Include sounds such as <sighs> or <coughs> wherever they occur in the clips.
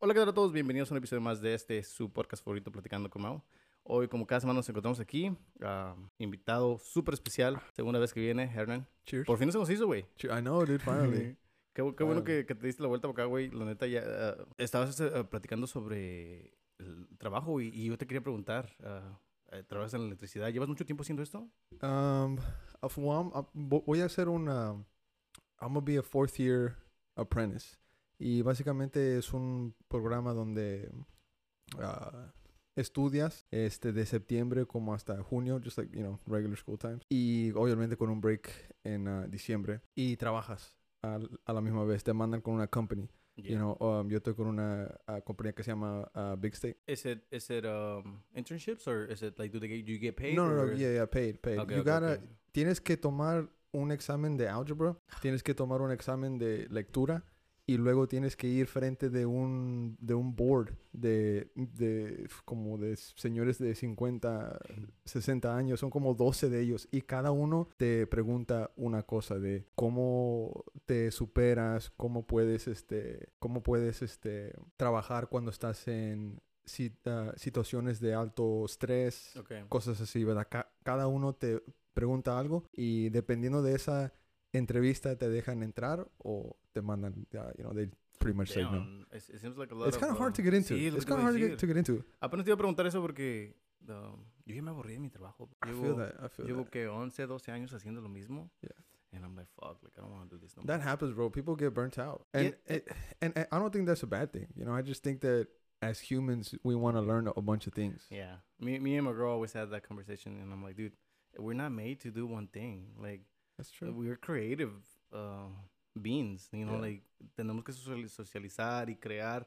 Hola, ¿qué tal a todos? Bienvenidos a un episodio más de este, su podcast favorito, Platicando con Mau. Hoy, como cada semana, nos encontramos aquí. ah, invitado súper especial. Segunda vez que viene, Hernán. Cheers. Por fin se nos hizo, güey. I know, dude, finally. <laughs> Qué, bu- qué bueno que, que te diste la vuelta para acá, güey. La neta, ya ah, estabas eh, platicando sobre el trabajo y, y yo te quería preguntar. ah, eh, trabajas en la electricidad. ¿Llevas mucho tiempo haciendo esto? um, voy a hacer una. I'm gonna be a fourth year apprentice. Y básicamente es un programa donde ah, estudias este de septiembre como hasta junio, just like, you know, regular school times. Y obviamente con un break en ah, diciembre. Y trabajas al- a la misma vez. Te mandan con una company. You know, um, yo estoy con una ah, compañía que se llama ah, Big State. Is it is it um, internships or is it like do they get, do you get paid? No, no, no, yeah, yeah, paid, paid. Okay, you okay, gotta, okay. tienes que tomar un examen de álgebra, tienes que tomar un examen de lectura y luego tienes que ir frente de un de un board de, de como de señores de 50, 60 años, son como 12 de ellos y cada uno te pregunta una cosa de cómo te superas, cómo puedes este cómo puedes este trabajar cuando estás en si- ah, situaciones de alto estrés, Okay. cosas así, ¿verdad? Ca- cada uno te pregunta algo y dependiendo de esa entrevista te dejan entrar o te mandan, uh, you know, they pretty much say no. It, it seems like a lot It's kind of hard uh, to get into. sí, it's kind of hard to get, to get into. Apenas te iba a preguntar eso porque um, yo ya me aburrí de mi trabajo. I Llevo, feel that. I feel llevo that. que 11, 12 años haciendo lo mismo. Yeah. And I'm like, fuck, like I don't want to do this no That happens, bro. People get burnt out, and Yeah. it, and, and I don't think that's a bad thing. You know, I just think that as humans, we want to learn a bunch of things. Yeah. Me, me and my girl always had that conversation, and I'm like, dude, we're not made to do one thing. Like, That's true. we're creative uh, beings, you know, Yeah. like, tenemos que sociali- socializar y crear.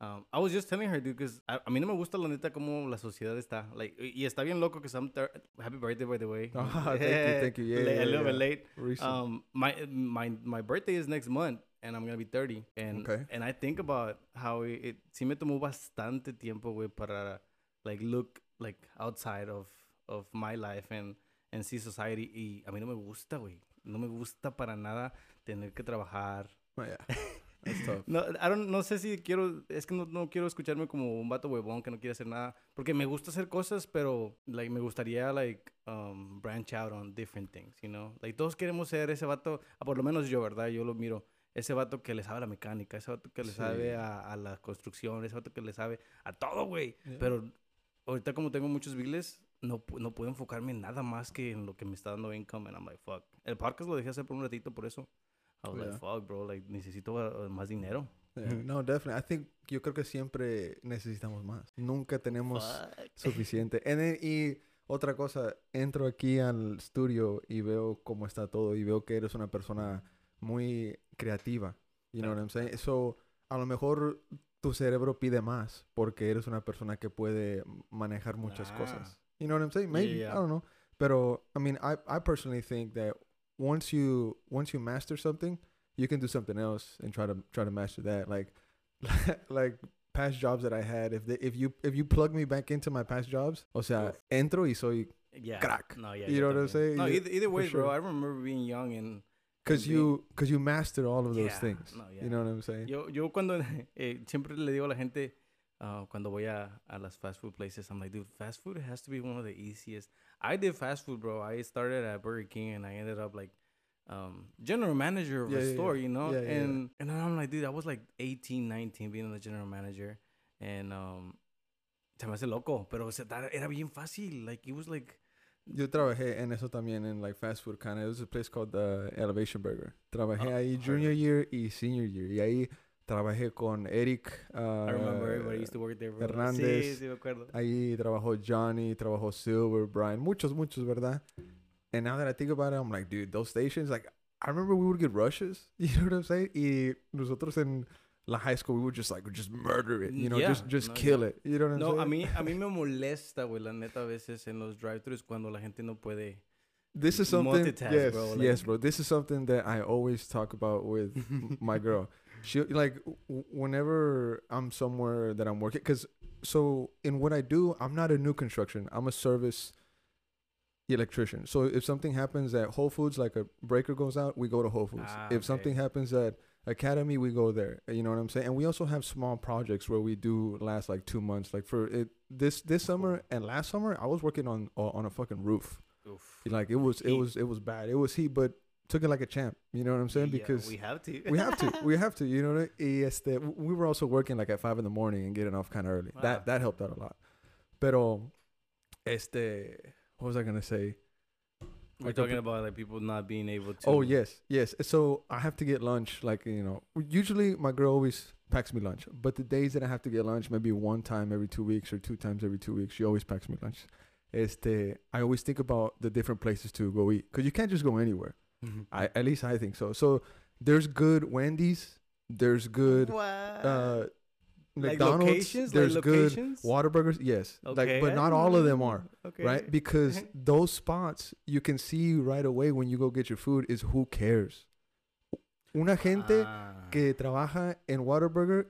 Um, I was just telling her, dude, because a, a mí no me gusta la neta cómo la sociedad está. Like, y está bien loco que I'm happy birthday, by the way. Ah, thank you, thank you. Yeah, Li- yeah, a little bit late. Recent. Um, my my my birthday is next month, and I'm gonna be 30. And Okay. and I think about how it, it sí me tomó bastante tiempo, güey, para like look like outside of of my life and and see society. Y a mí no me gusta, güey. No me gusta para nada tener que trabajar. <laughs> Oh, yeah. No, I don't, no sé si quiero, es que no, no quiero escucharme como un vato huevón que no quiere hacer nada, porque me gusta hacer cosas, pero like me gustaría like um, branch out on different things, you know? Like todos queremos ser ese vato, ah, por lo menos yo, ¿verdad? Yo lo miro, ese vato que le sabe a la mecánica, ese vato que le Sí. sabe a, a la construcción, ese vato que le sabe a todo, güey. Yeah. Pero ahorita como tengo muchos biles, no, pu- no puedo enfocarme en nada más que en lo que me está dando income, and I'm like, fuck. El podcast lo dejé hacer por un ratito por eso. I was like, fuck, bro, like necesito uh, más dinero. Yeah, No, definitely. I think yo creo que siempre necesitamos más. Nunca tenemos Fuck. suficiente. And then- y otra cosa, entro aquí al estudio y veo cómo está todo y veo que eres una persona muy creativa. You know what I'm saying? So, a lo mejor tu cerebro pide más porque eres una persona que puede manejar muchas Ah. cosas. You know what I'm saying? Maybe, yeah. I don't know. Pero, I mean, I, I personally think that once you once you master something, you can do something else and try to try to master that. Like <laughs> like past jobs that I had, if they, if you if you plug me back into my past jobs, o sea, entro y soy Yeah. crack. No, yeah. You yo know what I'm saying? No, Yeah, either, either way, bro. I remember being young and being- you cuz you master all of those Yeah, things. no, yeah. You know what I'm saying? Yo, yo cuando <laughs> eh, siempre le digo a la gente uh, cuando voy a, a las fast food places, I'm like, dude, fast food has to be one of the easiest. I did fast food, bro. I started at Burger King and I ended up like um, general manager of Yeah, a yeah, store, yeah. you know? And and then I'm like, dude, I was like 18, 19 being the general manager and um, se me hace loco, pero era bien fácil. Like it was like Yo trabajé en eso también en like fast food kind of. It was a place called uh, Elevation Burger. Trabajé Oh, ahí junior year y senior year. Y ahí trabajé con Eric. Uh, I remember everybody used to work there. Hernández. Sí, sí, me acuerdo. Ahí trabajó Johnny, trabajó Silver, Brian, muchos, muchos, ¿verdad? And now that I think about it, I'm like, dude, those stations, like, I remember we would get rushes, <laughs> you know what I'm saying? Y nosotros en la high school, we would just like, just murder it, you know, Yeah, just, just no, kill it, you know what I'm No, saying? a mí, a mí me <laughs> molesta, güey, la neta, a veces en los drive-thrus cuando la gente no puede. This is something, multitask, yes, bro, yes, like- bro. This is something that I always talk about with <laughs> my girl. She like whenever I'm somewhere that I'm working, because so in what I do, I'm not a new construction. I'm a service electrician. So if something happens at Whole Foods, like a breaker goes out, we go to Whole Foods. Ah, if okay. something happens at academy we go there you know what i'm saying and we also have small projects where we do last like two months like for it this this summer and last summer i was working on uh, on a fucking roof Oof. like it was it was it was bad it was heat but took it like a champ you know what i'm saying Yeah, because we have to. we have to <laughs> we have to you know y este, we were also working like at five in the morning and getting off kind of early Wow. that that helped out a lot pero este what was i gonna say We're Like talking about like people not being able to. Oh yes, yes. So I have to get lunch. Like you know, usually my girl always packs me lunch. But the days that I have to get lunch, maybe one time every two weeks or two times every two weeks, she always packs me lunch. Este, I always think about the different places to go eat because you can't just go anywhere. Mhm. I at least I think so. So there's good Wendy's. There's good What? uh, like McDonald's. locations. there's like good Waterburgers. Whataburgers. Yes, like but not all of them are <laughs> Okay. right? Because <laughs> those spots you can see right away when you go get your food is who cares. Una gente Ah. que trabaja en Waterburger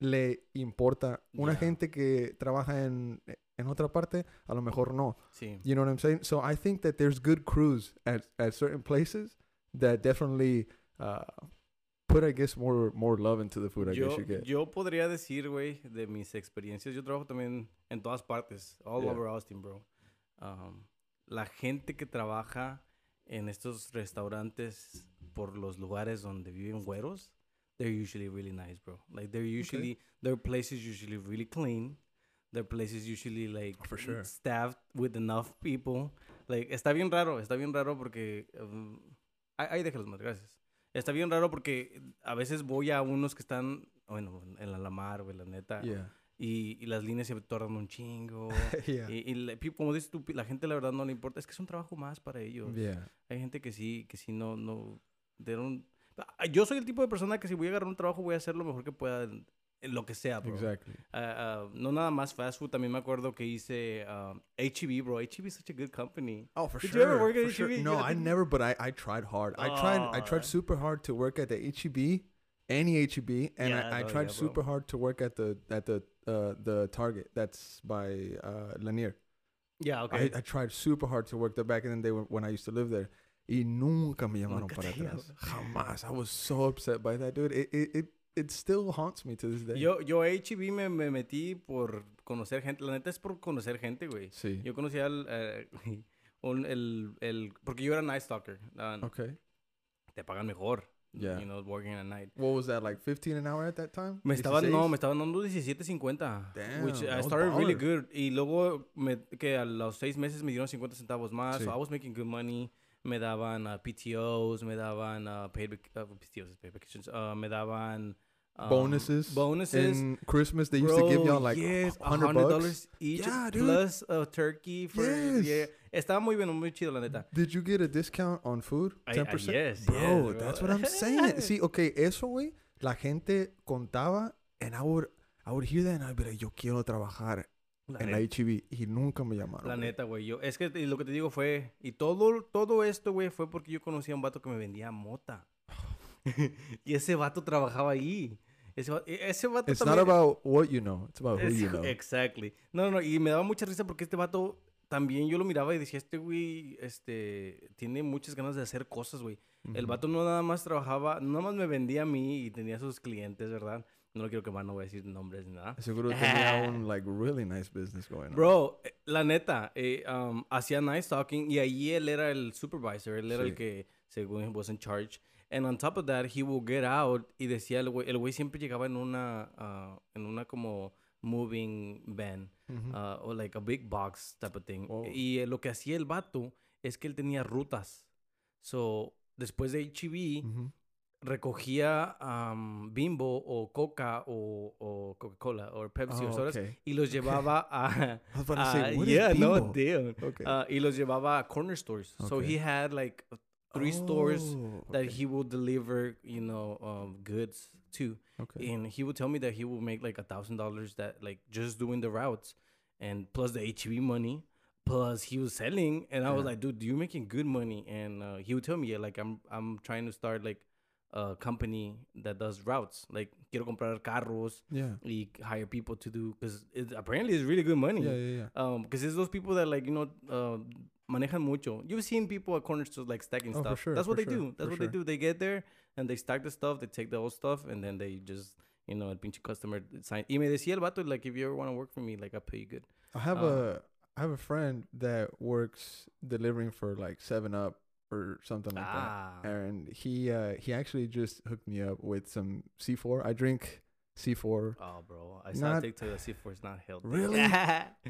le importa. Una Ya. gente que trabaja en, en otra parte, a lo mejor no. Sí. You know what I'm saying? So I think that there's good crews at, at certain places that definitely uh, put, I guess, more more love into the food, I Yo, guess you get. yo podría decir, güey, de mis experiencias. Yo trabajo también en todas partes, all Yeah. over Austin, bro. Um, la gente que trabaja en estos restaurantes por los lugares donde viven güeros, they're usually really nice, bro. Like they're usually their places usually really clean. Their places usually like For sure. staffed with enough people. Like está bien raro, está bien raro porque um, ahí déjalos más, gracias. Está bien raro porque a veces voy a unos que están, bueno, en la Lamar, güey, la neta. yeah. Y, y las líneas se tardan un chingo. <laughs> yeah. y y la, como dices tú, la gente la verdad no le importa. Es que es un trabajo más para ellos. Yeah. Hay gente que sí, que sí no, no... Yo soy el tipo de persona que si voy a agarrar un trabajo voy a hacer lo mejor que pueda en, lo que sea, bro. Exactly. Ah, ah, no nada más fast food. También me acuerdo que hice um, HEB, bro. HEB is such a good company. Oh, for Did sure. you ever work at for sure. H-E-B? No, I never, but I, I tried hard. I tried I Oh. tried super hard to work at the HEB, any HEB, and Yeah, I, I tried yeah, bro. super hard to work at the at the uh, the Target that's by uh, Lanier. Yeah, okay. I tried super hard to work there back in the day when, when I used to live there. Y nunca me llamaron para atrás. Jamás. I was so upset by that, dude. It, it, it, it still haunts me to this day. Yo, yo a HEB me, me metí por conocer gente. La neta es por conocer gente, güey. Sí. Yo conocí al... eh, <laughs> un- el, el... Porque yo era Night Stalker. Ah, Okay. Te pagan mejor. Yeah. You know, working at night. What was that, like 15 an hour at that time? Me estaban, 16? no, me estaban dando 17.50. Damn, Which I started really good. Y luego, me, que a los seis meses me dieron 50 centavos más. Sí. So I was making good money. Me daban uh, PTOs, me daban uh, paid, uh, PTOs, paid vacations. Uh, me daban... um, bonuses. Bonuses. In Christmas, they used to give y'all like yes, hundred $100 bucks. each Yeah, dude. plus a turkey for Yes. yeah. Estaba muy bien, muy chido la neta. Did you get a discount on food? I- 10%? yes, bro, yes, bro. that's what I'm saying. <laughs> See, okay, eso, güey, la gente contaba and I would, I would hear that and I'd be like, yo quiero trabajar La en la neta, HEB y nunca me llamaron. la güey. neta, güey. Yo, es que lo que te digo fue y todo todo esto, güey, fue porque yo conocí a un vato que me vendía mota. <laughs> y ese vato trabajaba ahí. Ese, e- ese vato It's not también about what you know, it's about who Es- you know. Exactly. No, no, y me daba mucha risa porque este vato también yo lo miraba y decía, este güey, este, tiene muchas ganas de hacer cosas, güey. El Ujú. vato no nada más trabajaba, nada más me vendía a mí y tenía sus clientes, ¿verdad? No lo quiero quemar, no voy a decir nombres ni nada. Seguro tenía <laughs> un like really nice business going on. Bro, eh, la neta, eh, um, hacía nice talking y ahí él era el supervisor, él era Sí. el que, según, was in charge. And on top of that, he will get out y decía el güey, el güey siempre llegaba en una, ah, en una como moving van, Ujú. ah, o like a big box type of thing. Wow. Y eh, lo que hacía el vato es que él tenía rutas. So, después de HEB, Ujú. Recogía um, Bimbo o Coca o, o Coca-Cola o Pepsi o Oh, sodas okay. y los llevaba a... <laughs> I was about to a- say, yeah, no, damn. Okay. Uh, y los llevaba a corner stores. So Okay. he had like three stores Oh, that okay, he will deliver, you know, um, goods to. okay. And he would tell me that he will make like a thousand dollars that like just doing the routes and plus the HEB money. Plus he was selling and I was like, dude, you're making good money. And uh, he would tell me, yeah, like I'm I'm trying to start like a company that does routes. Like, quiero comprar carros Yeah. y hire people to do, because apparently it's really good money. Yeah, yeah, yeah. Um, because it's those people that like you know uh, manejan mucho. You've seen people at corner stores like stacking Oh, for stuff. sure, That's what they sure, do. That's what sure. they do. They get there and they stack the stuff. They take the old stuff and then they just you know el pinche customer sign. Y me decía el vato like if you ever want to work for me like I'll pay you good. I have Uh, a I have a friend that works delivering for like Seven Up or something like ah, that, and he uh he actually just hooked me up with some C4. I drink C4. oh bro, I saw not- TikTok that C4 is not healthy. Really? <laughs>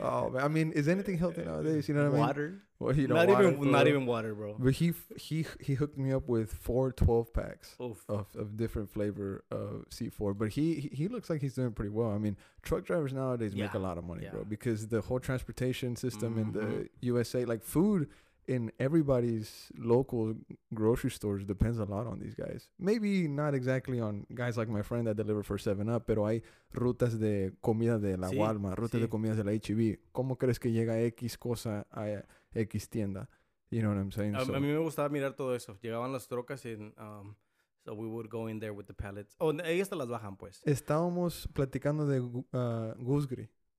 Oh, man, I mean, is anything healthy nowadays? You know what I mean? water? Well, you know, not water, even not even water, bro. But he he he hooked me up with four 12 packs Oof. of, of different flavor of C4. But he, he looks like he's doing pretty well. I mean, truck drivers nowadays make a lot of money, bro, because the whole transportation system in the Mhm. USA, like food in everybody's local grocery stores, depends a lot on these guys. Maybe not exactly on guys like my friend that deliver for 7 Up, pero hay rutas de comida de la Sí, Walmart, rutas de sí. comidas de la HEB. ¿Cómo crees que llega X cosa a X tienda? You know what I'm saying? A, So- a mí me gustaba mirar todo eso. Llegaban las trocas y um, so we would go in there with the pallets. Oh, ellas te las bajan pues. Estábamos platicando de Gu- ah,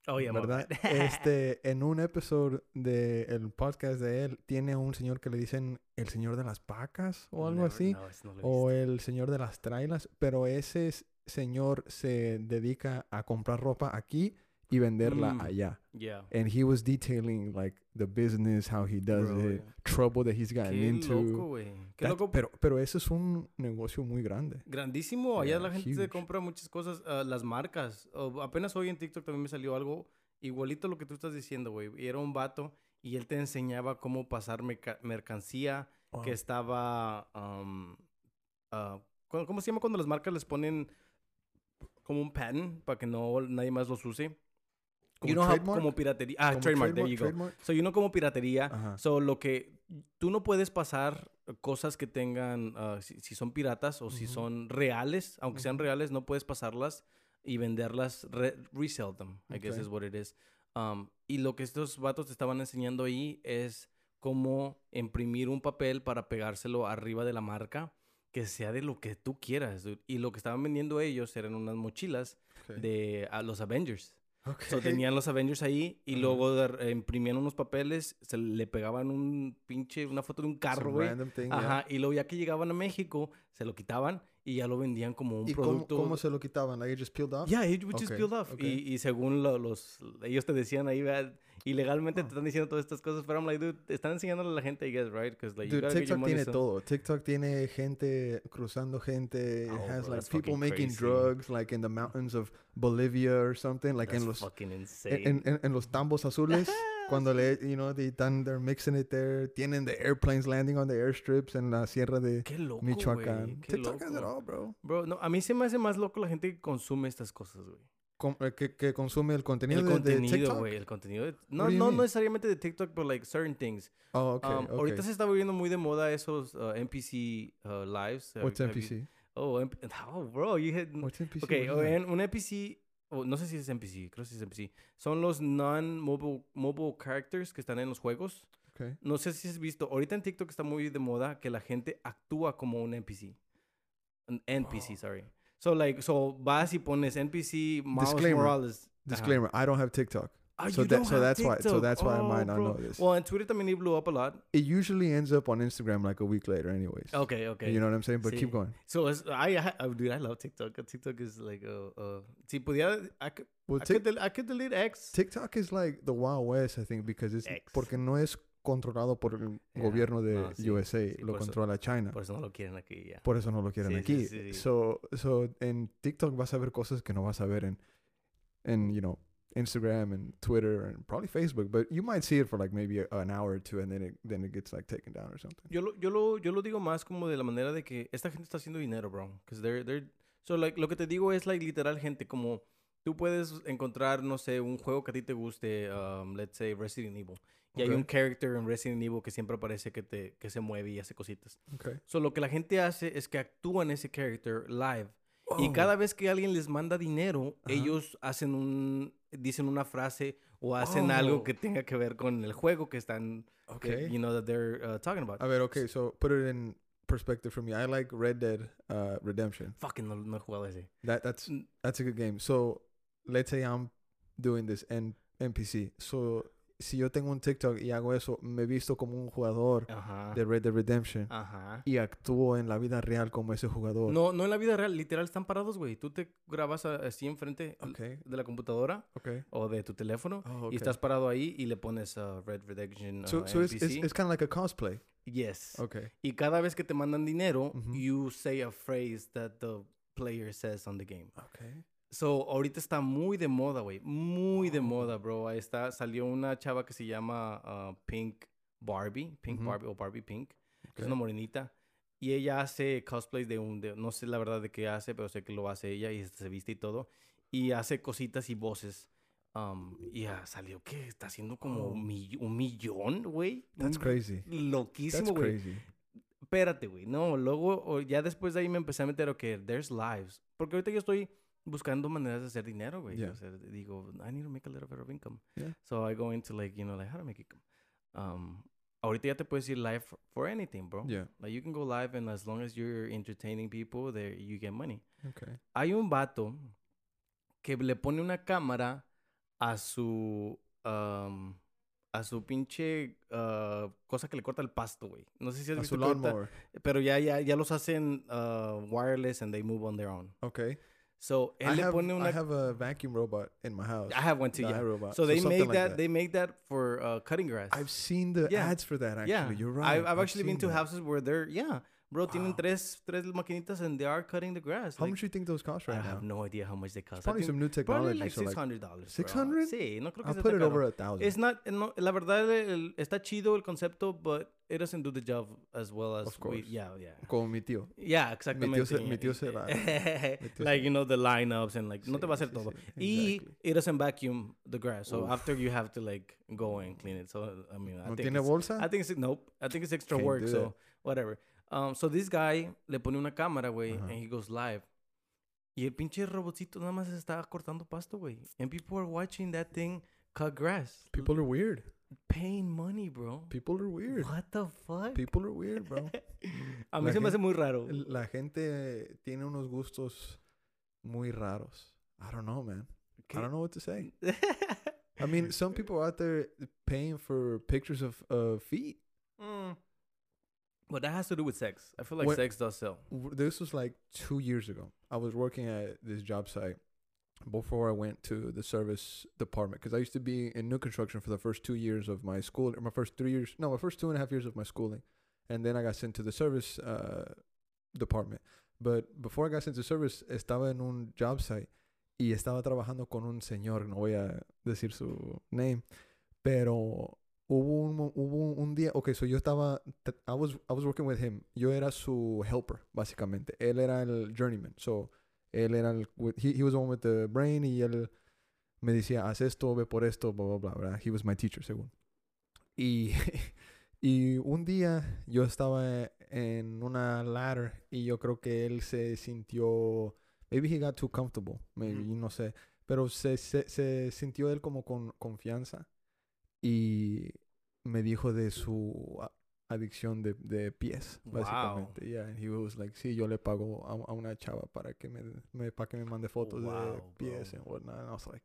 ¿verdad? <laughs> este, en un episodio del podcast de él, tiene un señor que le dicen el señor de las vacas o algo así, no, no o el señor de las trailas, pero ese señor se dedica a comprar ropa aquí y venderla Mm. allá. Yeah. And he was detailing like the business, how he does Bro, it, yeah. trouble that he's gotten Qué into. loco, güey. Qué That- loco. pero, pero eso es un negocio muy grande. Grandísimo. Allá Yeah, la gente huge. compra muchas cosas. ah, las marcas. Oh, apenas hoy en TikTok también me salió algo igualito a lo que tú estás diciendo, güey. Y era un vato y él te enseñaba cómo pasar mercancía que estaba... um, ¿cómo cómo se llama cuando las marcas les ponen como un patent para que no nadie más los use? ¿Como You know how- trademark? como piratería. Ah, Como trademark, there you go. trademark? So, you know como piratería. Ajá. So, lo que tú no puedes pasar cosas que tengan, ah, si, si son piratas o si Ujú. son reales, aunque sean Ujú. reales, no puedes pasarlas y venderlas, re- resell them, I guess is what it is. Um, y lo que estos vatos te estaban enseñando ahí es cómo imprimir un papel para pegárselo arriba de la marca que sea de lo que tú quieras. dude. Y lo que estaban vendiendo ellos eran unas mochilas Okay. de a los Avengers. Okay. So, tenían los Avengers ahí y Ajá. luego de- eh, imprimían unos papeles, se le pegaban un pinche, una foto de un carro, güey. thing, yeah. Ajá, y luego ya que llegaban a México, se lo quitaban y ya lo vendían como un ¿Y cómo, producto. cómo se lo quitaban? Like it just peeled off? Yeah, it just Okay, peel off. okay. Y, y según lo- los, ellos te decían ahí, ¿verdad? Ilegalmente Oh. te están diciendo todas estas cosas, pero I'm like, dude, te están enseñándole a la gente, I guess, right? Because like, Dude, TikTok tiene so- todo. TikTok tiene gente cruzando gente. It Oh, has bro, like people making crazy. drugs like in the mountains of Bolivia or something. Like That's en los fucking insane. en, en, en los tambos azules. <laughs> cuando le, you know, they done, they're mixing it there. Tienen the airplanes landing on the airstrips en la sierra de Qué loco, Michoacán. Qué TikTok has it loco. all, bro. Bro, no, a mí se me hace más loco la gente que consume estas cosas, güey. Eh, que, que consume el contenido El de, de contenido, TikTok. güey, el contenido. de- no, no mean? necesariamente de TikTok, pero like certain things. Oh, okay, Um, okay. Ahorita se está volviendo muy de moda esos uh, NPC uh, lives. Have- What's have you- NPC? Oh, MP <laughs> oh, bro, you had... What's NPC? Ok, What o is that? en un NPC, o no sé si es NPC, creo que sí es NPC. Son los non-mobile mobile characters que están en los juegos. Okay. No sé si has visto, ahorita en TikTok está muy de moda que la gente actúa como un NPC. Un NPC, Oh. sorry. So, like, so vas y pones NPC Miles Disclaimer. Morales. Disclaimer: I don't have TikTok. Ah, So that- so that's why- so that's why I Oh, might not bro. know this. Well, en Twitter también it blew up a lot. It usually ends up on Instagram like a week later, anyways. Okay, okay. You know what I'm saying? But Sí. keep going. So, I, I, oh, dude, I love TikTok. TikTok is like, uh, uh, si pudiera, I could, Well, I, Tik- could del- I could delete X. TikTok is like the Wild West, I think, because it's X. porque no es controlado por el Yeah, gobierno de no, sí, USA, sí, lo por eso- controla China. Por eso no lo quieren aquí, ya. Por eso no lo quieren Sí, aquí. So, so en TikTok vas a ver cosas que no vas a ver en, en, you know, Instagram and Twitter and probably Facebook, but you might see it for like maybe a- an hour or two and then it, then it gets like taken down or something. Yo lo, yo, lo, yo lo digo más como de la manera de que esta gente está haciendo dinero, bro. Because they're, they're... So, like, lo que te digo es, like, literal, gente, como... Tú puedes encontrar, no sé, un juego que a ti te guste, um, let's say Resident Evil. Y hay Ok. un character en Resident Evil que siempre aparece que, te, que se mueve y hace cositas. Okay. So, lo que la gente hace es que actúan ese character live. Y Oh. cada vez que alguien les manda dinero, Ajá. ellos hacen un... Dicen una frase o hacen algo Oh. que tenga que ver con el juego que están... que, Okay. you know, that they're uh, talking about. A ver, okay, so put it in perspective from me. I like Red Dead uh, Redemption. Fucking no, no jugado ese. That that's Mm. that's a good game. So let's say I'm doing this en NPC. So si yo tengo un TikTok y hago eso, me visto como un jugador Ajá. de Red Dead Redemption Ajá. y actúo en la vida real como ese jugador. No, no en la vida real, literal están parados, güey. Tú te grabas así enfrente Okay. de la computadora Okay. o de tu teléfono Oh, y okay. estás parado ahí y le pones uh, Red Redemption uh, So, so it's, it's, it's kind of like a cosplay. yes. Okay. Y cada vez que te mandan dinero, Ujú. you say a phrase that the player says on the game. Okay. So, ahorita está muy de moda, güey. Muy de moda, bro. Ahí está, salió una chava que se llama uh, Pink Barbie. Pink. Barbie o Barbie Pink. que. Es una morenita. Y ella hace cosplays de un... de- no sé la verdad de qué hace, pero sé que lo hace ella y se viste y todo. Y hace cositas y voces. Um, y ya salió que está haciendo como Oh. mi- un millón, güey. That's Un- crazy. Loquísimo, That's güey. crazy. Espérate, güey. No, luego, o ya después de ahí me empecé a meter, ok, there's lives. Porque ahorita yo estoy buscando maneras de hacer dinero, güey. Yeah. O sea, digo, I need to make a little bit of income. Yeah. So I go into like, you know, like how to make income. Um, ahorita ya te puedes ir live for, for anything, bro. Yeah. Like you can go live and as long as you're entertaining people, there you get money. Okay. Hay un vato que le pone una cámara a su um, a su pinche uh, cosa que le corta el pasto, güey. No sé si has A visto su lawnmower. pero ya, ya, ya los hacen uh, wireless and they move on their own. Okay. So, él I le have, pone I have a vacuum robot in my house. I have one too, The yeah. iRobot. So they make like that, they make that for uh, cutting grass. I've seen the Yeah. ads for that. Actually, yeah. you're right. I've, I've actually been to that. houses where they're, yeah. Bro, tienen Wow. tres, tres maquinitas and they are cutting the grass. How Like, much do you think those cost right now? I have now? no idea how much they cost. I probably think some new probably technology. like so like, $600. 600? Sí, no creo que I'll put it over a thousand. It's not, no, la verdad, el- está chido el concepto, but it doesn't do the job as well as Of we, course. yeah, yeah. Como mi tío. Yeah, exactamente. se- mi tío se va. <laughs> Like, you know, the lineups and like, no te va a hacer sí, todo. sí, Y exactly. it doesn't vacuum the grass. So after you have to like go and clean it. So, I mean, I ¿No think tiene it's, bolsa? I think it's, nope. I think it's extra Can't work. So, whatever. Um, so this guy le pone una cámara, güey, Ajá. and he goes live. Y el pinche robotcito nada más está cortando pasto, güey. And people are watching that thing cut grass. People are weird. Paying money, bro. People are weird. What the fuck? People are weird, bro. <laughs> A mí La se me hace muy raro. La gente tiene unos gustos muy raros. I don't know, man. I don't know what to say. <laughs> I mean, some people out there paying for pictures of uh, feet. Mm. But that has to do with sex. I feel like When- sex does sell. This was like two years ago. I was working at this job site before I went to the service department because I used to be in new construction for the first two years of my school, or my first three years, no, my first two and a half years of my schooling, and then I got sent to the service uh, department. But before I got sent to service, estaba en un job site y estaba trabajando con un señor, no voy a decir su name, pero hubo un, hubo un día, ok, so yo estaba, I was, I was working with him, yo era su helper, básicamente, él era el journeyman, so, él era el, he, he was the one with the brain y él me decía, haz esto, ve por esto, bla, bla, bla, ¿verdad? He was my teacher, según. Y, <laughs> y un día yo estaba en una ladder y yo creo que él se sintió, maybe he got too comfortable, maybe, Ujú. no sé, pero se, se, se sintió él como con confianza y me dijo de su adicción de, de pies, Wow. básicamente. Yeah, and he was like, sí, yo le pago a, a una chava para que me, me, para que me mande fotos de pies bro. and whatnot. And I was like,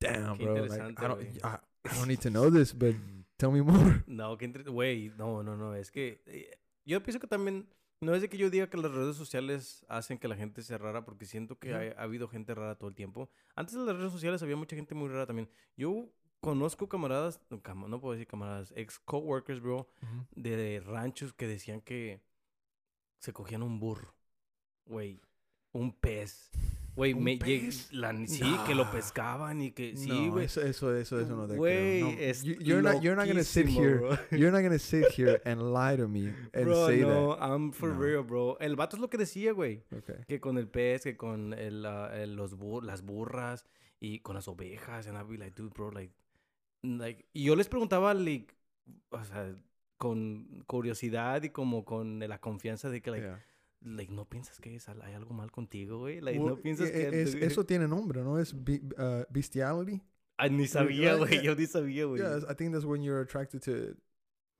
damn, Qué bro. Like, I, don't. I, I don't need to know this, but tell me more. <laughs> No, que. Güey, no, no, no. Es que eh, yo pienso que también... No es de que yo diga que las redes sociales hacen que la gente sea rara, porque siento que hay- ha habido gente rara todo el tiempo. Antes de las redes sociales había mucha gente muy rara también. Yo conozco camaradas, no, no puedo decir camaradas, ex coworkers, bro, de ranchos que decían que se cogían un burro, güey, un pez. Güey, ¿Un me pez? la- sí, que lo pescaban y que sí, no, güey. eso, eso, eso, eso no te Güey. No, es you, you're not, you're not gonna sit here. bro. You're not gonna sit here and lie to me and Bro, say no, I'm for No. real, bro. El vato es lo que decía, güey. that. Okay. Que con el pez, que con el, el- los bur- las burras y con las ovejas. And I'd be like, dude, bro, like, like... Y yo les preguntaba, like, o sea, con curiosidad y como con la confianza de que, like, Yeah. like ¿no piensas que es, hay algo mal contigo, güey? Like, Well, ¿no piensas e- que...? es- eso tiene nombre, ¿no? Es bi- uh, bestiality. Ay, ni sabía, güey. yeah. Yo ni sabía, güey. Yeah, I think that's when you're attracted to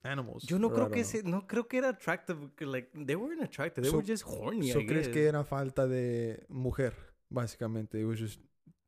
animals. Yo no I creo que ese, no creo que era attractive, like, they weren't attractive, they So- were just horny, So I crees guess. que era falta de mujer, básicamente. It was just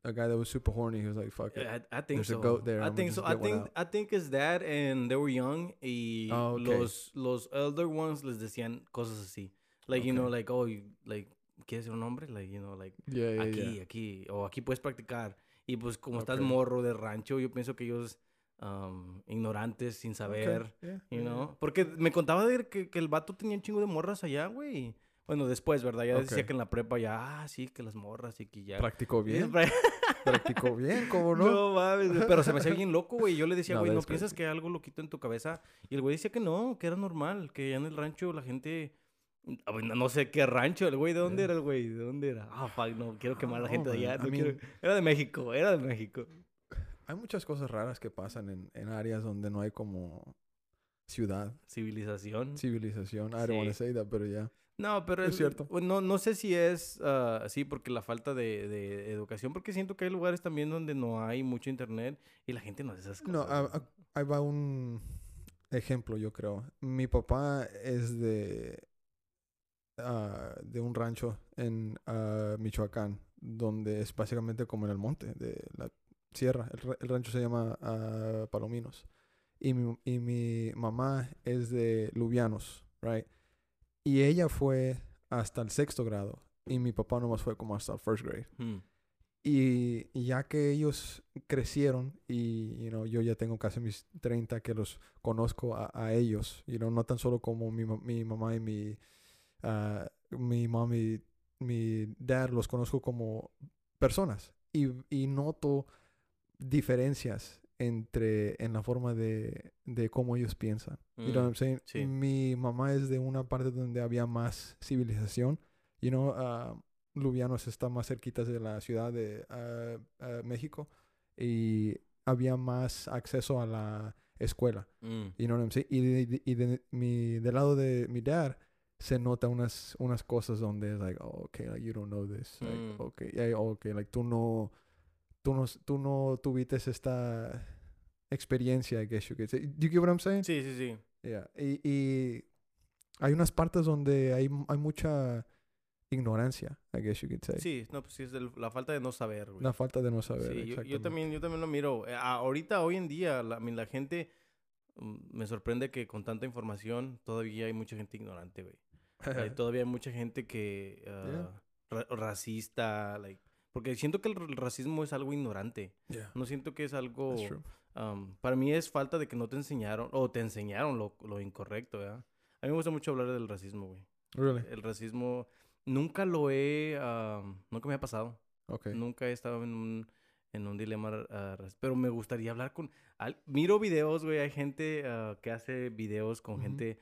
a guy that was super horny. He was like, fuck it. I, I think There's a so. goat there, I I'ma think so. I think. I think it's that and they were young y Ah, okay. los los elder ones les decían cosas así. Like you know Okay. like oh you, like ¿quieres ser un hombre? Like you know like Yeah, yeah, aquí, yeah. aquí o aquí puedes practicar. Y pues como estás Okay. morro de rancho, yo pienso que ellos um, ignorantes sin saber, Okay, you know, porque me contaba de que, que el vato tenía un chingo de morras allá, güey. Bueno, después, ¿verdad? Ya decía que en la prepa ya, ah, sí, que las morras y que ya. Practicó bien. Pra- <laughs> Practicó bien, ¿cómo no? no mames, pero se me hacía bien loco, güey. Yo le decía, güey, ¿no piensas que hay algo loquito en tu cabeza? Y el güey decía que no, que era normal, que allá en el rancho la gente... Ah, No sé qué rancho, el güey, ¿de dónde Yeah. era el güey? ¿De dónde era? Ah, fuck, no, quiero quemar a la gente de allá. no quiero- mean- Era de México, era de México. Hay muchas cosas raras que pasan en, en áreas donde no hay como ciudad, Civilización. civilización. I don't want to Sí. say that, pero ya. No, pero Es el- cierto. no, no sé si es ah, así porque la falta de, de educación, porque siento que hay lugares también donde no hay mucho internet y la gente no hace esas cosas. No, güey. ah, ahí va un ejemplo, yo creo. Mi papá es de, ah, de un rancho en ah, Michoacán, donde es básicamente como en el monte de la sierra. El, el rancho se llama Palominos. Y mi, y mi mamá es de Lubianos, right? Y ella fue hasta el sexto grado. Y mi papá nomás fue como hasta el first grade. Hmm. Y, y ya que ellos crecieron y you know, yo ya tengo casi mis 30 que los conozco a, a ellos, you know, no tan solo como mi, mi mamá y mi, ah, mi y mi dad, los conozco como personas. Y, y noto diferencias entre en la forma de, de cómo ellos piensan. You know what I'm saying? sí. Mi mamá es de una parte donde había más civilización. You know, ah, Lubianos está más cerquita de la ciudad de ah, ah, México y había más acceso a la escuela. Mm. You know what I'm saying? Y, de, de- y de mi, del lado de mi dad se nota unas, unas cosas donde es like, oh, okay, like you don't know this. Like, Mm. okay, yeah, okay, like tú no, tú no, tú no tuviste esta experiencia, I guess you could say. Do you get what I'm saying? Sí, sí, sí. Yeah. Y, y hay unas partes donde hay, hay mucha ignorancia, I guess you could say. Sí, no, pues sí, es el- la falta de no saber, güey. Una falta de no saber. Sí, yo- yo, también, yo también lo miro. Eh, ahorita, hoy en día, la, la gente mm, me sorprende que con tanta información todavía hay mucha gente ignorante, güey. <laughs> Todavía hay mucha gente que ah, ra- racista, like, porque siento que el racismo es algo ignorante. Yeah, No siento que es algo. um, para mí es falta de que no te enseñaron o te enseñaron lo, lo incorrecto, ¿verdad? A mí me gusta mucho hablar del racismo, güey. Really? El racismo nunca lo he, um, nunca me ha pasado. Okay. Nunca he estado en un, en un dilema, ras- pero me gustaría hablar con... al- miro videos, güey, hay gente ah, que hace videos con gente...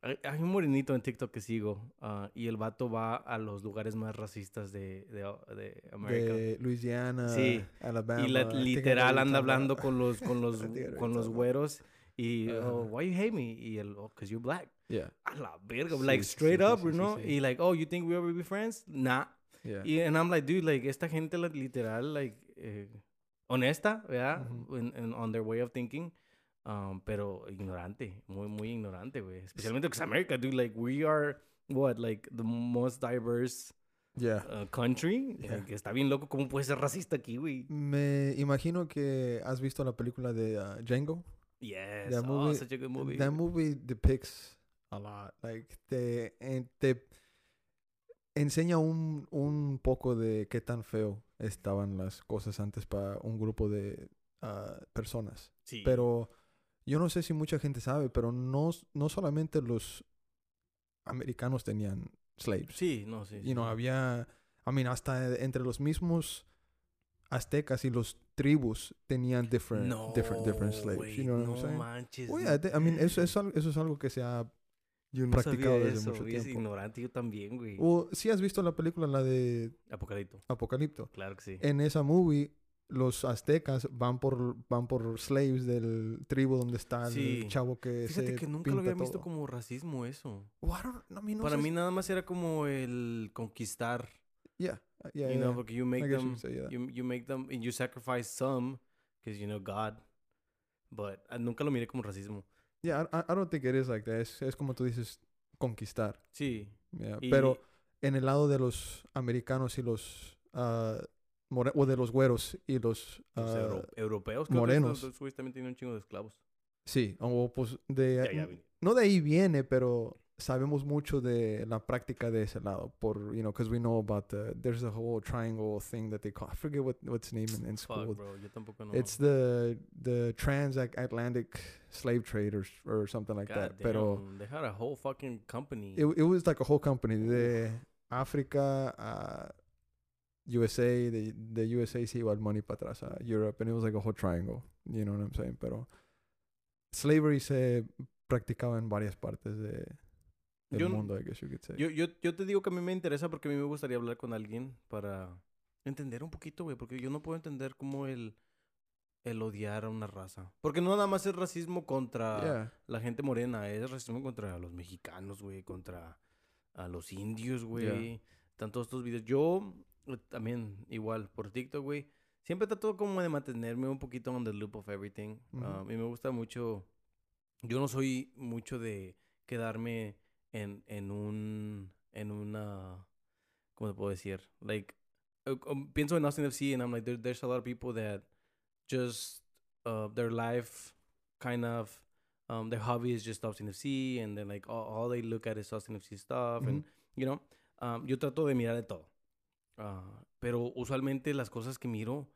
Hay, un morenito en TikTok que sigo ah, y el vato va a los lugares más racistas de, de, de América. De Louisiana, Sí. Alabama. y la- literal anda hablando con los, <laughs> con los, con los güeros y, oh, why you hate me? Y el, oh, because you're black. Yeah, A la verga, Sí, like straight sí, up, sí, you sí, know? sí. Y like, oh, you think we ever be friends? Nah. yeah. Y and I'm like, dude, like, esta gente literal, like, eh, honesta, ¿verdad? En- on their way of thinking. Um, pero ignorante, muy, muy ignorante, güey. Especialmente because America, dude, like, we are, what, like, the most diverse Yeah. uh, country. Yeah. Like, está bien loco, ¿cómo puede ser racista aquí, güey? Me imagino que has visto la película de uh, Django. Yes. That oh, movie- such a good movie. That movie depicts a lot. Like, te, te enseña un, un poco de qué tan feo estaban las cosas antes para un grupo de ah, personas. sí. Pero yo no sé si mucha gente sabe, pero no, no solamente los americanos tenían slaves. Sí, no, sí. You know, sí. había, I mean, hasta entre los mismos aztecas y los tribus tenían different, no, different, different slaves. güey, you know what no I'm saying? manches. Oh, yeah, I mean, eso, eso, eso es algo que se ha... <laughs> yo no practicado sabía desde eso, mucho güey, es tiempo. ignorante, yo también, güey. O si has visto la película, la de Apocalipto. Apocalipto. Claro que sí. En esa movie, los aztecas van por, van por slaves del tribu donde está Sí. el chavo que Fíjate se que nunca lo pinta había visto todo. como racismo eso. I I mean, no Para mí nada más era como el conquistar, Yeah, uh, yeah, you yeah. know, porque you I make you them, say that. you, you make them, and you sacrifice some, because you know God. But ah, nunca lo miré como racismo. Yeah, I, I- I don't think it is like that. Es, es como tú dices, conquistar. Sí. Yeah, Y- Pero en el lado de los americanos y los... ah, more- o de los güeros y los... Los ah, euro- europeos. creo que morenos. güeyes también tienen un chingo de esclavos. sí, o pues de... Ya, ya, no de ahí viene, pero sabemos mucho de la práctica de ese lado. Por, you know, because we know about the... There's a whole triangle thing that they call... I forget what, what's name in, in school. Fuck, bro. Yo tampoco no. It's the the transatlantic slave trade or, or something like God that. Pero damn, They had a whole fucking company. it, it was like a whole company de África a USA, de, de USA se iba el money para atrás a Europe, and it was like a whole triangle. You know what I'm saying? Pero slavery se practicaba en varias partes de del Yo mundo, I guess you could say. Yo, yo, yo te digo que a mí me interesa porque a mí me gustaría hablar con alguien para entender un poquito, güey. Porque yo no puedo entender cómo el, el odiar a una raza. Porque no nada más es racismo contra yeah. la gente morena, es racismo contra los mexicanos, güey. Contra a los indios, güey. Están todos estos videos. Yo también, igual, por TikTok, güey. Siempre trato como de mantenerme un poquito on the loop of everything. Ujú. Um, y me gusta mucho. Yo no soy mucho de quedarme en, en un. En una. ¿Cómo te puedo decir? Like. uh, um, pienso en Austin FC and I'm like, there, there's a lot of people that just. Uh, their life kind of. Um, their hobby is just Austin FC and then like all, all they look at is Austin FC stuff and you know, um, yo trato de mirar de todo. Ah, pero usualmente las cosas que miro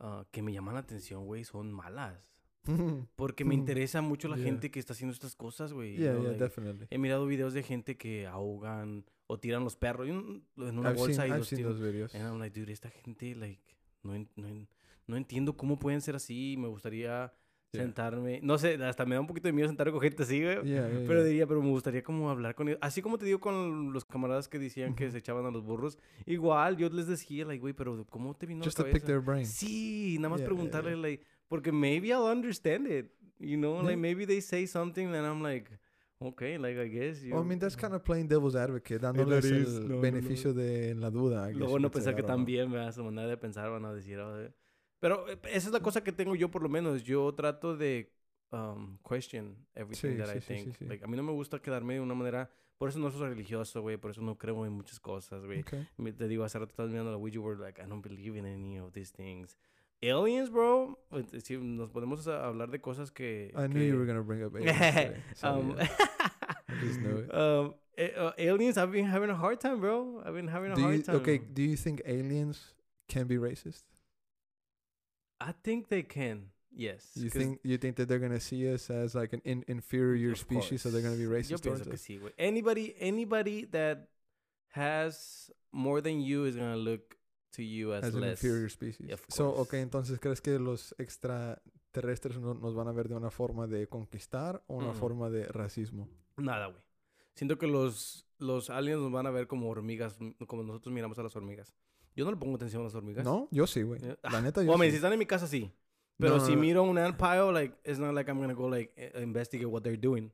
ah, que me llaman la atención, güey, son malas. <laughs> Porque me interesa mucho la yeah. gente que está haciendo estas cosas, güey. yeah, know, yeah, like, definitely. He mirado videos de gente que ahogan o tiran los perros en una I've bolsa seen, y I've los seen tiran. those videos. And I'm like, dude, esta gente, like, no, no, no entiendo cómo pueden ser así. Me gustaría Yeah. sentarme. No sé, hasta me da un poquito de miedo sentarme con gente así, güey. Yeah, yeah, Pero diría, pero me gustaría como hablar con ellos. Así como te digo con los camaradas que decían que se echaban a los burros. Igual, yo les decía, like, güey, pero ¿cómo te vino Just a to la pick cabeza? their brain. Sí, nada más preguntarle, like, porque maybe I'll understand it. You know, like maybe they say something and I'm like, okay, like I guess. You, Well, I mean, that's kind of playing devil's advocate, dándoles is. el No, no, no. beneficio de la duda. Luego no pensar que también me hace manera de pensar, van a decir, "Oh, eh". Pero eh, esa es la cosa que tengo yo por lo menos. Yo trato de um, question everything Sí, that I sí, sí, sí, think. sí. Like, a mí no me gusta quedarme de una manera... Por eso no soy religioso, güey. Por eso no creo en muchas cosas, güey. Okay. Te digo, hace rato estás mirando la Ouija board, like, I don't believe in any of these things. Aliens, bro. pues, Si nos podemos hablar de cosas que... I knew que- you were gonna bring up <laughs> aliens today. So, um, yeah. I just knew it. um, eh, uh, aliens, I've been having a hard time, bro. I've been having a Do hard you, time. okay, do you think aliens can be racist? I think they can. Yes. You think you think that they're gonna see us as like an in, inferior species, so they're gonna be course. Yo racist pienso towards us? sí. Anybody, anybody that has more than you is gonna look to you as, As an inferior species. of So, course. okay, entonces crees que los extraterrestres no- nos van a ver de una forma de conquistar o una Mm-mm. forma de racismo? Nada, güey. Siento que los, los aliens nos van a ver como hormigas, como nosotros miramos a las hormigas. Yo no le pongo atención a las hormigas. No, yo sí, güey. Eh, La neta yo Well, I mean, si sí. están en mi casa, sí. Pero No, si no, miro un ant pile, like, it's not like I'm gonna go, like, eh, investigate what they're doing.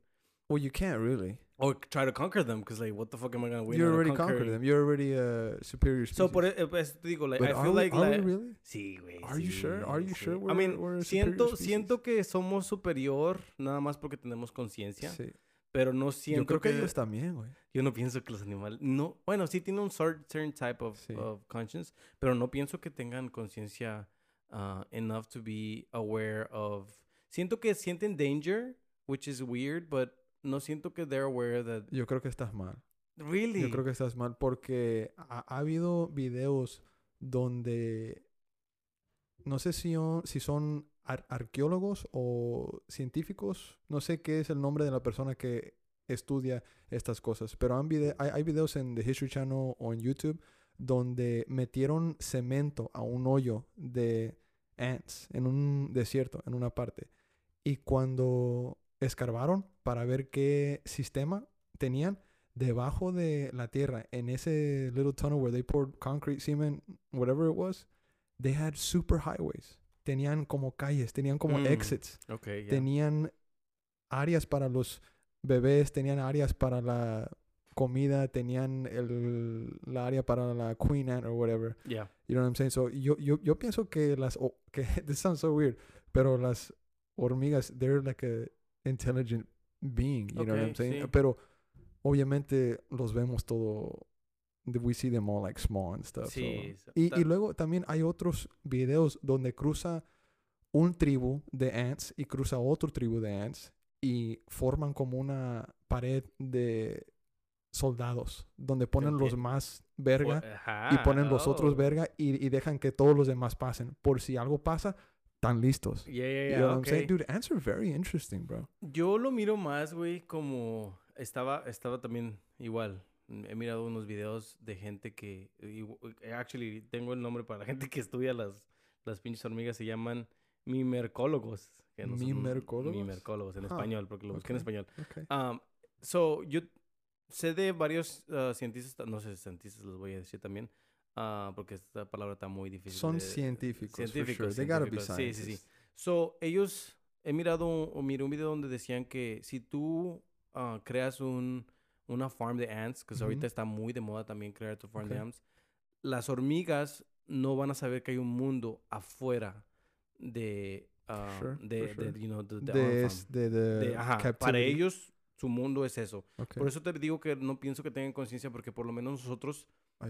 Well, you can't really. Or try to conquer them, because, like, what the fuck am I gonna win? you already conquered them. You're already a superior species. So, por e- eh, pues, te digo, like, But I are feel we- like, are we like- really? Sí, güey. Are you sure? Are you sí. sure I we're- mean, we're a superior siento, species? siento que somos superior nada más porque tenemos conciencia, Sí. Pero no Yo siento creo que, que... ellos también, güey. Yo no pienso que los animales... No, bueno, sí tienen un cer- certain type of, Sí. of conscience, pero no pienso que tengan conciencia uh, enough to be aware of... Siento que sienten danger, which is weird, but no siento que they're aware that... Yo creo que estás mal. Really? Yo creo que estás mal porque ha, ha habido videos donde no sé si, on- si son ar- arqueólogos o científicos, no sé qué es el nombre de la persona que estudia estas cosas, pero vide- hay, hay videos en The History Channel o en YouTube donde metieron cemento a un hoyo de ants en un desierto, en una parte. Y cuando escarbaron para ver qué sistema tenían, debajo de la tierra, en ese little tunnel where they poured concrete, cement, whatever it was, they had super highways. Tenían como calles, tenían como Mm. exits, Ok, ya. tenían áreas para los bebés, tenían áreas para la comida, tenían el, la área para la queen ant or whatever. Yeah. You know what I'm saying? So, yo, yo, yo pienso que las, o- <laughs> que, this sounds so weird, pero las hormigas, they're like a intelligent being, you know what I'm saying? sí. Pero obviamente los vemos todo we see them all like small and stuff. Sí. so- Y, y luego también hay otros videos donde cruza un tribu de ants y cruza otro tribu de ants y forman como una pared de soldados donde ponen los más verga Ajá, y ponen los otros oh. verga y, y dejan que todos los demás pasen. Por si algo pasa, están listos. Yeah, yeah, You yeah, know what I'm saying? ok. Dude, ants are very interesting, bro. Yo lo miro más, güey, como estaba, estaba también igual. He mirado unos videos de gente que, igu- actually, tengo el nombre para la gente que estudia las, las pinches hormigas, se llaman mimercólogos. que no ¿Mimercólogos? Mimercólogos, en Ah, español, porque lo busqué en español. Okay. Um, so, yo sé de varios uh, cientistas, no sé, cientistas los voy a decir también, ah, porque esta palabra está muy difícil. Son de- científicos, científicos, sure. They gotta be científicos, sí, sí, sí. So, ellos, he mirado, o miré un video donde decían que si tú ah, creas un, una farm de ants, que Ujú. ahorita está muy de moda también crear tu farm de Ok. ants, las hormigas no van a saber que hay un mundo afuera de, ah, Sure, de, sure. de, you know, the, the De, de, de De- ajá, para ellos, su mundo es eso. Okay. Por eso te digo que no pienso que tengan conciencia, porque por lo menos nosotros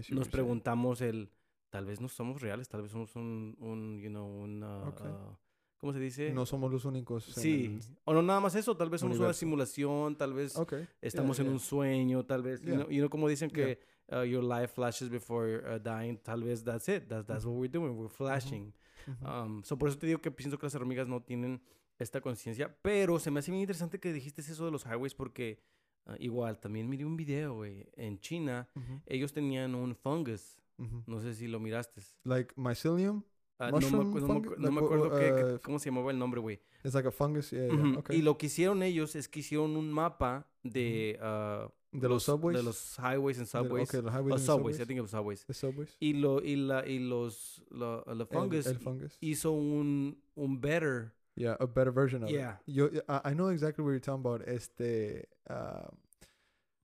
nos preguntamos el, tal vez no somos reales, tal vez somos un, un you know, un, ah, Ok. ah, ¿cómo se dice? No somos los únicos. Sí, el- o no nada más eso, tal vez somos una simulación, tal vez Okay. estamos yeah, en yeah. un sueño, tal vez, you, Yeah. know, you know, como dicen que uh, your life flashes before uh, dying, tal vez that's it, that's, that's what we're doing, we're flashing. Ujú. Um, so por eso te digo que pienso que las hormigas no tienen esta conciencia, pero se me hace bien interesante que dijiste eso de los highways porque uh, igual, también miré un video, güey, en China, ellos tenían un fungus, no sé si lo miraste. Like mycelium? Ah, no, me, acu- no me no me acuerdo uh, qué- uh, cómo se llamaba el nombre, güey. It's like a fungus. Yeah, yeah. Ujú, Okay. Y lo que hicieron ellos es que hicieron un mapa de, ah, de los subways. de los highways and De- subways. okay, los highways subways, I subways. think it was subways. The subways. Y, lo, y, la, y los lo, el El- fungus El, fungus. hizo un, un better. Yeah, a better version of Yeah. it. Yo, I, I know exactly what you're talking about. Este, ah,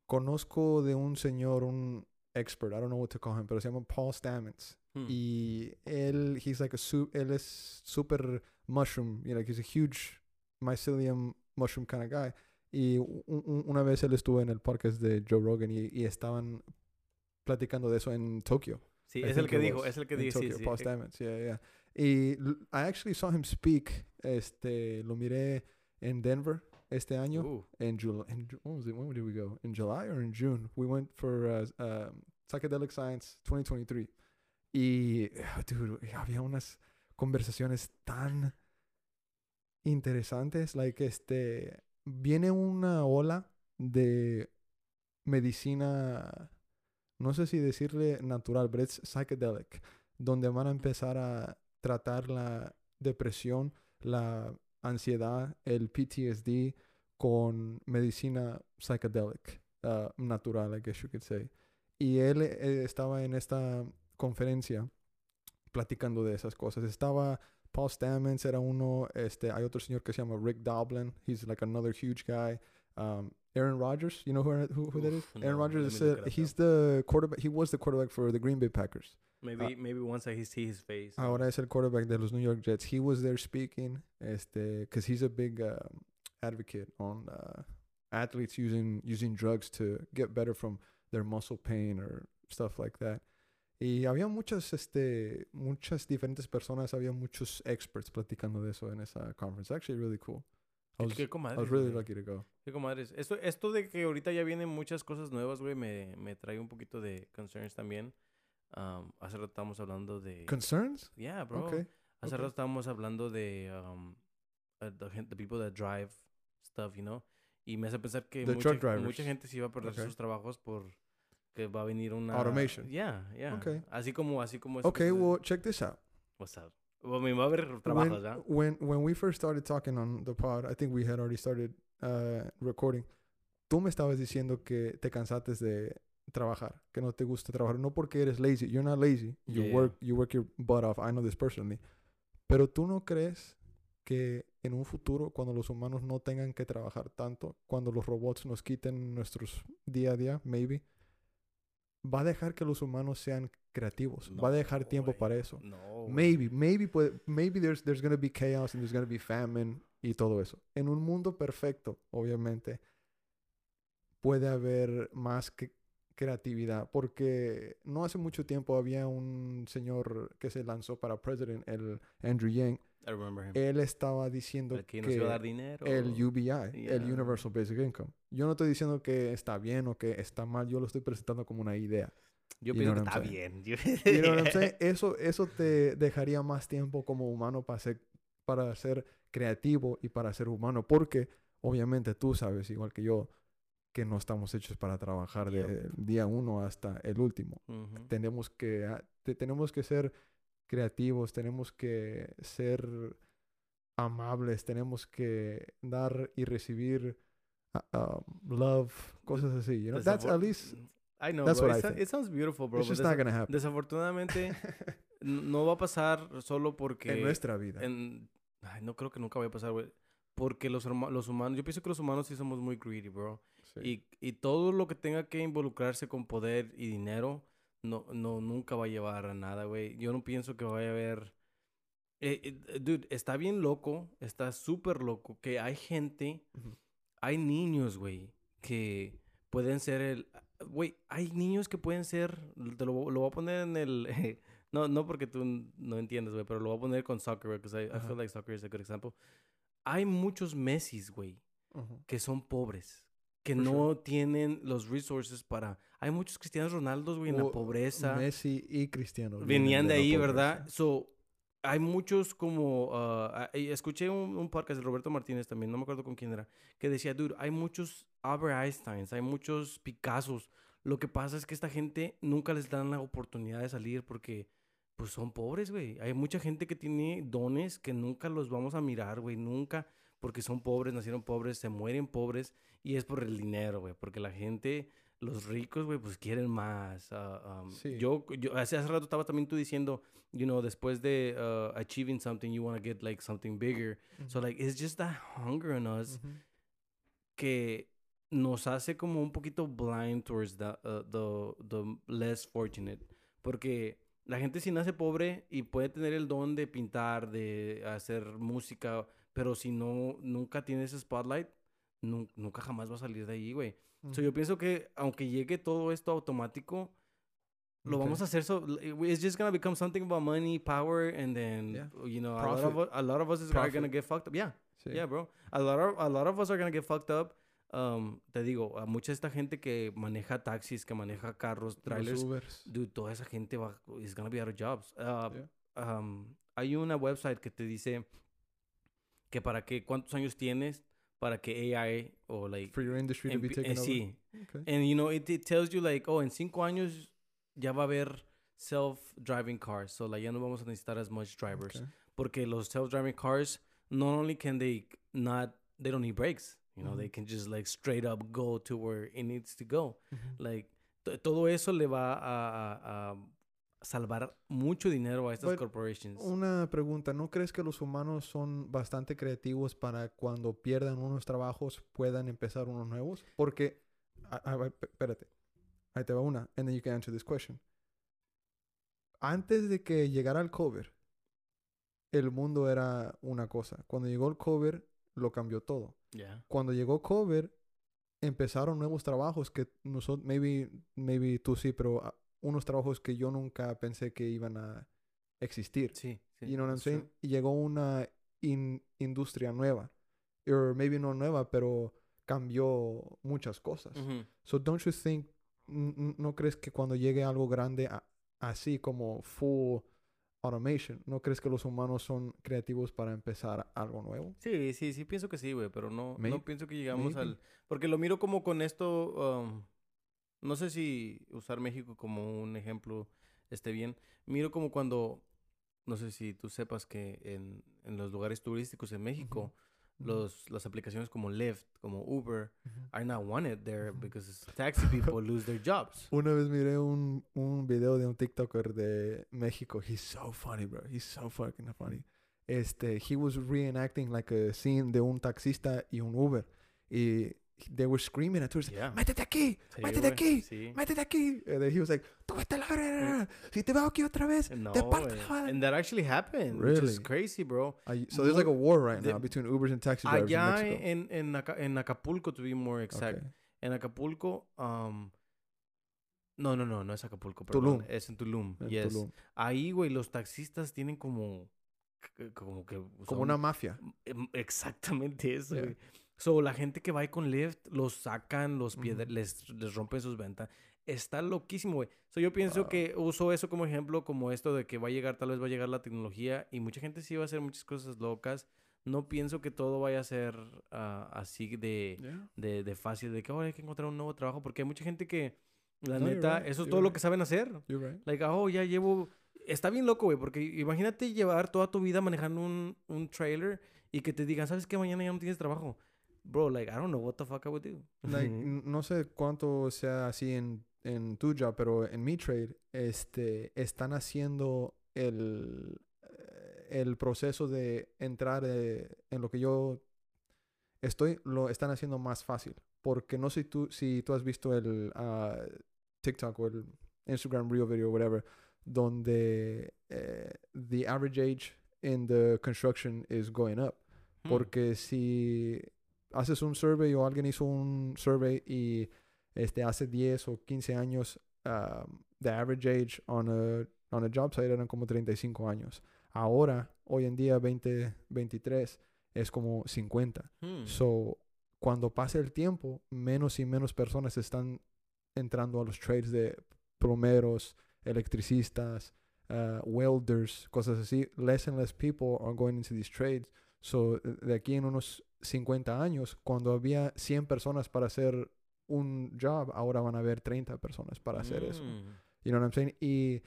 conozco de un señor, un expert, I don't know what to call him, pero se llama Paul Stamets. Hmm. Y él, he's like a su él es super mushroom, you know, he's a huge mycelium mushroom kind of guy. Y u- u- una vez él estuvo en el podcast de Joe Rogan y, y estaban platicando de eso en Tokio. sí, I es el que it dijo, es el que in dijo. Sí, sí. Paul eh, yeah, yeah. Y I actually saw him speak, este, lo miré en Denver este año, in July, in, when was it, when did we go? In July or in June? We went for uh, um, Psychedelic Science 2023. Y, dude, había unas conversaciones tan interesantes, like, este, viene una ola de medicina, no sé si decirle natural, pero es psychedelic, donde van a empezar a tratar la depresión, la ansiedad, el PTSD con medicina psychedelic, uh, natural, I guess you could say. Y él eh, estaba en esta conferencia platicando de esas cosas. Estaba Paul Stamens, era uno, este, hay otro señor que se llama Rick Doblin, he's like another huge guy. Um, Aaron Rodgers, you know who, who, who that is? Oof, Aaron no, Rodgers is me look uh, it up he's the quarterback, he was the quarterback for the Green Bay Packers. maybe, maybe once I see his face. Ah. Ahora es el quarterback de los New York Jets. He was there speaking, este, because he's a big um, advocate on uh, athletes using using drugs to get better from their muscle pain or stuff like that. Y había muchas, este, muchas diferentes personas, había muchos experts platicando de eso en esa conference. Actually, really cool. I was, Qué I comadres, was really güey. lucky to go. Qué comadres. Esto, esto de que ahorita ya vienen muchas cosas nuevas, güey, me, me trae un poquito de concerns también. Um, hace rato estábamos hablando de... Concerns? yeah, bro. Okay. Hace ok. rato estábamos hablando de um, uh, the, the people that drive stuff, you know. Y me hace pensar que mucha, mucha gente se iba a perder Okay. sus trabajos por que va a venir una... Automation. Yeah, yeah. Okay. Así como, así como... Okay, well, check this out. What's up? Well, me va a haber trabajos, when, when when we first started talking on the pod, I think we had already started uh, recording. Tú me estabas diciendo que te cansaste de trabajar, que no te gusta trabajar, no porque eres lazy. You're not lazy. You Yeah. work you work your butt off. I know this personally. Pero tú no crees que en un futuro cuando los humanos no tengan que trabajar tanto, cuando los robots nos quiten nuestros día a día, maybe va a dejar que los humanos sean creativos. va a dejar No, tiempo para eso. No. Maybe, maybe, puede- maybe there's there's gonna be chaos and there's gonna be famine y todo eso. En un mundo perfecto, obviamente, puede haber más que creatividad, porque no hace mucho tiempo había un señor que se lanzó para president, el Andrew Yang. I remember him. Él estaba diciendo El que que nos iba a dar dinero. el UBI, el Yeah. Universal Basic Income. Yo no estoy diciendo que está bien o que está mal, yo lo estoy presentando como una idea. Yo pienso que está bien. <laughs> You know? Eso, eso te dejaría más tiempo como humano para ser, para ser creativo y para ser humano. Porque obviamente tú sabes, igual que yo, que no estamos hechos para trabajar Yep. del día uno hasta el último. Ujú. Tenemos que, ah, te- tenemos que ser creativos, tenemos que ser amables, tenemos que dar y recibir ah, love, cosas así. You know? That's at least, I know, that's bro. what It, I think. it sounds beautiful, bro. it's just not gonna happen. desafortunadamente, <laughs> no va a pasar solo porque... En nuestra vida. en- ay, no creo que nunca vaya a pasar, güey. Porque los, los humanos... Yo pienso que los humanos sí somos muy greedy, bro. Sí. Y, y todo lo que tenga que involucrarse con poder y dinero, no, no, nunca va a llevar a nada, güey. Yo no pienso que vaya a haber... Eh, eh, dude, está bien loco, está súper loco que hay gente, Ujú. hay niños, güey, que pueden ser el... Güey, hay niños que pueden ser... Te lo, lo voy a poner en el... <laughs> no, no porque tú no entiendes, güey, pero lo voy a poner con soccer, because I, I Ajá. feel like soccer is a good example. Hay muchos Messis, güey, Ujú. que son pobres, que For no sure. tienen los resources para... Hay muchos cristianos Ronaldos, güey, en la pobreza. Messi y Cristiano. Venían de ahí. ¿verdad? So, hay muchos como... y escuché un, un podcast de Roberto Martínez también, no me acuerdo con quién era, que decía, dude, hay muchos Albert Einsteins, hay muchos Picassos. Lo que pasa es que esta gente nunca les dan la oportunidad de salir porque pues son pobres, güey. Hay mucha gente que tiene dones que nunca los vamos a mirar, güey, nunca, porque son pobres, nacieron pobres, se mueren pobres y es por el dinero, güey, porque la gente, los ricos, güey, pues quieren más. ah, um, Sí. Yo, yo hace, hace rato estaba también tú diciendo, you know, después de uh, achieving something, you want to get like something bigger. So like, it's just that hunger in us que nos hace como un poquito blind towards the, uh, the, the less fortunate. Porque la gente si nace pobre y puede tener el don de pintar, de hacer música, pero si no, nunca tiene ese spotlight, nun- nunca jamás va a salir de ahí, güey. So, yo pienso que aunque llegue todo esto automático, lo Ok. vamos a hacer so it's just gonna become something about money, power, and then Yeah. you know a lot, of, a lot of us is are Profit. gonna get fucked up. Yeah, Sí. yeah, bro. A lot of a lot of us are gonna get fucked up. Um, te digo, a mucha esta gente que maneja taxis, que maneja carros, trailers, dude, toda esa gente va is gonna be out of jobs. Uh, Yeah. um, hay una website que te dice que para que cuántos años tienes para que AI o like For your industry to be taken eh, over. sí, Okay. And you know, it, it tells you like, oh, en cinco años ya va a haber self-driving cars. So like ya no vamos a necesitar as much drivers. Okay. Porque los self-driving cars, not only can they not, they don't need brakes. You know, they can just like straight up go to where it needs to go. Ujú. Like to- todo eso le va a, a- a salvar mucho dinero a estas But corporations. Una pregunta, ¿no crees que los humanos son bastante creativos para cuando pierdan unos trabajos puedan empezar unos nuevos? Porque, a- espérate, ahí te va una, and then you can answer this question. Antes de que llegara el cover, el mundo era una cosa. Cuando llegó el cover, lo cambió todo. Yeah. Cuando llegó cover, empezaron nuevos trabajos que nosotros, maybe, maybe tú sí, pero ah, unos trabajos que yo nunca pensé que iban a existir. Sí. sí, You know what I'm saying? Y llegó una in- industria nueva. Or maybe no nueva, pero cambió muchas cosas. So don't you think, no crees que cuando llegue algo grande a- así como full automation, no crees que los humanos son creativos para empezar algo nuevo? Sí, sí, sí, pienso que sí, güey, pero no, Maybe- no pienso que llegamos maybe. al... Porque lo miro como con esto, um, no sé si usar México como un ejemplo esté bien, miro como cuando, no sé si tú sepas que en, en los lugares turísticos en México, los, las aplicaciones como Lyft, como Uber, Ujú. are not wanted there because taxi people lose their jobs. <laughs> Una vez miré un, un video de un TikToker de México. He's so funny, bro. He's so fucking funny. Este, he was reenacting like a scene de un taxista y un Uber. Y they were screaming at tourists, Yeah. métete aquí, Sí, métete güey, aquí, Sí. métete aquí. And then he was like, "Tú, vete la verga. Si te veo aquí otra vez, No, te parto la madre. And that actually happened, which is Really? crazy, bro. Ay- So there's like a war right de- now between Ubers and taxi drivers in Allá Mexico. en, en, Aca- en Acapulco, to be more exact. Okay. En Acapulco, um, no, no, no, no es Acapulco, perdón. Tulum. Es en Tulum, En yes. Tulum. Ahí, güey, los taxistas tienen como, como que... Como son- una mafia. Exactamente eso, Yeah. güey. So, la gente que va ahí con Lyft, los sacan, los piedra- Ujú. les, les rompen sus ventas. Está loquísimo, güey. So, yo pienso Wow. que uso eso como ejemplo, como esto de que va a llegar, tal vez va a llegar la tecnología y mucha gente sí va a hacer muchas cosas locas. No pienso que todo vaya a ser ah, así de, Yeah. de, de fácil, de que ahora hay que encontrar un nuevo trabajo, porque hay mucha gente que, la No, neta, right, eso es you're todo lo right. que saben hacer. You're right. Like, oh, ya llevo... Está bien loco, güey, porque imagínate llevar toda tu vida manejando un, un trailer y que te digan, ¿sabes qué? Mañana ya no tienes trabajo. Bro, like, I don't know what the fuck I would do. Like, n- no sé cuánto sea así en, en tu job, pero en mi trade, este, están haciendo el, eh, el proceso de entrar eh, en lo que yo estoy, lo están haciendo más fácil. Porque no sé tú, si tú has visto el ah, TikTok o el Instagram Reel video, whatever, donde eh, the average age in the construction is going up. Hmm. Porque si haces un survey o alguien hizo un survey y este, hace 10 o 15 años, um, the average age on a, on a job site eran como 35 años. Ahora, hoy en día, 2023, es como 50. Hmm. So, cuando pasa el tiempo, menos y menos personas están entrando a los trades de plomeros, electricistas, uh, welders, cosas así. Less and less people are going into these trades. So, de aquí en unos 50 años, cuando había 100 personas para hacer un job, ahora van a haber 30 personas para hacer eso. Mm. You know what I'm saying? Y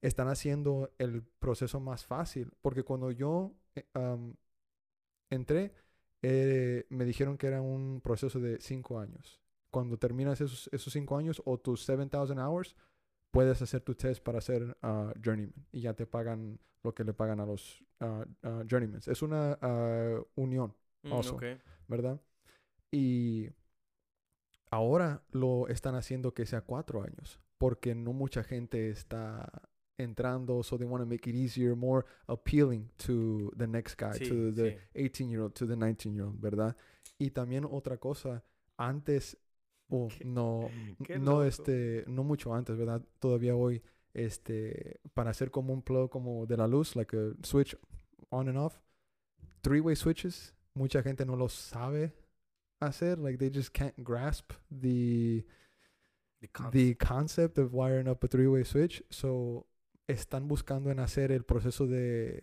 están haciendo el proceso más fácil. Porque cuando yo um, entré, eh, me dijeron que era un proceso de cinco años. Cuando terminas esos, esos cinco años o tus 7,000 hours, puedes hacer tu test para ser uh, journeyman. Y ya te pagan lo que le pagan a los uh, uh, journeymen. Es una uh, unión. Mm, Also. ok. ¿verdad? Y ahora lo están haciendo que sea cuatro años, porque no mucha gente está entrando, so they want to make it easier, more appealing to the next guy, Sí, to the sí. 18 year old, to the 19 year old, ¿verdad? Y también otra cosa, antes, o Qué- no, <laughs> qué no loco. este, no mucho antes, ¿verdad? Todavía hoy, este, para hacer como un plug como de la luz, like a switch on and off, three-way switches, mucha gente no lo sabe hacer, like they just can't grasp the The concept. the concept of wiring up a three-way switch, so están buscando en hacer el proceso de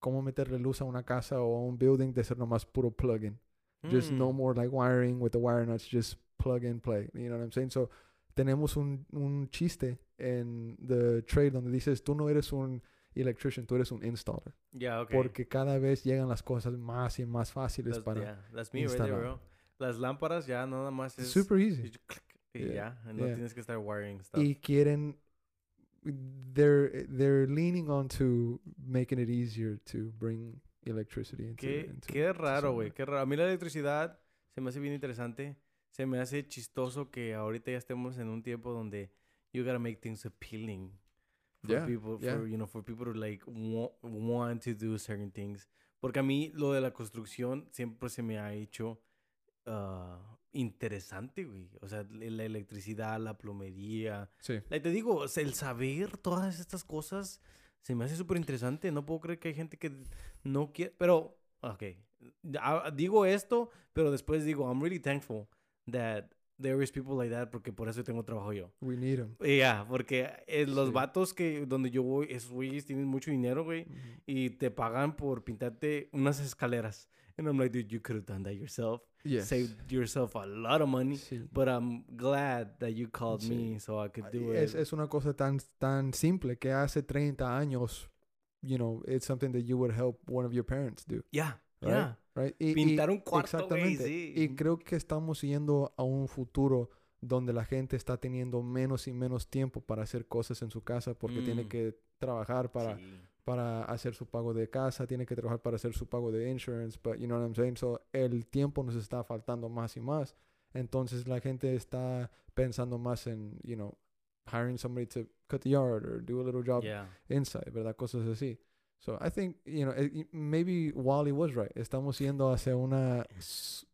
cómo meterle luz a una casa o a un building de ser nomás puro plug-in. Just no Mm. more like wiring with the wire nuts, just plug and play. You know what I'm saying? So, tenemos un, un chiste en the trade donde dices, tú no eres un electrician, tú eres un installer. Yeah, okay. Porque cada vez llegan las cosas más y más fáciles That's, para... yeah, that's me right there, instalar. bro. Las lámparas ya nada más es... Super easy. y Yeah, ya, no tienes que estar wiring stuff. Y quieren... They're, they're leaning on to making it easier to bring electricity into... Qué, into- qué raro, güey. Qué raro. A mí la electricidad se me hace bien interesante. Se me hace chistoso que ahorita ya estemos en un tiempo donde you gotta make things appealing for Yeah, people, yeah. for, you know, for people to like wa- want to do certain things. Porque a mí lo de la construcción siempre se me ha hecho ah, interesante, güey. O sea, la electricidad, la plomería. Sí. Like, te digo, el saber todas estas cosas se me hace súper interesante. No puedo creer que hay gente que no quiere. Pero, ok. Digo esto, pero después digo, I'm really thankful that there is people like that porque por eso tengo trabajo yo. We need them. Ya, porque eh, los Sí. vatos que donde yo voy, esos güeyes tienen mucho dinero, güey, y te pagan por pintarte unas escaleras. And I'm like, dude, you could have done that yourself. Yes. Saved yourself a lot of money. Sí. But I'm glad that you called Sí. me so I could do es, it. es una cosa tan, tan simple que hace 30 años, you know, it's something that you would help one of your parents do, yeah, right? yeah. Right? Y, y- Pintar un cuarto, exactamente. sí. Y creo que estamos yendo a un futuro donde la gente está teniendo menos y menos tiempo para hacer cosas en su casa porque tiene Mm. que trabajar para, Sí. para hacer su pago de casa, tiene que trabajar para hacer su pago de insurance, but you know what I'm saying? So, el tiempo nos está faltando más y más. Entonces la gente está pensando más en, you know, hiring somebody to cut the yard or do a little job Yeah. inside, ¿verdad? Cosas así. So I think, you know, eh, maybe Wally was right. Estamos yendo hacia una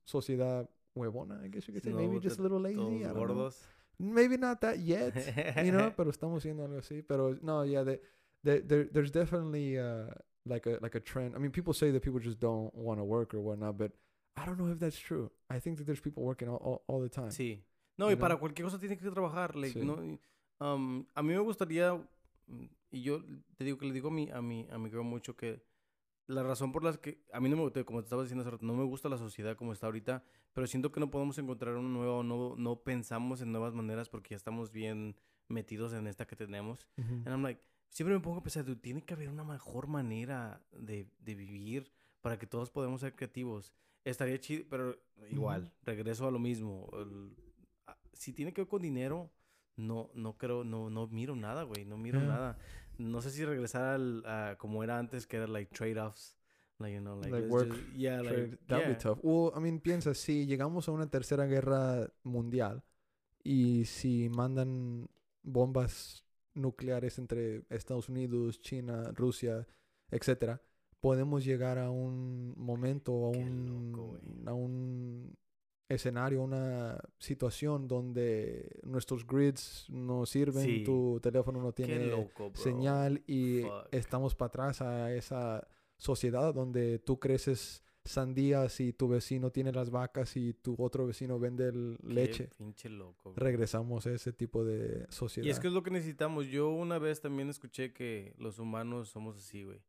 sociedad huevona, I guess you could say. maybe just a little lazy. I don't know. gordos. Maybe not that yet, you know, <laughs> pero estamos yendo algo así. Pero no, yeah, they, they, there, there's definitely uh, like a like a trend. I mean, people say that people just don't want to work or whatnot, but I don't know if that's true. I think that there's people working all, all, all the time. Sí. No, y para cualquier cosa tienes que trabajar. Like, Sí. no, um, a mí me gustaría, y yo te digo que le digo a mi, a mi, a mi girl mucho que la razón por las que, a mí no me gusta, como te estaba diciendo hace rato, no me gusta la sociedad como está ahorita, pero siento que no podemos encontrar una nueva, no, no pensamos en nuevas maneras porque ya estamos bien metidos en esta que tenemos. Mhm. And I'm like, siempre me pongo a pensar, dude, tiene que haber una mejor manera de, de vivir para que todos podamos ser creativos. Estaría chido, pero igual, regreso a lo mismo. el- a- si tiene que ver con dinero, no, no creo, no, no miro nada, güey, no miro Yeah. nada. No sé si regresar al, a como era antes, que era like trade-offs. Like, you know, like, work just- yeah, like, that'd yeah. be tough. Well, I mean, piensa, si llegamos a una tercera guerra mundial y si mandan bombas nucleares entre Estados Unidos, China, Rusia, etcétera, podemos llegar a un momento, a Qué un, loco, a un escenario, una situación donde nuestros grids no sirven, Sí. tu teléfono no tiene loco, señal y Fuck. estamos para atrás a esa sociedad donde tú creces sandías y tu vecino tiene las vacas y tu otro vecino vende el Qué leche. pinche loco. bro. Regresamos a ese tipo de sociedad. Y es que es lo que necesitamos. Yo una vez también escuché que los humanos somos así, güey.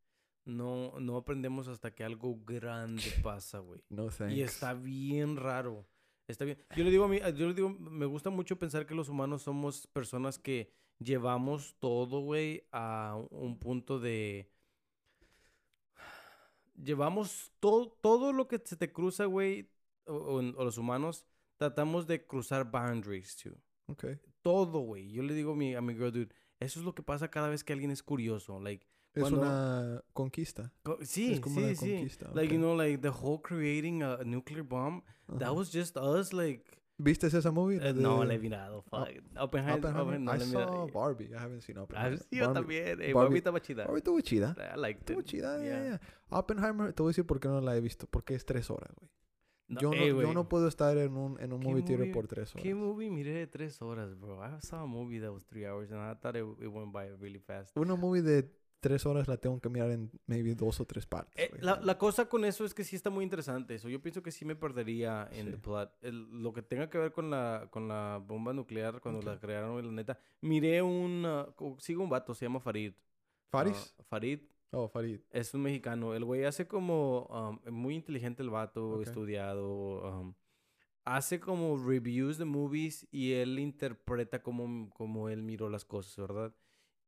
No, no aprendemos hasta que algo grande <laughs> pasa, güey. no thanks. Y está bien raro. Está bien. Yo le digo a mí, yo le digo, me gusta mucho pensar que los humanos somos personas que llevamos todo, güey, a un punto de... Llevamos todo, todo lo que se te cruza, güey, o, o en- o los humanos, tratamos de cruzar boundaries, too Okay. todo, güey. Yo le digo a mi, a mi girl, dude, eso es lo que pasa cada vez que alguien es curioso. Like, Es Cuando- una conquista. co- sí, es como sí, una sí. conquista. Like, you know, like the whole creating a nuclear bomb, that Ajá. was just us, like. ¿Viste esa movie? Eh, no de la he mirado, fuck. Oppenheimer, Oppenheimer? Oppenheimer, no I la he saw mirado. Barbie. I haven't seen Oppenheimer. sí, yo también. Eh, Barbie- Barbie estaba chida. Barbie estuvo chida. I liked Estuvo it. chida, ya, yeah. ya. Oppenheimer, te voy a decir por qué no la he visto. Porque es tres horas, güey. No, yo, no, eh, yo no puedo estar en un, en un ¿Qué movie theater por tres horas. ¿Qué movie miré de tres horas, bro? I saw a movie that was three hours and I thought it, it went by really fast. Una movie de tres horas la tengo que mirar en maybe dos o tres partes. Eh, la, la cosa con eso es que sí está muy interesante eso. Yo pienso que sí me perdería en Sí. the plot. El- lo que tenga que ver con la, con la bomba nuclear cuando la crearon, la neta. Miré un... uh, sigo un vato, se llama Farid. ¿Faris? Ah, Farid oh, Farid. es un mexicano. El güey hace como... um, muy inteligente el vato, estudiado. um, hace como reviews de movies y él interpreta como, como él miró las cosas, ¿verdad?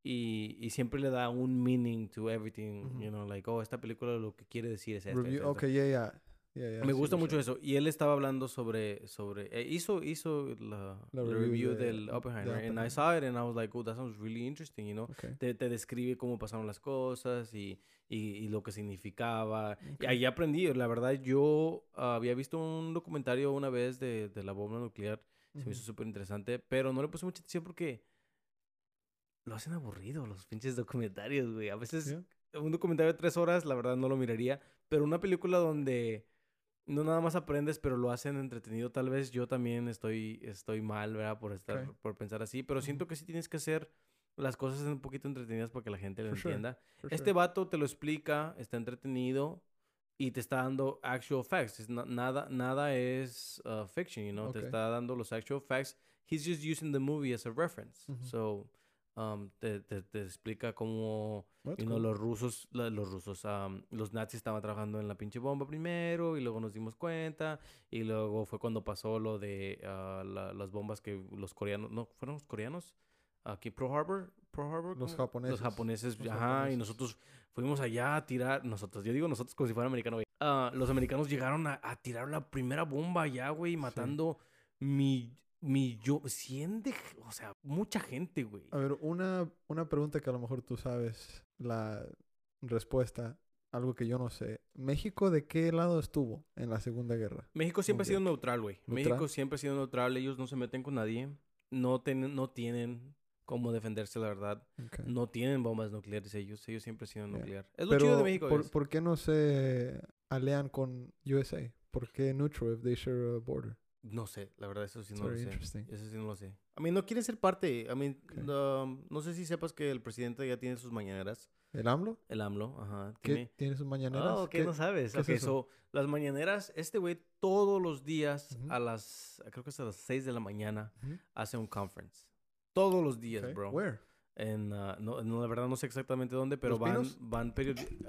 Y, y siempre le da un meaning to everything, you know, like, oh, esta película lo que quiere decir es esto. Review. esto, Ok, yeah, yeah. Yeah, yeah, me gusta mucho eso. Y él estaba hablando sobre... sobre eh, hizo hizo la, review review, de- del de Oppenheimer. And I Oppenheimer. saw it and I was like, oh, that sounds really interesting, you know. Te, te describe cómo pasaron las cosas y, y, y lo que significaba. Y ahí aprendí. La verdad, yo había visto un documentario una vez de, de la bomba nuclear. Se me hizo súper interesante. Pero no le puse mucha atención porque... Lo hacen aburrido los pinches documentarios, güey. A veces Yeah. un documentario de tres horas, la verdad no lo miraría. Pero una película donde no nada más aprendes, pero lo hacen entretenido, tal vez yo también estoy, estoy mal, ¿verdad? Por estar, Ok. por pensar así. Pero siento que sí tienes que hacer las cosas un poquito entretenidas para que la gente lo For sure, entienda. For Este sure. vato te lo explica, está entretenido y te está dando actual facts. Nada, nada es uh, fiction, you know? Ok. Te está dando los actual facts. He's just using the movie as a reference. Ujú. So, um, te, te, te explica cómo That's y no, cool. los rusos, los rusos, am, los nazis estaban trabajando en la pinche bomba primero y luego nos dimos cuenta y luego fue cuando pasó lo de ah, la- las bombas que los coreanos, no, fueron los coreanos, aquí Pearl Harbor, Pearl Harbor, Los ¿cómo? japoneses. los japoneses, Los ajá, y japoneses. nosotros fuimos allá a tirar, nosotros, yo digo nosotros como si fuera americano, güey. Ah, los americanos llegaron a, a tirar la primera bomba allá, güey, matando mi, mi, yo, cien de, g- o sea, mucha gente, güey. A ver, una, una pregunta que a lo mejor tú sabes la respuesta, algo que yo no sé. ¿México de qué lado estuvo en la Segunda Guerra? México siempre ha sido neutral, güey. ¿Neutral? México siempre ha sido neutral. Ellos no se meten con nadie. No, ten- no tienen cómo defenderse, la verdad. Okay. No tienen bombas nucleares ellos. Ellos siempre han sido Yeah. nuclear. Es lo Pero, chido de México. ¿por, por qué no se alean con USA? ¿Por qué neutral if they share a border? No sé, la verdad, eso sí It's no lo sé. Eso sí no lo sé. A mí no quiere ser parte. A mí, um, no sé si sepas que el presidente ya tiene sus mañaneras. ¿El AMLO? El AMLO, ajá. ¿Qué Tiene... tiene sus mañaneras? Oh, ¿qué ¿Qué- no sabes? qué ok, so, las mañaneras, este güey todos los días Ujú. a las, creo que es a las 6 de la mañana, Ujú. hace un conference. Todos los días, Okay. bro. Where? En, ah, no, no, la verdad no sé exactamente dónde, pero ¿Los van, Pinos? van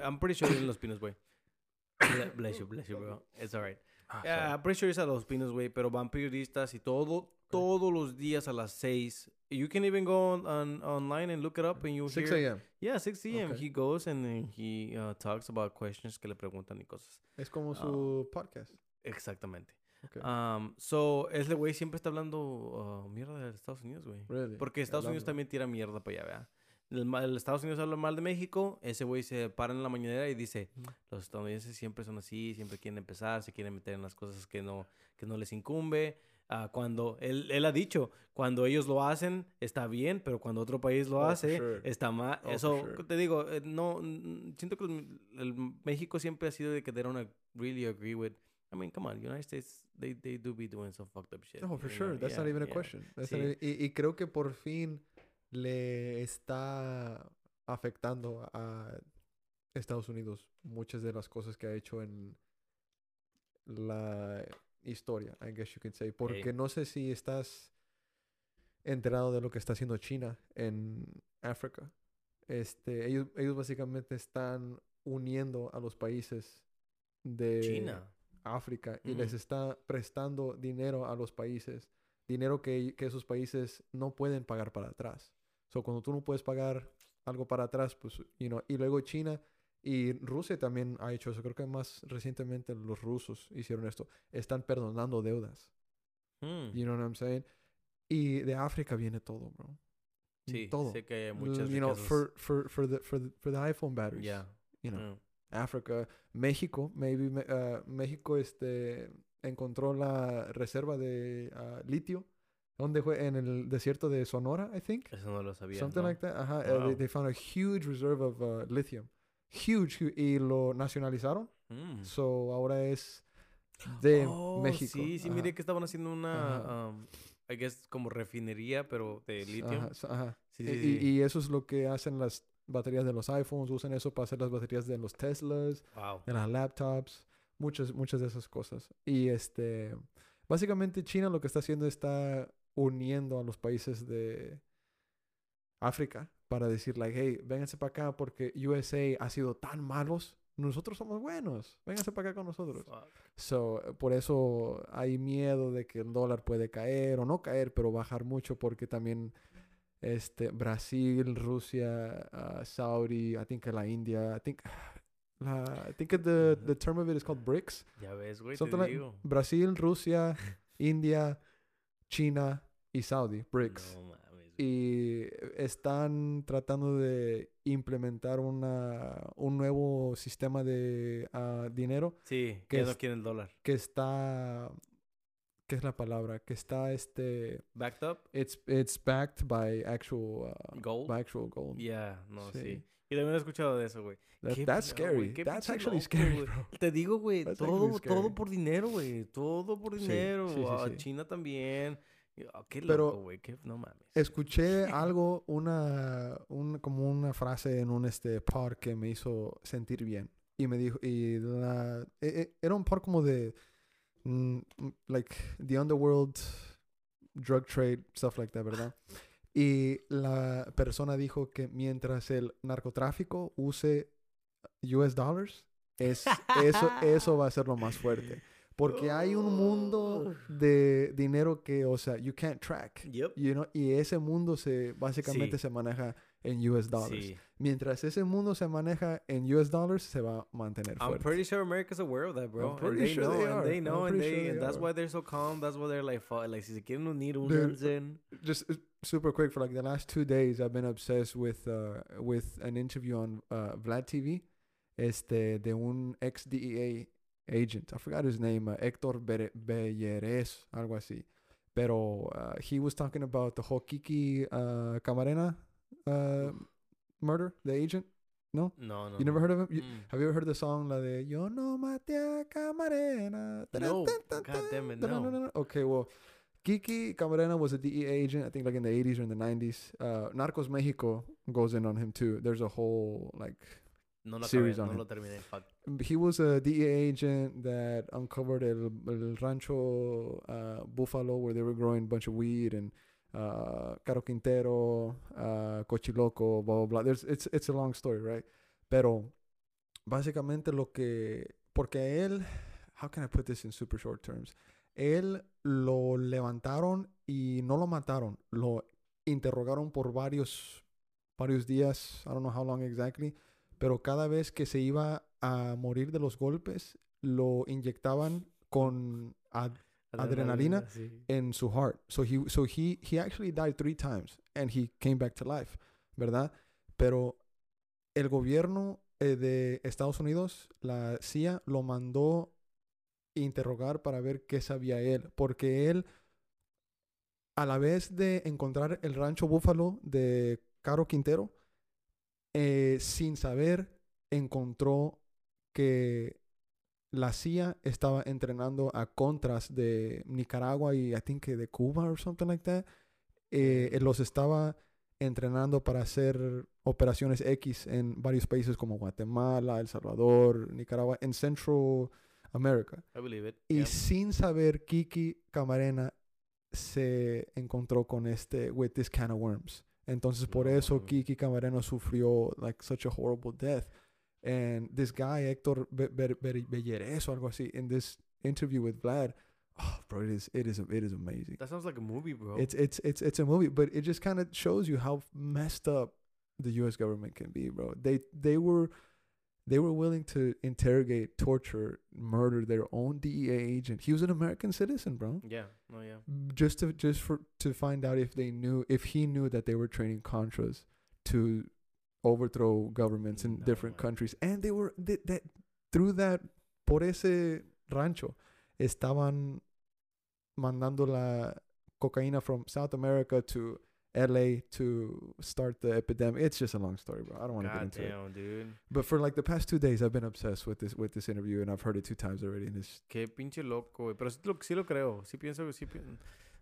I'm pretty sure en Los Pinos, güey. <coughs> Ble- Bless you, bless you, bro. It's alright. Ah, sure es a Los Pinos, güey, pero van periodistas y todo, todos los días a las 6. You can even go on, on- online and look it up and you'll 6 hear... a.m. Yeah, 6 a.m. Okay. He goes and then he uh, talks about questions que le preguntan y cosas. Es como su podcast. Exactamente. Okay. Um, so, ese güey siempre está hablando uh, mierda de Estados Unidos, güey. Really? Porque Estados Unidos también tira mierda para allá, ¿verdad? El, el Estados Unidos habla mal de México, ese güey se para en la mañanera y dice, los estadounidenses siempre son así, siempre quieren empezar, se quieren meter en las cosas que no, que no les incumbe. Ah, cuando él, él ha dicho, cuando ellos lo hacen, está bien, pero cuando otro país lo Oh, hace, sure. está mal. Oh, Eso, sure. te digo, eh, no, siento que los- el México siempre ha sido de que they don't really agree with. I mean, come on, United States, they, they do be doing some fucked up shit. No, for you sure. know? That's not Yeah, even a yeah. question. That's Sí. not y, y creo que por fin le está afectando a Estados Unidos muchas de las cosas que ha hecho en la historia, I guess you could say. Porque no sé si estás enterado de lo que está haciendo China en África. Este, ellos, ellos básicamente están uniendo a los países de China. África y les Mm. está prestando dinero a los países, dinero que, que esos países no pueden pagar para atrás. So, cuando tú no puedes pagar algo para atrás, pues, you know, y luego China y Rusia también ha hecho eso. Creo que más recientemente los rusos hicieron esto. Están perdonando deudas. Hmm. You know what I'm saying? Y de África viene todo, bro. Sí, todo. sé que muchas you know, for, for, for, the, for, the, for the iPhone batteries. Yeah. You know. Mm. África, México, maybe uh, México este encontró la reserva de uh, litio. ¿Dónde fue? En el desierto de Sonora, I think. Eso no lo sabía. Something ¿no? like that. Ajá. uh, they, Wow. they found a huge reserve of uh, lithium. Huge, hu- Y lo nacionalizaron. Mm. So ahora es de Oh, México. Sí, sí, Ajá. miré que estaban haciendo una, um, I guess, como refinería, pero de litio. Ajá, ajá. Sí, Y- sí, y, sí. y eso es lo que hacen las baterías de los iPhones. Usan eso para hacer las baterías de los Teslas. Wow. de las laptops, muchas, muchas de esas cosas. Y este, básicamente China lo que está haciendo está uniendo a los países de África para decir, like, hey, vénganse para acá porque USA ha sido tan malos, nosotros somos buenos, vénganse para acá con nosotros. Fuck. So, eh, por eso hay miedo de que el dólar puede caer o no caer, pero bajar mucho porque también este Brasil, Rusia, uh, Saudi, I think la India, I think <sighs> la, I think the the term of it is called BRICS. Ya ves, güey, te like digo. Brasil, Rusia, <laughs> India, China y Saudi, BRICS. No mames. Y están tratando de implementar una, un nuevo sistema de ah, dinero Sí, que ya no es- quieren el dólar. que está ¿qué es la palabra? Que está este Backed up, it's it's backed by actual uh, gold. by actual gold. Yeah, no, sí. Sí. Y también he escuchado de eso, güey. That- that's scary. That's actually loco, scary, bro. Te digo, güey, todo, todo por dinero, güey. Todo por dinero. sí, sí, Ah, sí. China también. Ah, qué Pero- loco, güey. No mames. Escuché <laughs> algo una un, como una frase en un este pod que me hizo sentir bien y me dijo y la e- e- era un pod como de mm, like the underworld drug trade stuff like that, ¿verdad? Y la persona dijo que mientras el narcotráfico use US dollars, es, eso, eso va a ser lo más fuerte. Porque hay un mundo de dinero que, o sea, you can't track. Yep. You know, y ese mundo se básicamente Sí. se maneja en US dollars. Sí. Mientras ese mundo se maneja en US dollars, se va a mantener I'm fuerte. pretty sure America's aware of that, bro. I'm and pretty they sure know, they and are. they I'm know, and they, sure and they that's are. why they're so calm. That's why they're like, like, si se quieren unir, únanse. Just uh, super quick for like the last two days, I've been obsessed with uh, with an interview on uh, Vlad TV, este de un ex DEA agent. I forgot his name, uh, Héctor Bere- Belleres, algo así. Pero uh, he was talking about the whole Kiki uh, Camarena uh, murder, the agent. No, No, no. you never no. heard of him. You- Mm. have you ever heard the song la de Yo no maté a Camarena? No, God damn it, no. Okay, well, Kiki Camarena was a DEA agent, I think like in the 80s or in the 90s. Uh, Narcos Mexico goes in on him too. There's a whole like No series acabé, on no him. lo terminé. Fuck. he was a DEA agent that uncovered el, el rancho uh, Buffalo where they were growing a bunch of weed and uh, Caro Quintero, uh, Cochiloco, blah, blah, blah. There's, it's, it's a long story, right? Pero básicamente lo que... Porque él... How can I put this in super short terms? Él lo levantaron y no lo mataron. Lo interrogaron por varios, varios días. I don't know how long exactly pero cada vez que se iba a morir de los golpes, lo inyectaban con ad- Adrenalina. sí. en su heart. So he, so he, he actually died three times and he came back to life, ¿verdad? Pero el gobierno eh, de Estados Unidos, la CIA, lo mandó interrogar para ver qué sabía él, porque él, a la vez de encontrar el rancho Búfalo de Caro Quintero, eh, sin saber, encontró que la CIA estaba entrenando a contras de Nicaragua y I think de Cuba or something like that. Eh, los estaba entrenando para hacer operaciones X en varios países como Guatemala, El Salvador, Nicaragua, en Central America. I believe it. Y yeah. sin saber, Kiki Camarena se encontró con este, with this can of worms. Entonces, por No eso mames. Kiki Camarena sufrió like such a horrible death. And this guy, Héctor Be- Be- Be- Belleres o algo así, in this interview with Vlad, oh, bro, it is, it is, it is amazing. That sounds like a movie, bro. It's, it's, it's, it's a movie, but it just kind of shows you how messed up the U.S. government can be, bro. They, they were, they were willing to interrogate, torture, murder their own DEA agent. He was an American citizen, bro. yeah. No, yeah. Just to just for to find out if they knew if he knew that they were training contras to overthrow governments in No different way. countries, and they were they, that through that por ese rancho estaban mandando la cocaína from South America to LA to start the epidemic. It's just a long story, bro. I don't want to get into it. dude. But for like the past two days, I've been obsessed with this with this interview, and I've heard it two times already. And it's Qué pinche loco, güey. Pero sí lo, sí lo creo. Sí pienso que sí.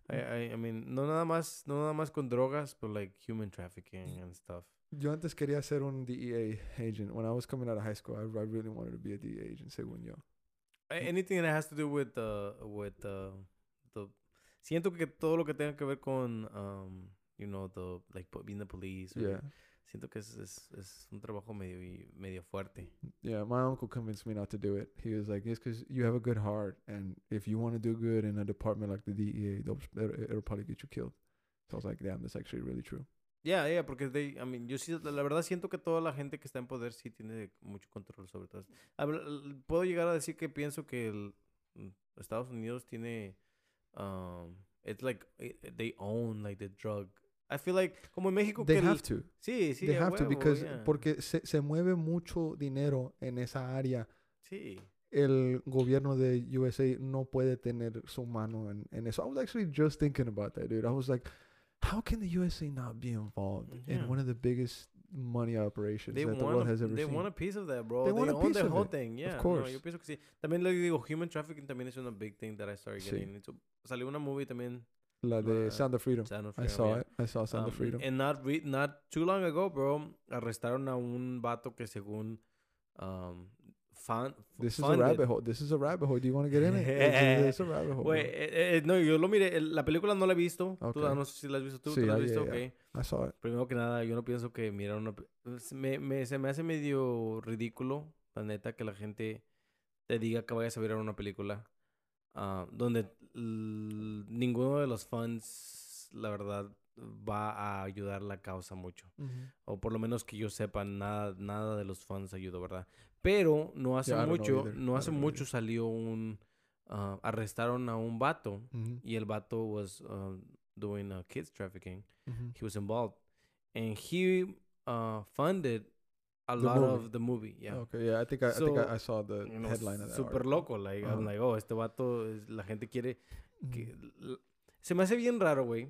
I, I, I mean, no nada más, no nada más con drogas, but like human trafficking and stuff. yo antes quería ser un DEA agent. When I was coming out of high school, I, I really wanted to be a DEA agent, según yo. Anything that has to do with uh, with uh, the siento que todo lo que tenga que ver con um, you know the like being the police or- Yeah, siento que es, es, es un trabajo medio medio fuerte yeah. My uncle convinced me not to do it. He was like, "It's because you have a good heart, and if you want to do good in a department like the DEA, it'll, it'll probably get you killed." So I was like, "Damn, that's actually really true." yeah yeah porque they, I mean yo sí la verdad siento que toda la gente que está en poder sí tiene mucho control sobre todo puedo llegar a decir que pienso que el mm, Estados Unidos tiene um it's like eh, they own like the drug I feel like como en México They que el- have to. sí sí they have to huevo, because yeah. porque se, se mueve mucho dinero en esa área. sí El gobierno de USA no puede tener su mano en, en eso. I was actually just thinking about that, dude. I was like, how can the USA not be involved Yeah. in one of the biggest money operations They that the world a, has ever they seen? want a piece of that, bro. They They, want a own piece the of whole it, thing, yeah. no, course. yo pienso que sí. También le digo, human trafficking también es una big thing that I started Sí. getting into. Salió una movie también, La de uh, Sound of Freedom. Sound of I Freedom, saw yeah. it. I saw Sound of Um, Freedom. And not, re- not too long ago, bro, arrestaron a un vato que según um, fan, This is a funded- rabbit hole. This is a rabbit hole. Do you want to get in it? It's, <laughs> it's a rabbit hole. Bro. eh, eh, no, yo lo miré. La película no la he visto. Tú, Ok. ah, no sé si la has visto tú. Sí, ¿Tú la has visto? yeah, yeah. Ok. I saw it. Primero que nada, yo no pienso que mirar una... Me, me- se me hace medio ridículo, la neta, que la gente te diga que vayas a ver una película ah, donde ninguno de los fans, la verdad, va a ayudar la causa mucho. O por lo menos que yo sepa, nada, nada de los fans ayudó, ¿verdad? Pero no hace Yeah, mucho, no hace mucho salió un... ah, arrestaron a un vato y el vato was uh, doing uh, kids trafficking Mhm. he was involved and he uh funded a The lot movie. of the movie yeah Okay, yeah, I think I, I think I, So, I saw the You know, headline of that. super article. loco like I'm Ajá. like oh este vato es- la gente quiere que l- Se me hace bien raro, güey,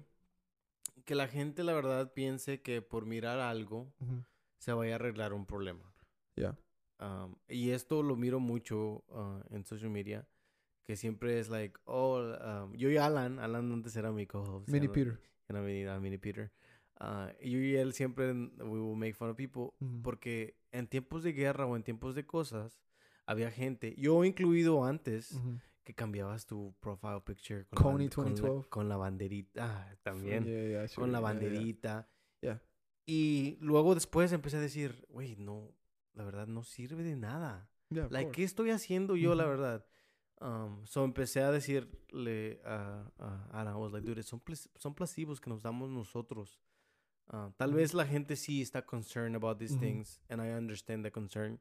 que la gente, la verdad, piense que por mirar algo Ujú. se vaya a arreglar un problema. Yeah. Um, y esto lo miro mucho uh, en social media, que siempre es like, oh, um, yo y Alan, Alan antes era mi co-host. Mini Peter. ya no venía, Mini Peter. Ah, yo y él siempre, we will make fun of people, Ujú. porque en tiempos de guerra o en tiempos de cosas, había gente, yo incluido antes, Ujú. que cambiabas tu profile picture con, Coney la, bande- con, la, 2012. con la banderita, ah, también, Yeah, yeah, see con la banderita. Yeah. Y luego después empecé a decir, güey, no, la verdad no sirve de nada. Like. ¿qué estoy haciendo yo, la Ujú. verdad? Um, so empecé a decirle a, a Alan, I was like, dude, son, son placebos que nos damos nosotros. Ah, tal vez la gente sí está concerned about these Ujú. things, and I understand the concern,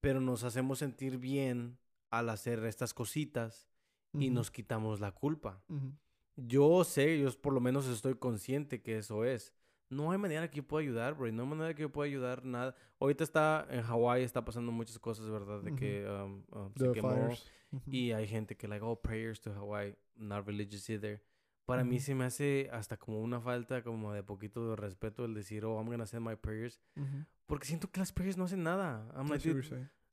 pero nos hacemos sentir bien al hacer estas cositas y Ujú. nos quitamos la culpa. Ujú. Yo sé, yo por lo menos estoy consciente que eso es. No hay manera que yo pueda ayudar, bro. No hay manera que yo pueda ayudar nada. Ahorita está en Hawái, está pasando muchas cosas, ¿verdad? De que um, um, se quemó. Y hay gente que, like, oh, prayers to Hawaii, not religious either. Para mí Ujú. se me hace hasta como una falta como de poquito de respeto el decir, oh, I'm gonna send my prayers. Porque siento que las prayers no hacen nada. I'm like,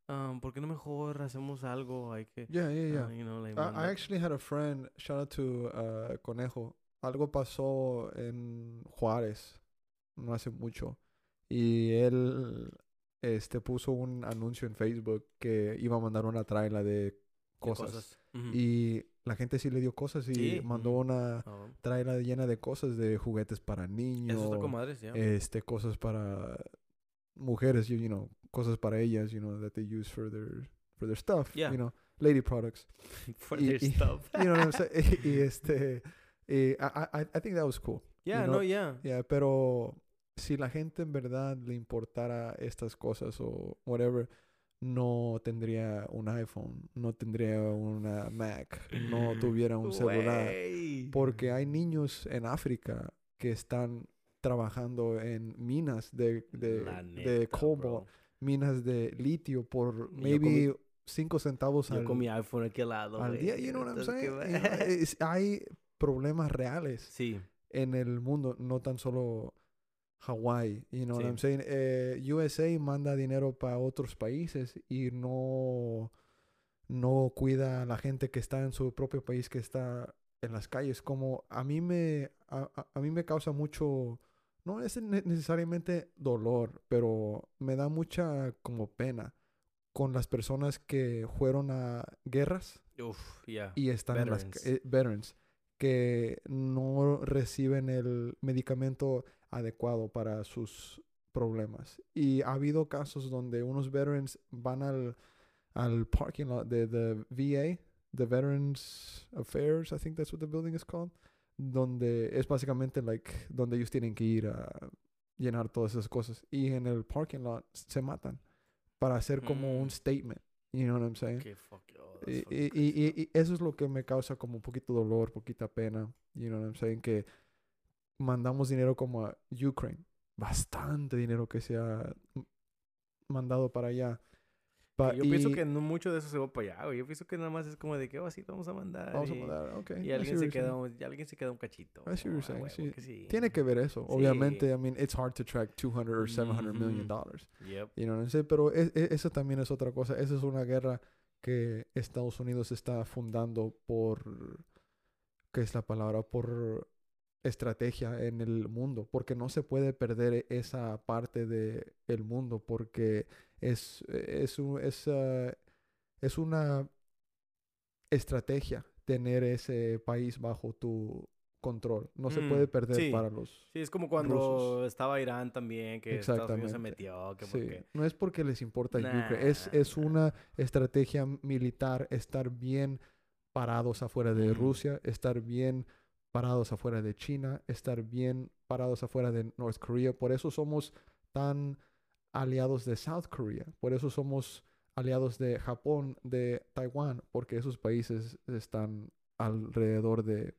um, ¿por qué no mejor hacemos algo? Hay que, Yeah, yeah, yeah. uh, you know, like, I, actually had a friend, shout out to uh, Conejo. Algo pasó en Juárez no hace mucho. Y él este, puso un anuncio en Facebook que iba a mandar una traila de de cosas. Y la gente sí le dio cosas y Sí, mandó una traila llena de cosas, de juguetes para niños, Eso está con madres, ya. este, cosas para mujeres, you, you know, cosas para ellas, you know, that they use for their, for their stuff, Yeah. you know, lady products. <laughs> For y- their y- stuff. <laughs> You know what I'm saying? <laughs> y este, y I, I, I think that was cool. Yeah, know, no, yeah. Yeah, pero si la gente en verdad le importara estas cosas o whatever, no tendría un iPhone, no tendría una Mac, no tuviera un celular. Porque hay niños en África que están trabajando en minas de, de, cobalt, bro. minas de litio por maybe 5 centavos Yo al, con mi iPhone aquí al lado, al día. You know what I'm saying? hay problemas reales Sí. en el mundo, no tan solo Hawái. You know what Sí. I'm saying? Eh, USA manda dinero para otros países y no, no cuida a la gente que está en su propio país, que está en las calles. Como a mí me, a, a- mí me causa mucho, no es ne- necesariamente dolor, pero me da mucha como pena con las personas que fueron a guerras Uf, y están en las eh, veterans que no reciben el medicamento adecuado para sus problemas. Y ha habido casos donde unos veterans van al, al parking lot de the VA, the Veterans Affairs, I think that's what the building is called, donde es básicamente like donde ellos tienen que ir a llenar todas esas cosas y en el parking lot se matan para hacer como Mm. un statement, you know what I'm saying? Qué fuck, oh, Y, y- y- y eso es lo que me causa como un poquito dolor, poquita pena. You know what I'm saying? Que mandamos dinero como a Ukraine. Bastante dinero que se ha mandado para allá. Pa- yo pienso y- que no mucho de eso se va para allá, güey. Yo pienso que nada más es como de que, oh, sí, vamos a mandar. Vamos a y, mandar, ok. y alguien se, queda, un- y alguien se queda un cachito. What you're Ah, huevo sí. sí. Tiene que ver eso. Obviamente, Sí. I mean, it's hard to track 200 or 700 million Ujú. dollars. Yep. You know what I'm saying? Pero e- e- eso también es otra cosa. Esa es una guerra que Estados Unidos está fundando por, ¿qué es la palabra? Por estrategia en el mundo, porque no se puede perder esa parte de el mundo, porque es, es, un- es, ah, es una estrategia tener ese país bajo tu control. No se Mm, puede perder sí. para los... Sí, es como cuando estaba Irán también, que Estados Unidos se metió. Que Sí, porque... no es porque les importa Ucrania, es, es Nah. una estrategia militar estar bien parados afuera de Mm. Rusia, estar bien parados afuera de China, estar bien parados afuera de North Korea. Por eso somos tan aliados de South Korea, por eso somos aliados de Japón, de Taiwán, porque esos países están alrededor de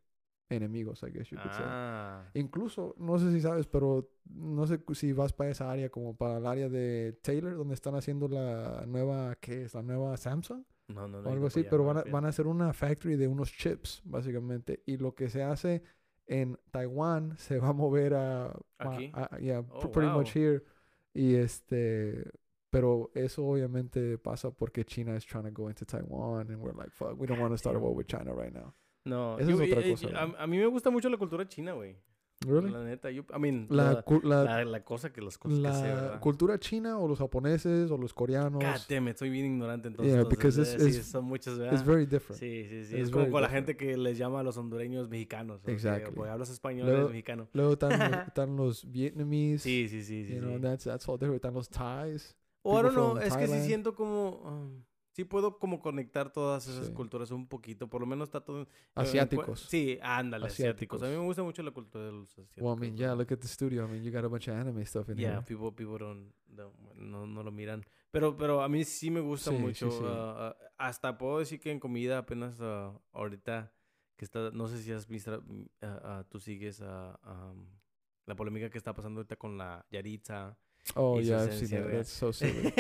enemigos, I guess you could say. Ah. Incluso, no sé si sabes, pero no sé si vas para esa área, como para el área de Taylor, donde están haciendo la nueva, ¿qué es? La nueva Samsung No, no, no. o algo así, pero van a, van a hacer una factory de unos chips, básicamente. Y lo que se hace en Taiwán se va a mover a... a- ¿Aquí? a- yeah, Oh, pr- pretty much wow. here. Y este... Pero eso obviamente pasa porque China is trying to go into Taiwan and we're like, fuck, we don't want to start a war with China right now. No, Esa yo- es otra cosa, a, a mí me gusta mucho la cultura china, güey. Really? La neta, yo, I mean, La, la, la- la, la cosa que las cosas que sé, la ¿verdad? cultura china o los japoneses o los coreanos God damn it, soy bien ignorante entonces. Yeah, entonces, because eh, it's- sí, it's- son muchas, ¿verdad? very different. Sí, sí, sí. It's Es como con la different. gente que les llama a los hondureños mexicanos. que, Exactly. Pues hablas español, eres Luego- mexicano. Luego están, los- <laughs> están los Vietnamese. Sí, sí, sí, sí. you know, sí. that's, that's all different. Están los Thais. O I don't people know, from es que sí siento como... um, sí puedo como conectar todas esas Sí. culturas un poquito. Por lo menos está todo... Asiáticos. Sí, ándale, asiáticos. A mí Asiáticos. me gusta mucho la cultura de los asiáticos. Well, I mean, yeah, look at the studio. I mean, you got a bunch of anime stuff in Yeah, here. people, people don't, don't- no, no lo miran. Pero, pero a mí sí me gusta Sí, mucho. sí. ah, ah, hasta puedo decir que en comida apenas ah, ahorita que está, no sé si has visto, tú sigues am, la polémica que está pasando ahorita con la Yaritza. Oh, yeah, I've seen that. That's so silly. <laughs>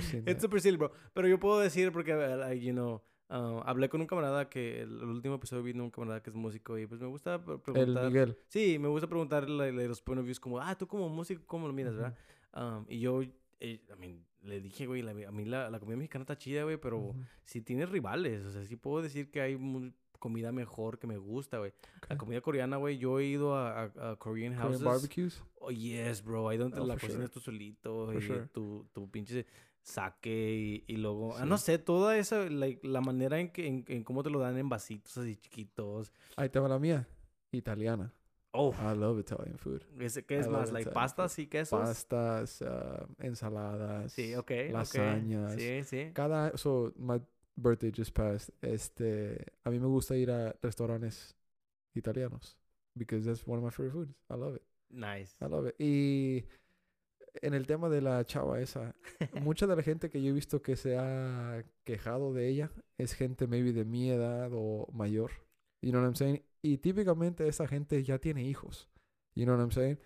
seen It's that. super silly, bro. Pero yo puedo decir porque, uh, like, you know, ah, hablé con un camarada que el, el último episodio vino un camarada que es músico y pues me gusta pre- El preguntar. Miguel. Sí, me gusta preguntar la- los point of views como, ah, tú como músico, ¿cómo lo miras, verdad? Um, y yo, eh, I mean, le dije, güey, la- a mí la, la comida mexicana está chida, güey, pero Ujú. sí tiene rivales. O sea, sí puedo decir que hay comida mejor que me gusta, güey. La Okay. comida coreana, güey, yo he ido a, a- a Korean Korean houses. barbecues. Oh, yes, bro. Ahí donde Oh, la cocinas sure. tú solito For y sure. tu, tu pinche saque y, y luego... Ah, no Sí. sé, toda esa, like, la manera en que en, en cómo te lo dan en vasitos así chiquitos. Ahí te va la mía. Italiana. Oh, I love Italian food. ¿qué I es love más? Like pastas y quesos. Pastas, uh, ensaladas. Sí, ok. lasañas. Sí, sí. Cada, so, my birthday just passed. Este, a mí me gusta ir a restaurantes italianos. Because that's one of my favorite foods. I love it. Nice. I love it. Y en el tema de la chava esa, <laughs> mucha de la gente que yo he visto que se ha quejado de ella es gente maybe de mi edad o mayor. You know what I'm saying? Y típicamente esa gente ya tiene hijos. You know what I'm saying?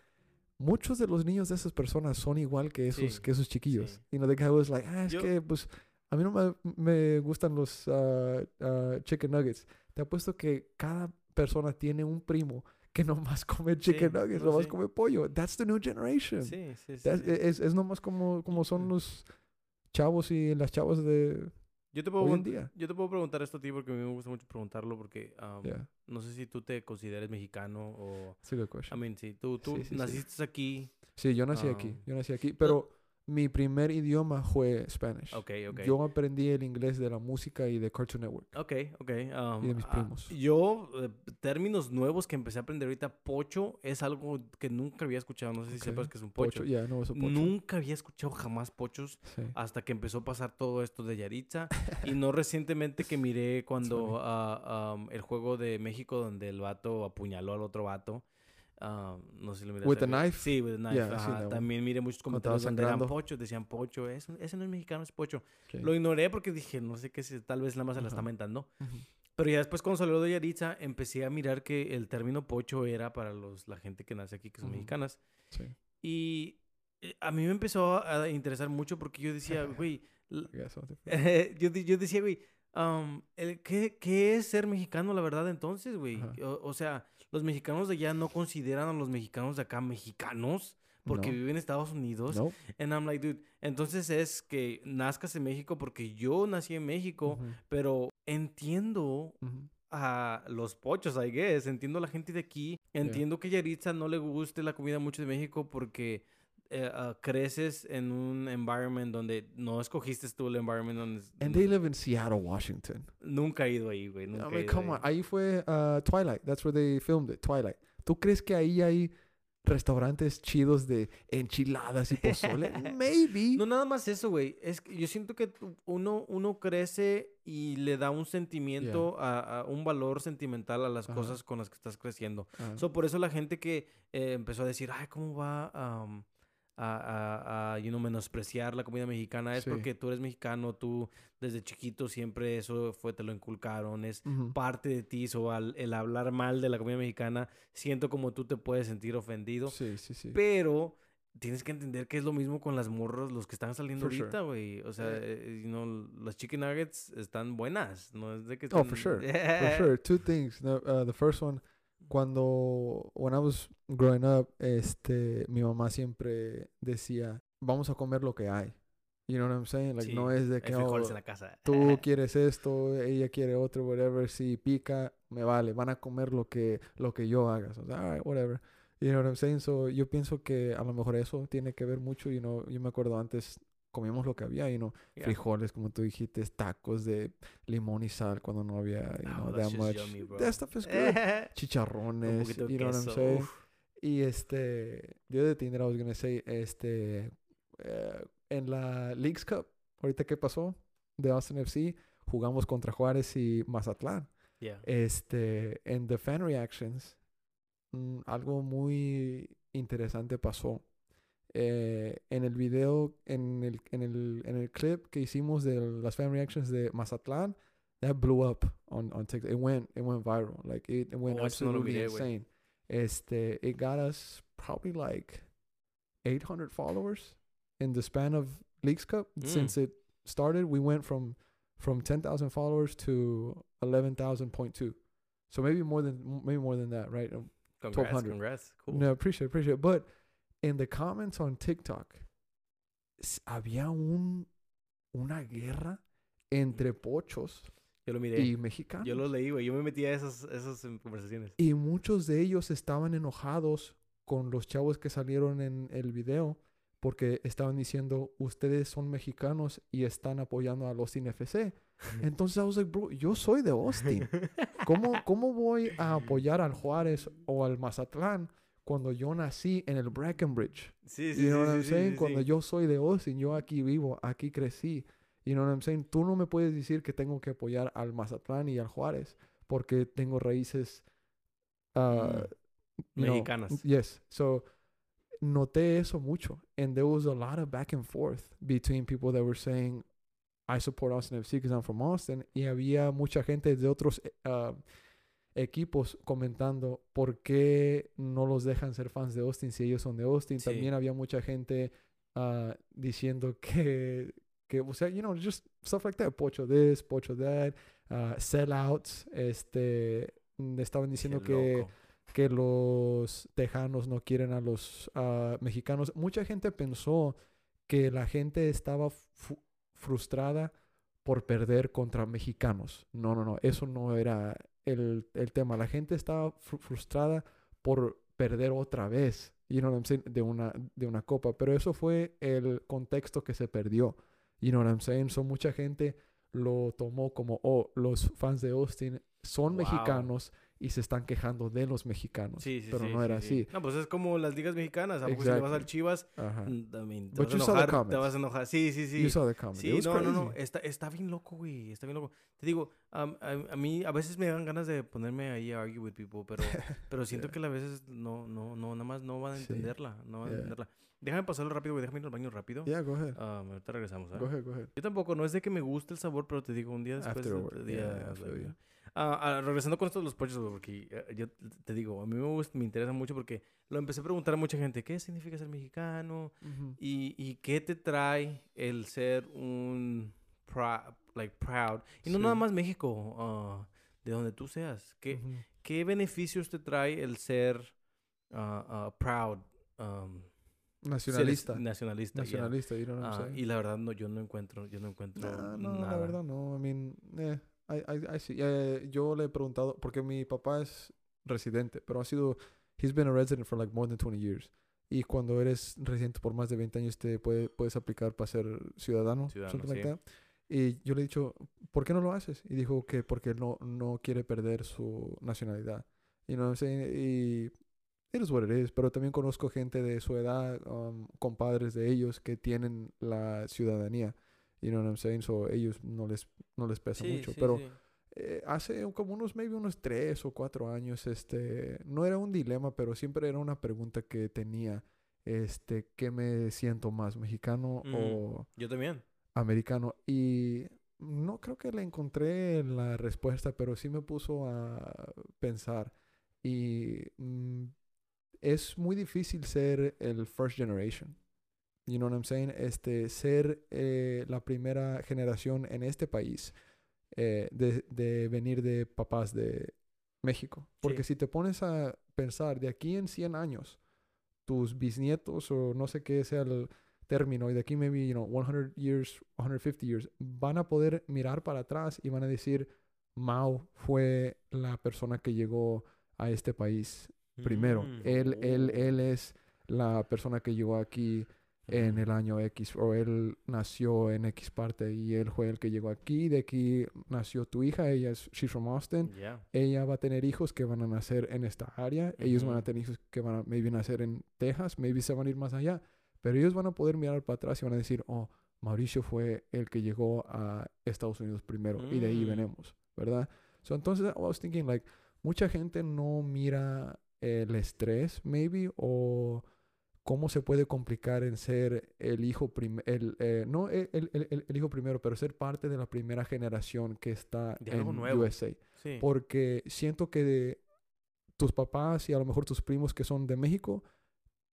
Muchos de los niños de esas personas son igual que esos, Sí, que esos chiquillos. sí. You know, the guy was like, ah, es Yo- que pues a mí no me, me gustan los ah, ah, chicken nuggets. Te apuesto que cada persona tiene un primo que <laughs> nomás come chicken Sí, nuggets, no, nomás sí. come pollo. That's the new generation. Sí, sí, sí. Sí. Es, es nomás como, como son los chavos y las chavas de Yo te, puedo hoy en día. yo te puedo preguntar esto a ti porque a mí me gusta mucho preguntarlo porque um, Yeah, no sé si tú te consideres mexicano o... good I mean, sí, tú, tú Sí, sí, sí. naciste aquí. Sí, yo nací aquí, Ah. yo nací aquí, pero mi primer idioma fue Spanish. Ok, ok. Yo aprendí el inglés de la música y de Cartoon Network. Ok, ok. um, Y de mis ah, primos. yo, eh, términos nuevos que empecé a aprender ahorita, pocho es algo que nunca había escuchado. No sé si sepas que es un pocho. Pocho, yeah, no, eso pocho. Nunca había escuchado jamás pochos Sí. hasta que empezó a pasar todo esto de Yaritza. y no recientemente que miré cuando <laughs> um, el juego de México donde el vato apuñaló al otro vato. Ah, no sé si lo miraste. With the knife? Sí, with the knife. Yeah, ajá. También miré muchos comentarios donde eran pochos, decían pocho. Ese, ese no es mexicano, es pocho. Sí. Lo ignoré porque dije, no sé qué, si tal vez nada más se la está mentando. Pero ya después cuando salió de Yaritza, empecé a mirar que el término pocho era para los, la gente que nace aquí, que son Ujú. mexicanas. Sí. Y eh, a mí me empezó a interesar mucho porque yo decía, <laughs> güey, <laughs> yo, yo decía, güey, um, ¿qué, qué es ser mexicano, la verdad, entonces, güey? O, o sea, los mexicanos de allá no consideran a los mexicanos de acá mexicanos porque No. viven en Estados Unidos. No. And I'm like, dude, entonces es que nazcas en México porque yo nací en México, pero entiendo a los pochos, I guess. Entiendo a la gente de aquí. Entiendo que Yaritza no le guste la comida mucho de México porque eh, ah, creces en un environment donde no escogiste tú el environment donde... And they live in Seattle, Washington. Nunca he ido ahí, güey. Nunca I he mean, ido come on. ahí. Ahí fue uh, Twilight. That's where they filmed it. Twilight. ¿Tú crees que ahí hay restaurantes chidos de enchiladas y pozole? <laughs> Maybe. No, nada más eso, güey. Es que yo siento que uno, uno crece y le da un sentimiento, a, a un valor sentimental a las cosas con las que estás creciendo. Ah, So, por eso la gente que eh, empezó a decir, ay, ¿cómo va? am, a, a, a, you know, menospreciar la comida mexicana. Es Sí. porque tú eres mexicano, tú desde chiquito siempre eso fue, te lo inculcaron. Es Ujú. parte de ti. So, al, el hablar mal de la comida mexicana, siento como tú te puedes sentir ofendido. Sí, sí, sí. Pero tienes que entender que es lo mismo con las morras, los que están saliendo For sure. ahorita, güey. O sea, eh, you know, las chicken nuggets están buenas. No es de que Oh, están... for sure. For <laughs> sure. Two things. No, uh, the first one, cuando, when I was growing up, este, mi mamá siempre decía, vamos a comer lo que hay. You know what I'm saying? Like, Sí, no es de que, oh, en la casa. tú <laughs> quieres esto, ella quiere otro, whatever. Si pica, me vale. Van a comer lo que, lo que yo haga. So, all right, whatever. You know what I'm saying? So, yo pienso que a lo mejor eso tiene que ver mucho. You know, yo me acuerdo antes comíamos lo que había, know, Yeah. frijoles, como tú dijiste, tacos de limón y sal cuando no había, you Oh, know, that much. yummy. That stuff is good. Chicharrones, de you know what I'm saying? Y este, the other thing that I was gonna say, este, eh, en la Leagues Cup, ahorita que pasó, de Austin FC, jugamos contra Juárez y Mazatlán. Yeah. Este, en the fan reactions, mm, algo muy interesante pasó. Eh, en el video, en el, en, el, en el clip que hicimos de las fan reactions de Mazatlán, that blew up on, on TikTok. It went, it went viral. Like, it, it went Oh, eso no lo absolutely insane. Este, it got us probably like 800 followers in the span of Leagues Cup. Mm. Since it started, we went from from 10,000 followers to 11,000.2. So maybe more than maybe more than that, right? Um, Congrats, 1200. congrats. Cool. No, appreciate, appreciate. But in the comments on TikTok, había un una guerra entre pochos Yo lo miré. y mexicanos. Yo lo leí, güey. Yo me metí a esas, esas em, conversaciones. Y muchos de ellos estaban enojados con los chavos que salieron en el video porque estaban diciendo, ustedes son mexicanos y están apoyando a los FC. Entonces I was like, bro, yo soy de Austin. <laughs> ¿Cómo, ¿Cómo voy a apoyar al Juárez o al Mazatlán cuando yo nací en el Breckenridge? Sí, sí, You know sí, what I'm saying? Cuando yo soy de Austin, yo aquí vivo, aquí crecí. You know what I'm saying? Tú no me puedes decir que tengo que apoyar al Mazatlán y al Juárez porque tengo raíces uh, know, Mexicanas. yes. So noté eso mucho. And there was a lot of back and forth between people that were saying, I support Austin FC because I'm from Austin. Y había mucha gente de otros uh, equipos comentando por qué no los dejan ser fans de Austin si ellos son de Austin. Sí. También había mucha gente uh, diciendo <laughs> que, que, o sea, you know, just stuff like that. Pocho this, pocho that, uh, sellouts. Este, mm, estaban diciendo que que los tejanos no quieren a los ah, mexicanos. Mucha gente pensó que la gente estaba frustrada por perder contra mexicanos. No, no, no, eso no era el, el tema. La gente estaba fru- frustrada por perder otra vez, you know what I'm saying, de una, de una copa. Pero eso fue el contexto que se perdió. You know what I'm saying? So mucha gente lo tomó como, oh, los fans de Austin son Wow. mexicanos y se están quejando de los mexicanos. Sí, sí, pero sí, no era sí. así. No, pues es como las ligas mexicanas. ¿A poco si le vas al Exactly. Chivas? Ajá. mm, I mean, te But vas a you saw the enojar. Te vas a enojar. Sí, sí, sí. You saw the comment. Sí, no, no, no. Está, está bien loco, güey. Está bien loco. Te digo, am- a, a mí a veces me dan ganas de ponerme ahí a argue with people, pero, <laughs> pero siento Yeah. que a veces no, no, no, nada más no van a entenderla. No van a entenderla. Déjame pasarlo rápido, güey. Déjame ir al baño rápido. Yeah, go ahead. Ah, ahorita regresamos, ¿ah? Go ahead, go ahead. Yo tampoco, no es de que me guste el sabor, pero te digo, un día después. After de- work, de día, yeah, I feel like, Ah, ah, regresando con esto de los güey, porque eh, yo te digo, a mí me, gusta, me interesa mucho porque lo empecé a preguntar a mucha gente, ¿qué significa ser mexicano? ¿Y, y qué te trae el ser un like proud? Y no Sí. nada más México, ah, de donde tú seas. ¿Qué, Ujú. ¿Qué beneficios te trae el ser proud? um, Nacionalista. es- nacionalista. yeah. Nacionalista, you know what I'm Ah, saying? y la verdad, no, yo no encuentro, yo no encuentro Nah, no, nada. la verdad no. I mean, eh, I, I, I see. Yo le he preguntado, porque mi papá es residente, pero ha sido, he's been a resident for like more than 20 years. Y cuando eres residente por más de 20 años, te puede, puedes aplicar para ser ciudadano, Ciudadano, like sí. that. Y yo le he dicho, ¿por qué no lo haces? Y dijo que porque no, no quiere perder su nacionalidad. You know what I'm saying? Y it is what it is. Pero también conozco gente de su edad, um, compadres de ellos que tienen la ciudadanía. You know what I'm saying? So ellos no les, no les pesa Sí, mucho. sí, Pero sí. eh, hace como unos, maybe unos tres o cuatro años, este, no era un dilema, pero siempre era una pregunta que tenía este, ¿qué me siento más, mexicano Mm. o Yo también. americano? Y no creo que le encontré la respuesta, pero sí me puso a pensar. Y mm, es muy difícil ser el first generation. You know what I'm saying? Este, ser eh, la primera generación en este país eh, de, de venir de papás de México. Porque Sí. si te pones a pensar de aquí en 100 años, tus bisnietos o no sé qué sea el término, y de aquí maybe, you know, 100 years, 150 years, van a poder mirar para atrás y van a decir, Mao fue la persona que llegó a este país primero. Mm. Él, él, Oh. él es la persona que llegó aquí en el año X o él nació en X parte y él fue el que llegó aquí. De aquí nació tu hija, ella es, she's from Austin. Ya. Ella va a tener hijos que van a nacer en esta área. Ellos van a tener hijos que van a maybe nacer en Texas, maybe se van a ir más allá. Pero ellos van a poder mirar para atrás y van a decir, oh, Mauricio fue el que llegó a Estados Unidos primero y de ahí Mm. venimos, ¿verdad? So, entonces, I was thinking, like, mucha gente no mira el estrés, maybe, o cómo se puede complicar en ser el hijo primero, eh, no el, el- el- el hijo primero, pero ser parte de la primera generación que está De en nuevo. USA. Sí. Porque siento que de tus papás y a lo mejor tus primos que son de México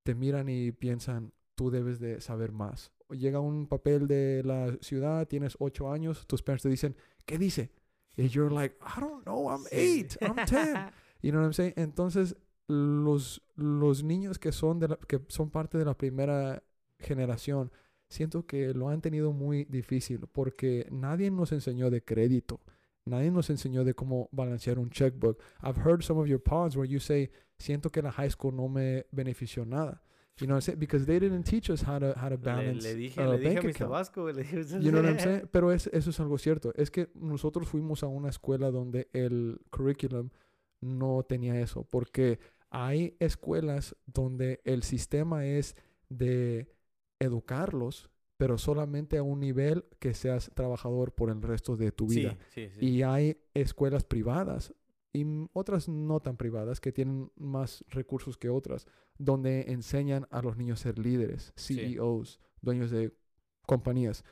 te miran y piensan, tú debes de saber más. Llega un papel de la ciudad, tienes ocho años, tus parents te dicen, ¿qué dice? Y you're like, I don't know, I'm eight, I'm ten. <laughs> You know what I'm saying? Entonces, los, los niños que son, de la- que son parte de la primera generación, siento que lo han tenido muy difícil porque nadie nos enseñó de crédito. Nadie nos enseñó de cómo balancear un checkbook. I've heard some of your pods where you say, siento que la high school no me benefició nada. You know what I'm saying? Because they didn't teach us how to, how to Le, balance le dije, a le dije a. Vasco, güey, le dije, You know what I'm saying? Pero es, eso es algo cierto. Es que nosotros fuimos a una escuela donde el curriculum no tenía eso. Porque hay escuelas donde el sistema es de educarlos, pero solamente a un nivel que seas trabajador por el resto de tu vida. Sí, sí, sí. Y hay escuelas privadas y otras no tan privadas que tienen más recursos que otras, donde enseñan a los niños a ser líderes. CEOs, dueños de compañías.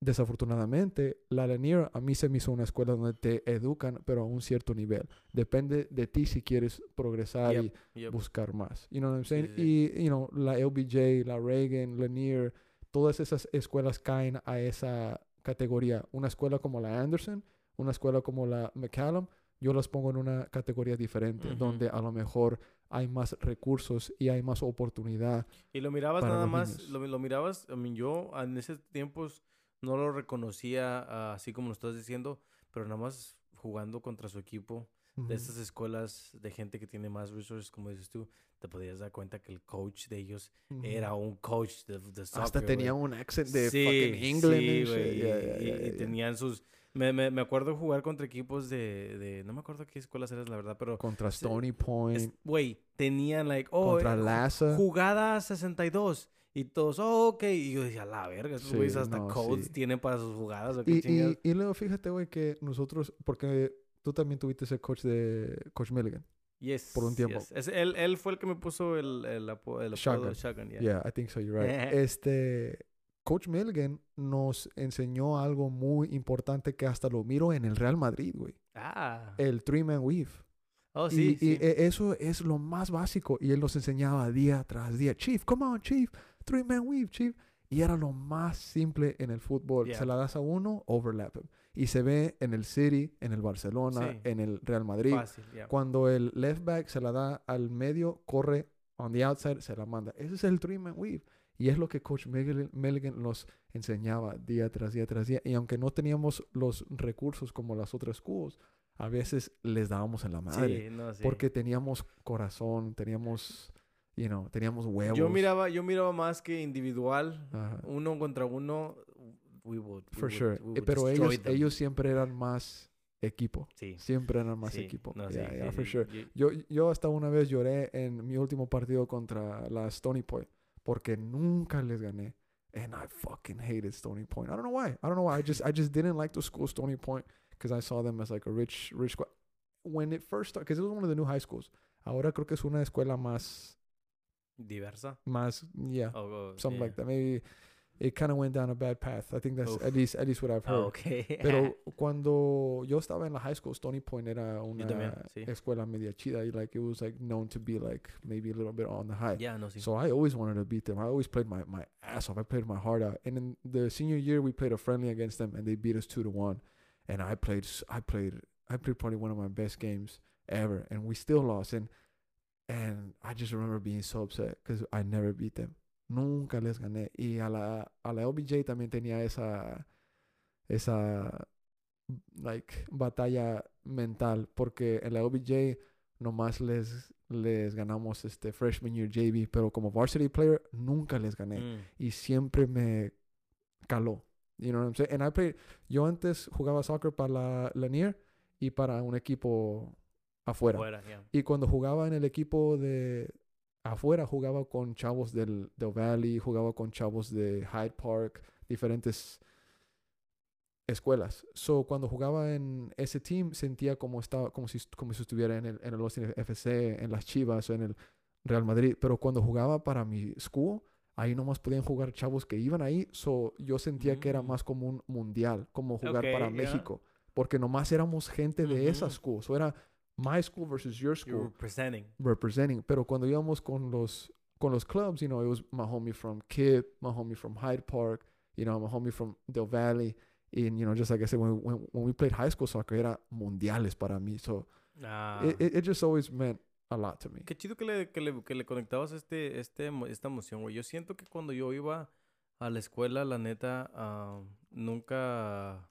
Desafortunadamente, la Lanier a mí se me hizo una escuela donde te educan, pero a un cierto nivel. Depende de ti si quieres progresar Yep, y yep. buscar más. You know what I'm saying? sí, Y, you know, la LBJ, la Reagan, Lanier, todas esas escuelas caen a esa categoría. Una escuela como la Anderson, una escuela como la McCallum, yo las pongo en una categoría diferente, Ujú. donde a lo mejor hay más recursos y hay más oportunidad. Y lo mirabas nada más, lo, lo mirabas, I mean, yo en esos tiempos no lo reconocía así como lo estás diciendo, pero nada más jugando contra su equipo de Ujú. estas escuelas de gente que tiene más resources, como dices tú, te podías dar cuenta que el coach de ellos Ujú. era un coach de, de Hasta soccer, tenía güey. un accent de Sí, fucking England sí, Yeah, y- yeah, y, yeah, y yeah. tenían sus... Me, me, me acuerdo jugar contra equipos de, de... No me acuerdo qué escuelas eran, la verdad, pero... Contra Stony Point, Güey, tenían, like... Oh, contra eh, Lhasa. jugada 62. Y todos, oh, ok. Y yo decía, la verga, estos Sí, güeyes hasta no, codes sí. tienen para sus jugadas o qué Y, y, y luego fíjate, güey, que nosotros, porque tú también tuviste ese coach de Coach Milligan. Yes, por un tiempo. yes. Es- él, él fue el que me puso el, el, apo- el apodo Shotgun. de Shotgun, yeah. Yeah, I think so, you're right. <laughs> este, Coach Milligan nos enseñó algo muy importante que hasta lo miro en el Real Madrid, güey. Ah. El three-man weave. oh, y, sí, y, sí. e- eso es lo más básico. Y él nos enseñaba día tras día. Chief, come on, Chief. Three-man weave, Chief. Y era lo más simple en el fútbol. Yeah. Se la das a uno, overlap. Y se ve en el City, en el Barcelona, Sí. en el Real Madrid. Fácil, yeah. Cuando el left back se la da al medio, corre on the outside, se la manda. Ese es el three-man weave. Y es lo que Coach Milligan, nos enseñaba día tras día tras día. Y aunque no teníamos los recursos como las otras schools, a veces les dábamos en la madre. Sí, no, sí. Porque teníamos corazón, teníamos, you know, teníamos huevos. Yo miraba, yo miraba más que individual, Ajá, uno contra uno, we would, we for would- sure. we Eh, would Pero ellos, them. ellos siempre eran más equipo. sí, Siempre eran más sí, equipo. no, Yeah, sí, yeah, for sure. Yo- Yo, yo hasta una vez lloré en mi último partido contra la Stony Point porque nunca les gané. And I fucking hated Stony Point. I don't know why. I don't know why. I just I just didn't like the school Stony Point because I saw them as like a rich rich squad. When it first started, because it was one of the new high schools. Ahora creo que es una escuela más Diversa. más, yeah, Oh, oh, something yeah. like that. Maybe it kind of went down a bad path. I think that's Oof. at least at least what I've heard. Ah, okay. <laughs> Pero cuando yo estaba en la high school, Stony Point era una también, sí. escuela media chida. y, Like it was like known to be like maybe a little bit on the high. yeah, no, sí. So I always wanted to beat them. I always played my, my ass off. I played my heart out. And in the senior year, we played a friendly against them, and they beat us two to one. And I played, I played, I played probably one of my best games ever, and we still lost. And and I just remember being so upset because I never beat them. Nunca les gané. Y a la a la LBJ también tenía esa esa like batalla mental porque en la LBJ nomás les les ganamos este freshman year JV, pero como varsity player nunca les gané Mm. y siempre me caló. You know what I'm saying? And I played, yo antes jugaba soccer para la Lanier y para un equipo afuera. Fuera, yeah. Y cuando jugaba en el equipo de afuera, jugaba con chavos del, del Valley, jugaba con chavos de Hyde Park, diferentes escuelas. So, cuando jugaba en ese team, sentía como, estaba, como, si, como si estuviera en el, en el Austin FC, en las Chivas o en el Real Madrid. Pero cuando jugaba para mi school, ahí nomás podían jugar chavos que iban ahí. So, yo sentía que era Mm. más como un mundial, como jugar para Ok, ya. México. Porque nomás éramos gente de esa Ujú. school. So, era my school versus your You're school representing. representing. Pero cuando íbamos con los con los clubs, you know, it was my homie from Kip, my homie from Hyde Park, you know, my homie from Del Valley. And, you know, just like I said, when, when, when we played high school soccer, era mundiales para mí. So Ah. it, it, it just always meant a lot to me. Qué chido que le, que le, que le conectabas este, este, esta emoción, güey. Yo siento que cuando yo iba a la escuela, la neta, ah, nunca...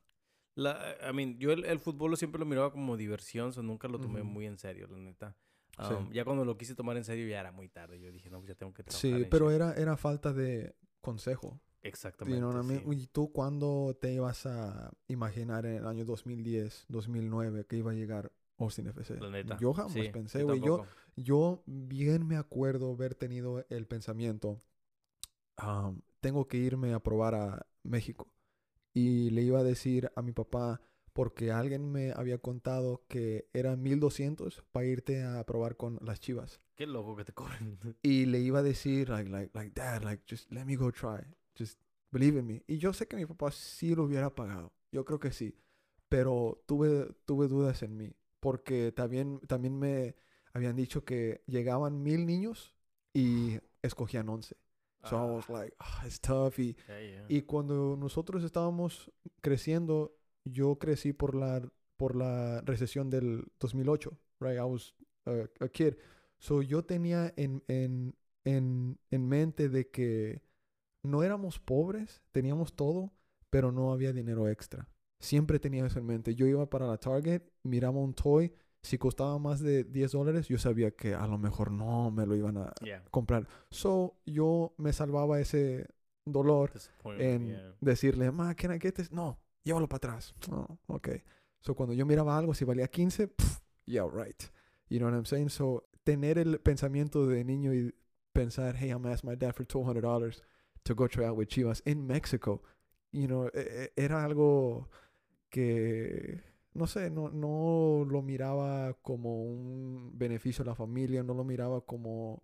La, I mean, yo el, el fútbol lo siempre lo miraba como diversión, so nunca lo tomé Ujú. muy en serio, la neta. Sí. Um, Ya cuando lo quise tomar en serio ya era muy tarde. Yo dije, no, pues ya tengo que trabajar Sí, pero shit". era, era falta de consejo. Exactamente, You know sí. ¿Y tú cuándo te ibas a imaginar en el año 2010, 2009 que iba a llegar Austin FC? La neta. Yo jamás sí, pensé, güey. Yo. Yo bien me acuerdo haber tenido el pensamiento, am, tengo que irme a probar a México. Y le iba a decir a mi papá, porque alguien me había contado que eran 1200 para irte a probar con las chivas. Qué loco que te cobren. <laughs> Y le iba a decir, like, like, like, dad, like, just let me go try. Just believe in me. Y yo sé que mi papá sí lo hubiera pagado. Yo creo que sí. Pero tuve, tuve dudas en mí. Porque también, también me habían dicho que llegaban mil niños y escogían 11. So I was like, ah, it's tough. Y, yeah, yeah. y cuando nosotros estábamos creciendo, yo crecí por la, por la recesión del 2008, right? I was a, a kid. So yo tenía en, en, en, en mente de que no éramos pobres, teníamos todo, pero no había dinero extra. Siempre tenía eso en mente. Yo iba para la Target, miraba un toy, si costaba más de 10 dólares, yo sabía que a lo mejor no me lo iban a Yeah, comprar. So yo me salvaba ese dolor en yeah. decirle, ma, get this? No, llévalo para atrás. Oh, ok. So cuando yo miraba algo, si valía 15, pff, yeah, right. You know what I'm saying? So tener el pensamiento de niño y pensar, hey, I'm gonna ask my dad for $200 to go try out with Chivas in Mexico, you know, e- e- era algo que, no sé, no, no lo miraba como un beneficio a la familia, no lo miraba como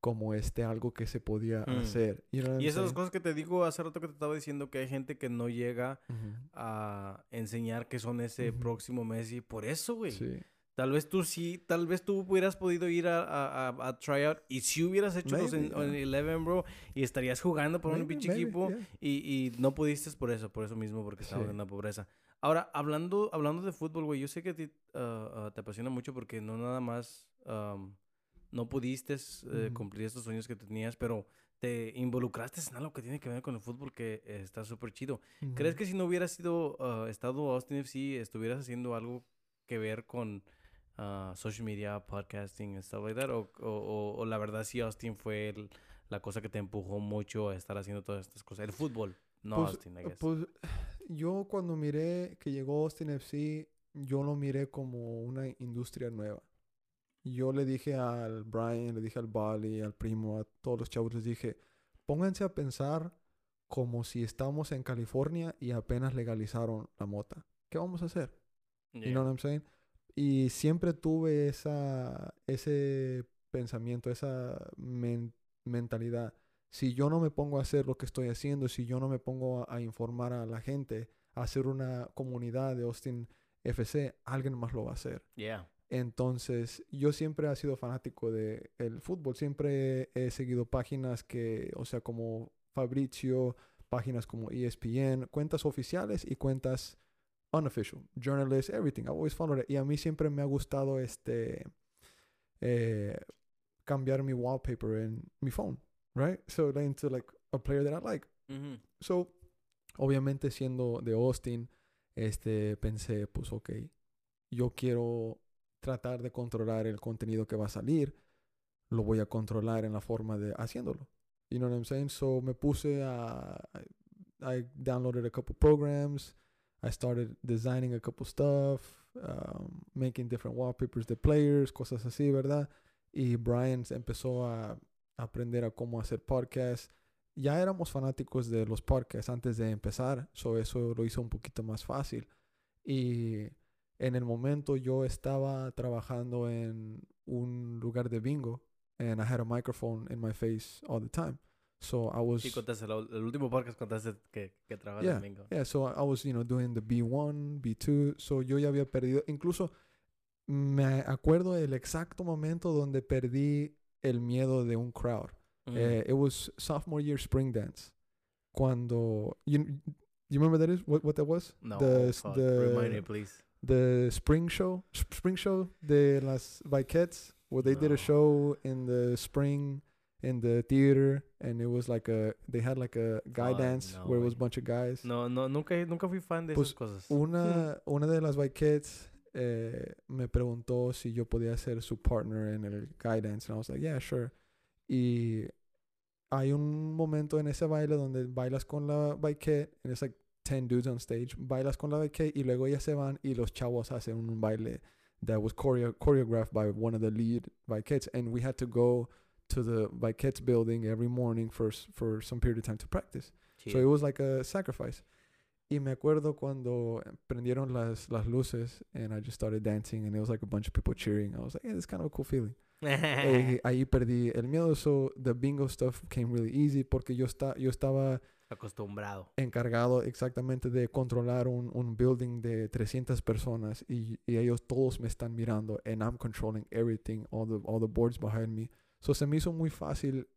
como este algo que se podía Mm. hacer. You know what Y esas saying? cosas que te digo hace rato que te estaba diciendo que hay gente que no llega a enseñar que son ese próximo Messi. Por eso, güey. Sí. Tal vez tú sí, tal vez tú hubieras podido ir a, a, a, a tryout y si hubieras hecho los en, Maybe, en yeah. 11, bro, y estarías jugando por un Maybe, pinche maybe, equipo yeah. y, y no pudiste por eso, por eso mismo, porque estabas Sí. en la pobreza. Ahora, hablando, hablando de fútbol, güey, yo sé que a ti ah, ah, te apasiona mucho porque no nada más no pudiste eh, cumplir estos sueños que tenías, pero te involucraste en algo que tiene que ver con el fútbol que eh, está súper chido. ¿Crees que si no hubieras sido ah, estado Austin FC, estuvieras haciendo algo que ver con social media, podcasting, stuff like that? O, o, o- o la verdad sí Austin fue el- la cosa que te empujó mucho a estar haciendo todas estas cosas? El fútbol, no Pues, Austin, I guess. Pues yo cuando miré que llegó Austin FC, yo lo miré como una industria nueva. Yo le dije al Brian, le dije al Bali, al primo, a todos los chavos, les dije, pónganse a pensar como si estamos en California y apenas legalizaron la mota. ¿Qué vamos a hacer? You Yeah. know what I'm saying? Y siempre tuve esa, ese pensamiento, esa men- mentalidad. Si yo no me pongo a hacer lo que estoy haciendo, si yo no me pongo a, a informar a la gente, a hacer una comunidad de Austin FC, alguien más lo va a hacer. Yeah. Entonces, yo siempre he sido fanático del el fútbol. Siempre he seguido páginas que, o sea, como Fabricio, páginas como ESPN, cuentas oficiales y cuentas unofficial, journalists, everything. I've always followed it. Y a mí siempre me ha gustado este eh, cambiar mi wallpaper en mi phone, right? So into like a player that I like. Ujú. So, obviamente siendo de Austin, este, pensé, pues, ok, yo quiero tratar de controlar el contenido que va a salir, lo voy a controlar en la forma de haciéndolo. You know what I'm saying? So, me puse a, I downloaded a couple programs, I started designing a couple stuff, um, making different wallpapers de players, cosas así, ¿verdad? Y Brian empezó a aprender a cómo hacer podcasts ya éramos fanáticos de los podcasts antes de empezar, so eso lo hizo un poquito más fácil. Y en el momento yo estaba trabajando en un lugar de bingo and I had a microphone in my face all the time. So I was Sí, contaste, el, el último podcast contaste que, que trabajas Yeah, en bingo. Yeah, so I was, you know, doing the B1, B2, so yo ya había perdido, incluso me acuerdo el exacto momento donde perdí el miedo de un crowd. Eh, it was sophomore year spring dance. Cuando you you remember that is what what that was? no, the the Remind me, please. the spring show sp- spring show de las Viquettes where they did a show in the spring in the theater and it was like a they had like a guy dance no where it was a bunch of guys. No, no, nunca, nunca fui fan de Pues, esas cosas. Una una de las Viquettes eh, me preguntó si yo podía ser su partner en el guy dance and I was like, yeah, sure. Y hay un momento en ese baile donde bailas con la Viquette and it's like 10 dudes on stage, bailas con la Viquette y luego ellas se van y los chavos hacen un baile that was choreo- choreographed by one of the lead Viquettes and we had to go to the Viquettes building every morning for for some period of time to practice. So it was like a sacrifice. Y me acuerdo cuando prendieron las, las luces and I just started dancing and it was like a bunch of people cheering. I was like, yeah, it's kind of a cool feeling. Eh, <laughs> ahí perdí el miedo. So the bingo stuff came really easy porque yo, esta, yo estaba Acostumbrado. encargado exactamente de controlar un, un building de 300 personas y, y ellos todos me están mirando and I'm controlling everything, all the, all the boards behind me. So se me hizo muy fácil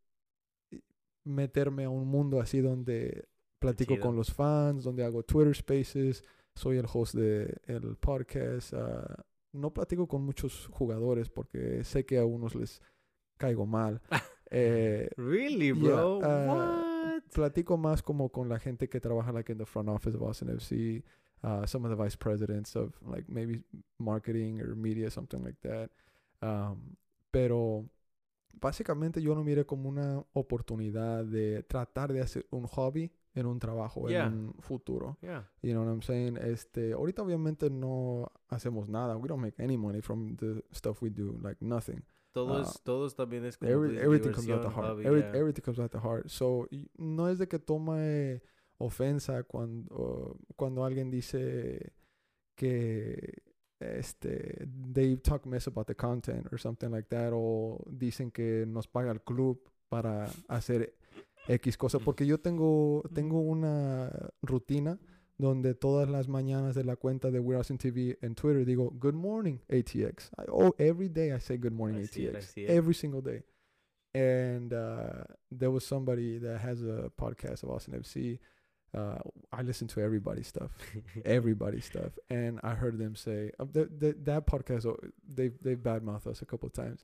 meterme a un mundo así donde platico con los fans, donde hago Twitter Spaces, soy el host de el podcast. ah, no platico con muchos jugadores porque sé que a unos les caigo mal. <laughs> Eh, Really, Yeah, bro? uh, What? platico más como con la gente que trabaja like in the front office of Austin FC, uh, some of the vice presidents of like maybe marketing or media, something like that. Um, pero básicamente yo lo miré como una oportunidad de tratar de hacer un hobby en un trabajo Yeah. en un futuro. Yeah. You know what I'm saying? Este, ahorita obviamente no hacemos nada. We don't make any money from the stuff we do, like nothing. Todo, Ah, es, todo también es como Every, everything comes out the heart. hobby, Every- yeah. Everything comes out the heart. So, y- no es de que tome ofensa cuando, cuando alguien dice que este they talk mess about the content or something like that o dicen que nos paga el club para hacer X cosa porque yo tengo tengo una rutina donde todas las mañanas de la cuenta de We're Austin TV en Twitter digo good morning ATX I, oh every day I say good morning I see it, ATX see it. every single day. And uh, there was somebody that has a podcast of Austin FC uh, I listen to everybody's stuff. <laughs> Everybody's stuff. And I heard them say uh, that podcast. oh, They they badmouth us a couple of times,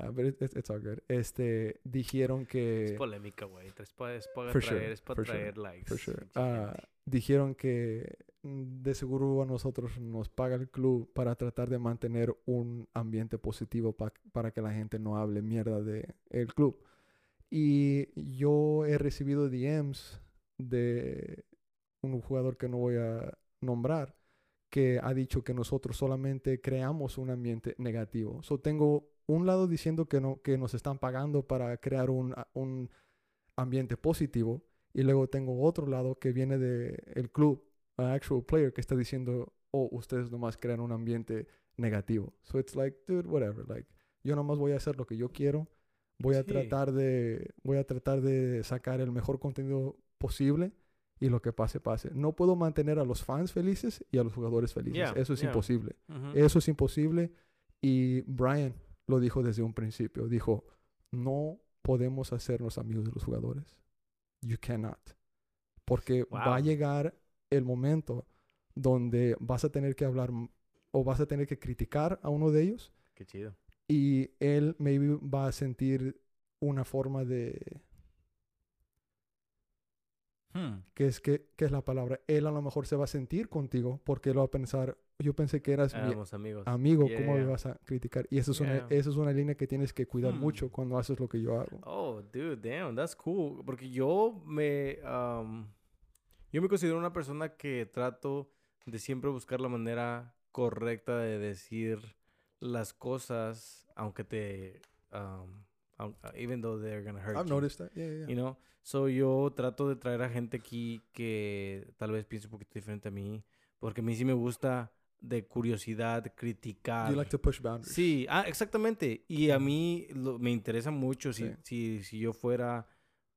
uh, but it, it, it's all good. Este dijeron Es que polémica, güey. Es para, es For sure, traer, es para for sure, traer likes. for sure. Uh, dijeron que mm, de seguro a nosotros nos paga el club para tratar de mantener un ambiente positivo pa- para que la gente no hable mierda de el club. Y yo he recibido DMs de un jugador que no voy a nombrar que ha dicho que nosotros solamente creamos un ambiente negativo. So tengo un lado diciendo que no que nos están pagando para crear un, un ambiente positivo y luego tengo otro lado que viene de el club, a actual player que está diciendo, "Oh, ustedes nomás crean un ambiente negativo." So it's like, dude, whatever, like yo nomás voy a hacer lo que yo quiero. Voy a Sí. tratar de voy a tratar de sacar el mejor contenido posible y lo que pase pase. No puedo mantener a los fans felices y a los jugadores felices. Yeah, Eso es yeah. imposible. Eso es imposible y Brian lo dijo desde un principio. Dijo, "No podemos hacernos amigos de los jugadores. You cannot." Porque va a llegar el momento donde vas a tener que hablar o vas a tener que criticar a uno de ellos Qué chido. y él maybe va a sentir una forma de Hmm. que es que es la palabra él a lo mejor se va a sentir contigo porque él va a pensar yo pensé que eras mi Éramos amigos. amigo Yeah, cómo me vas a criticar y eso es una Yeah. eso es una línea que tienes que cuidar Hmm. mucho cuando haces lo que yo hago Oh, dude, damn, that's cool. Porque yo me, um, yo me considero una persona que trato de siempre buscar la manera correcta de decir las cosas, aunque te, um, aun- even though they're gonna hurt I've you, noticed that yeah, yeah. you know. So yo trato de traer a gente aquí que tal vez piense un poquito diferente a mí, porque a mí sí me gusta de curiosidad criticar. you like to push boundaries Sí, ah, exactamente. Y a mí lo- me interesa mucho si, Sí. si, si yo fuera,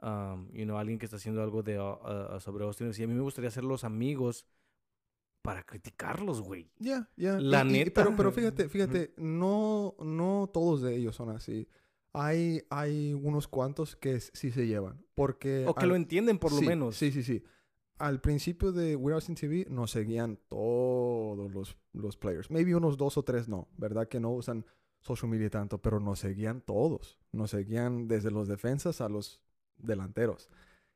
um, you know, alguien que está haciendo algo de, uh, uh, sobre Austin. Si a mí me gustaría ser los amigos para criticarlos, güey. Yeah, yeah. La Y- y- neta. pero, pero fíjate, fíjate, no, no todos de ellos son así. Hay, hay unos cuantos que sí se llevan. Porque. O que lo entienden por lo sí, menos. Sí, sí, sí. Al principio de We're Austin TV nos seguían todos los, los players. Maybe unos dos o tres no, ¿verdad? Que no usan social media tanto, pero nos seguían todos. Nos seguían desde los defensas a los delanteros.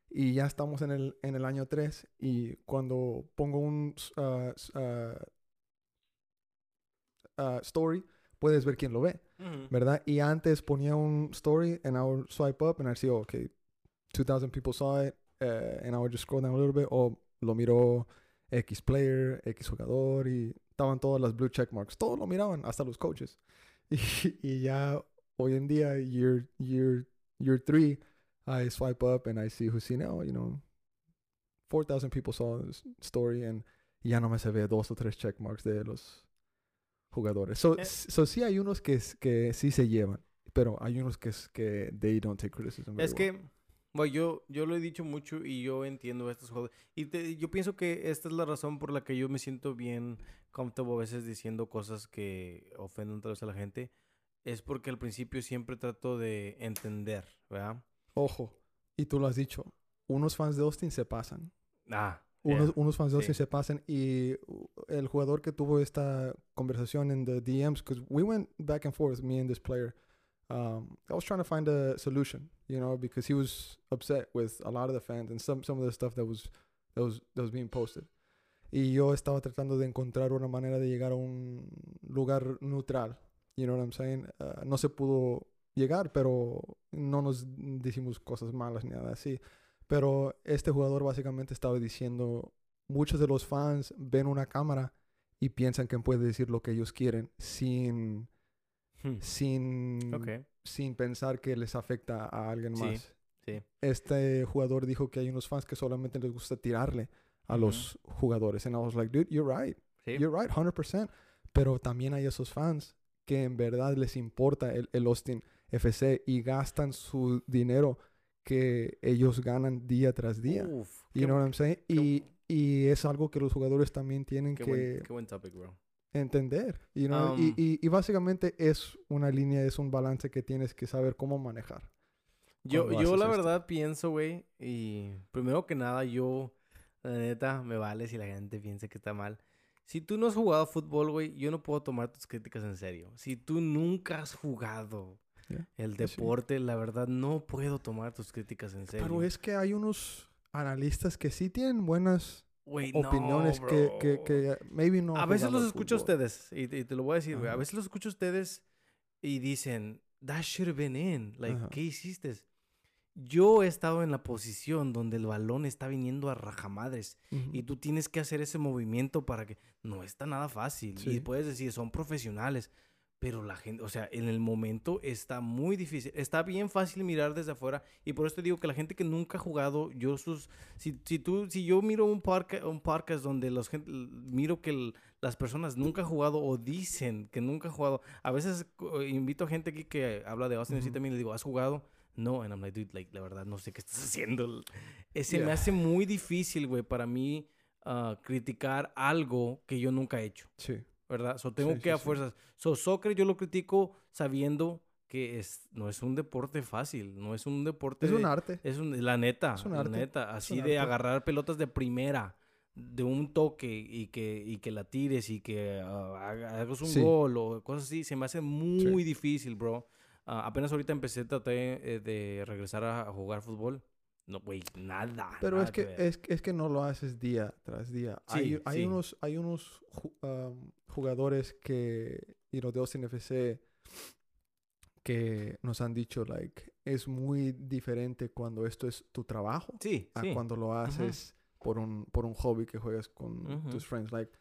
Y ya estamos en el, en el año 3 y cuando pongo un s- ah, ah, story, puedes ver quién lo ve. ¿verdad? Y antes ponía un story and I would swipe up and I'd see, oh, okay, 2,000 people saw it uh, and I would just scroll down a little bit, o lo miró X player, X jugador y estaban todas las blue check marks. Todos lo miraban, hasta los coaches. <laughs> Y, y ya hoy en día, year, year, year three, I swipe up and I see who's seen it. Oh, you know, 4,000 people saw this story and ya no me se ve dos o tres check marks de los jugadores. So, Eh. so sí hay unos que, que sí se llevan, pero hay unos que, que they don't take criticism. Es well. que, bueno, yo, yo lo he dicho mucho y yo entiendo estos juegos. Y te- yo pienso que esta es la razón por la que yo me siento bien comfortable a veces diciendo cosas que ofenden tal vez a la gente. Es porque al principio siempre trato de entender, ¿verdad? Ojo, y tú lo has dicho, unos fans de Austin se pasan. Ah, Unos, yeah. unos fans de Austin Sí. se pasan y uh, el jugador que tuvo esta conversación en the DMs, because we went back and forth, me and this player. Um, I was trying to find a solution, you know, because he was upset with a lot of the fans and some some of the stuff that was that was that was being posted. Y yo estaba tratando de encontrar una manera de llegar a un lugar neutral. You know what I'm saying? Uh, no se pudo llegar, pero no nos decimos cosas malas ni nada así. Pero este jugador básicamente estaba diciendo, muchos de los fans ven una cámara y piensan que puede decir lo que ellos quieren sin, Hmm. sin, Ok. sin pensar que les afecta a alguien Sí, más. sí. Este jugador dijo que hay unos fans que solamente les gusta tirarle a los jugadores. And I was like, dude, you're right. Sí. You're right, 100%. Pero también hay esos fans que en verdad les importa el, el Austin FC y gastan su dinero que ellos ganan día tras día. Uf, You qué, know what I'm saying? qué- Y, y es algo que los jugadores también tienen qué que buen, qué buen topic, bro. Entender. You know? Um, y, y, y básicamente es una línea, es un balance que tienes que saber cómo manejar. Yo, yo la esto. verdad pienso, güey, y primero que nada, yo, la neta, me vale si la gente piensa que está mal. Si tú no has jugado fútbol, güey, yo no puedo tomar tus críticas en serio. Si tú nunca has jugado Yeah, el pues sí. deporte, la verdad, no puedo tomar tus críticas en serio. Pero es que hay unos analistas que sí tienen buenas Güey, opiniones no, que, que, que maybe no. A veces los escucho a ustedes, y, te- y te lo voy a decir, güey. A veces los escucho a ustedes y dicen, that should have been in. Like, Ajá. ¿qué hiciste? Yo he estado en la posición donde el balón está viniendo a rajamadres Ujú. y tú tienes que hacer ese movimiento para que no está nada fácil. Y Sí. puedes decir, son profesionales, Pero la gente, o sea, en el momento está muy difícil. Está bien fácil mirar desde afuera. Y por eso te digo que la gente que nunca ha jugado, yo sus. Si, si tú, si yo miro un, parque, un podcast donde los gente, miro que el- las personas nunca han jugado o dicen que nunca han jugado. A veces invito a gente aquí que habla de Austin FC Ujú. también y le digo, ¿has jugado? No, and I'm like, dude, like, la verdad, no sé qué estás <laughs> haciendo. Ese me Yeah. hace muy difícil, güey, para mí ah, criticar algo que yo nunca he hecho. Sí. ¿Verdad? So, tengo Sí, que sí, a sí. fuerzas. So, soccer yo lo critico sabiendo que es, no es un deporte fácil, no es un deporte... Es un de- arte. es un- la neta, Es un la arte, neta, así un de arte. agarrar pelotas de primera, de un toque y que, y que la tires y que haga- hagas un Sí. gol o cosas así, se me hace muy difícil, bro. Ah, apenas ahorita empecé, traté eh, de regresar a, a jugar fútbol. No, güey, nada. Pero nada es que, ver. es, es que no lo haces día tras día. hay Sí, hay sí. unos, hay unos ju- um, jugadores que, y los de Austin FC, que nos han dicho, like, es muy diferente cuando esto es tu trabajo Sí, a cuando lo haces por, un, por un hobby que juegas con tus friends. Like,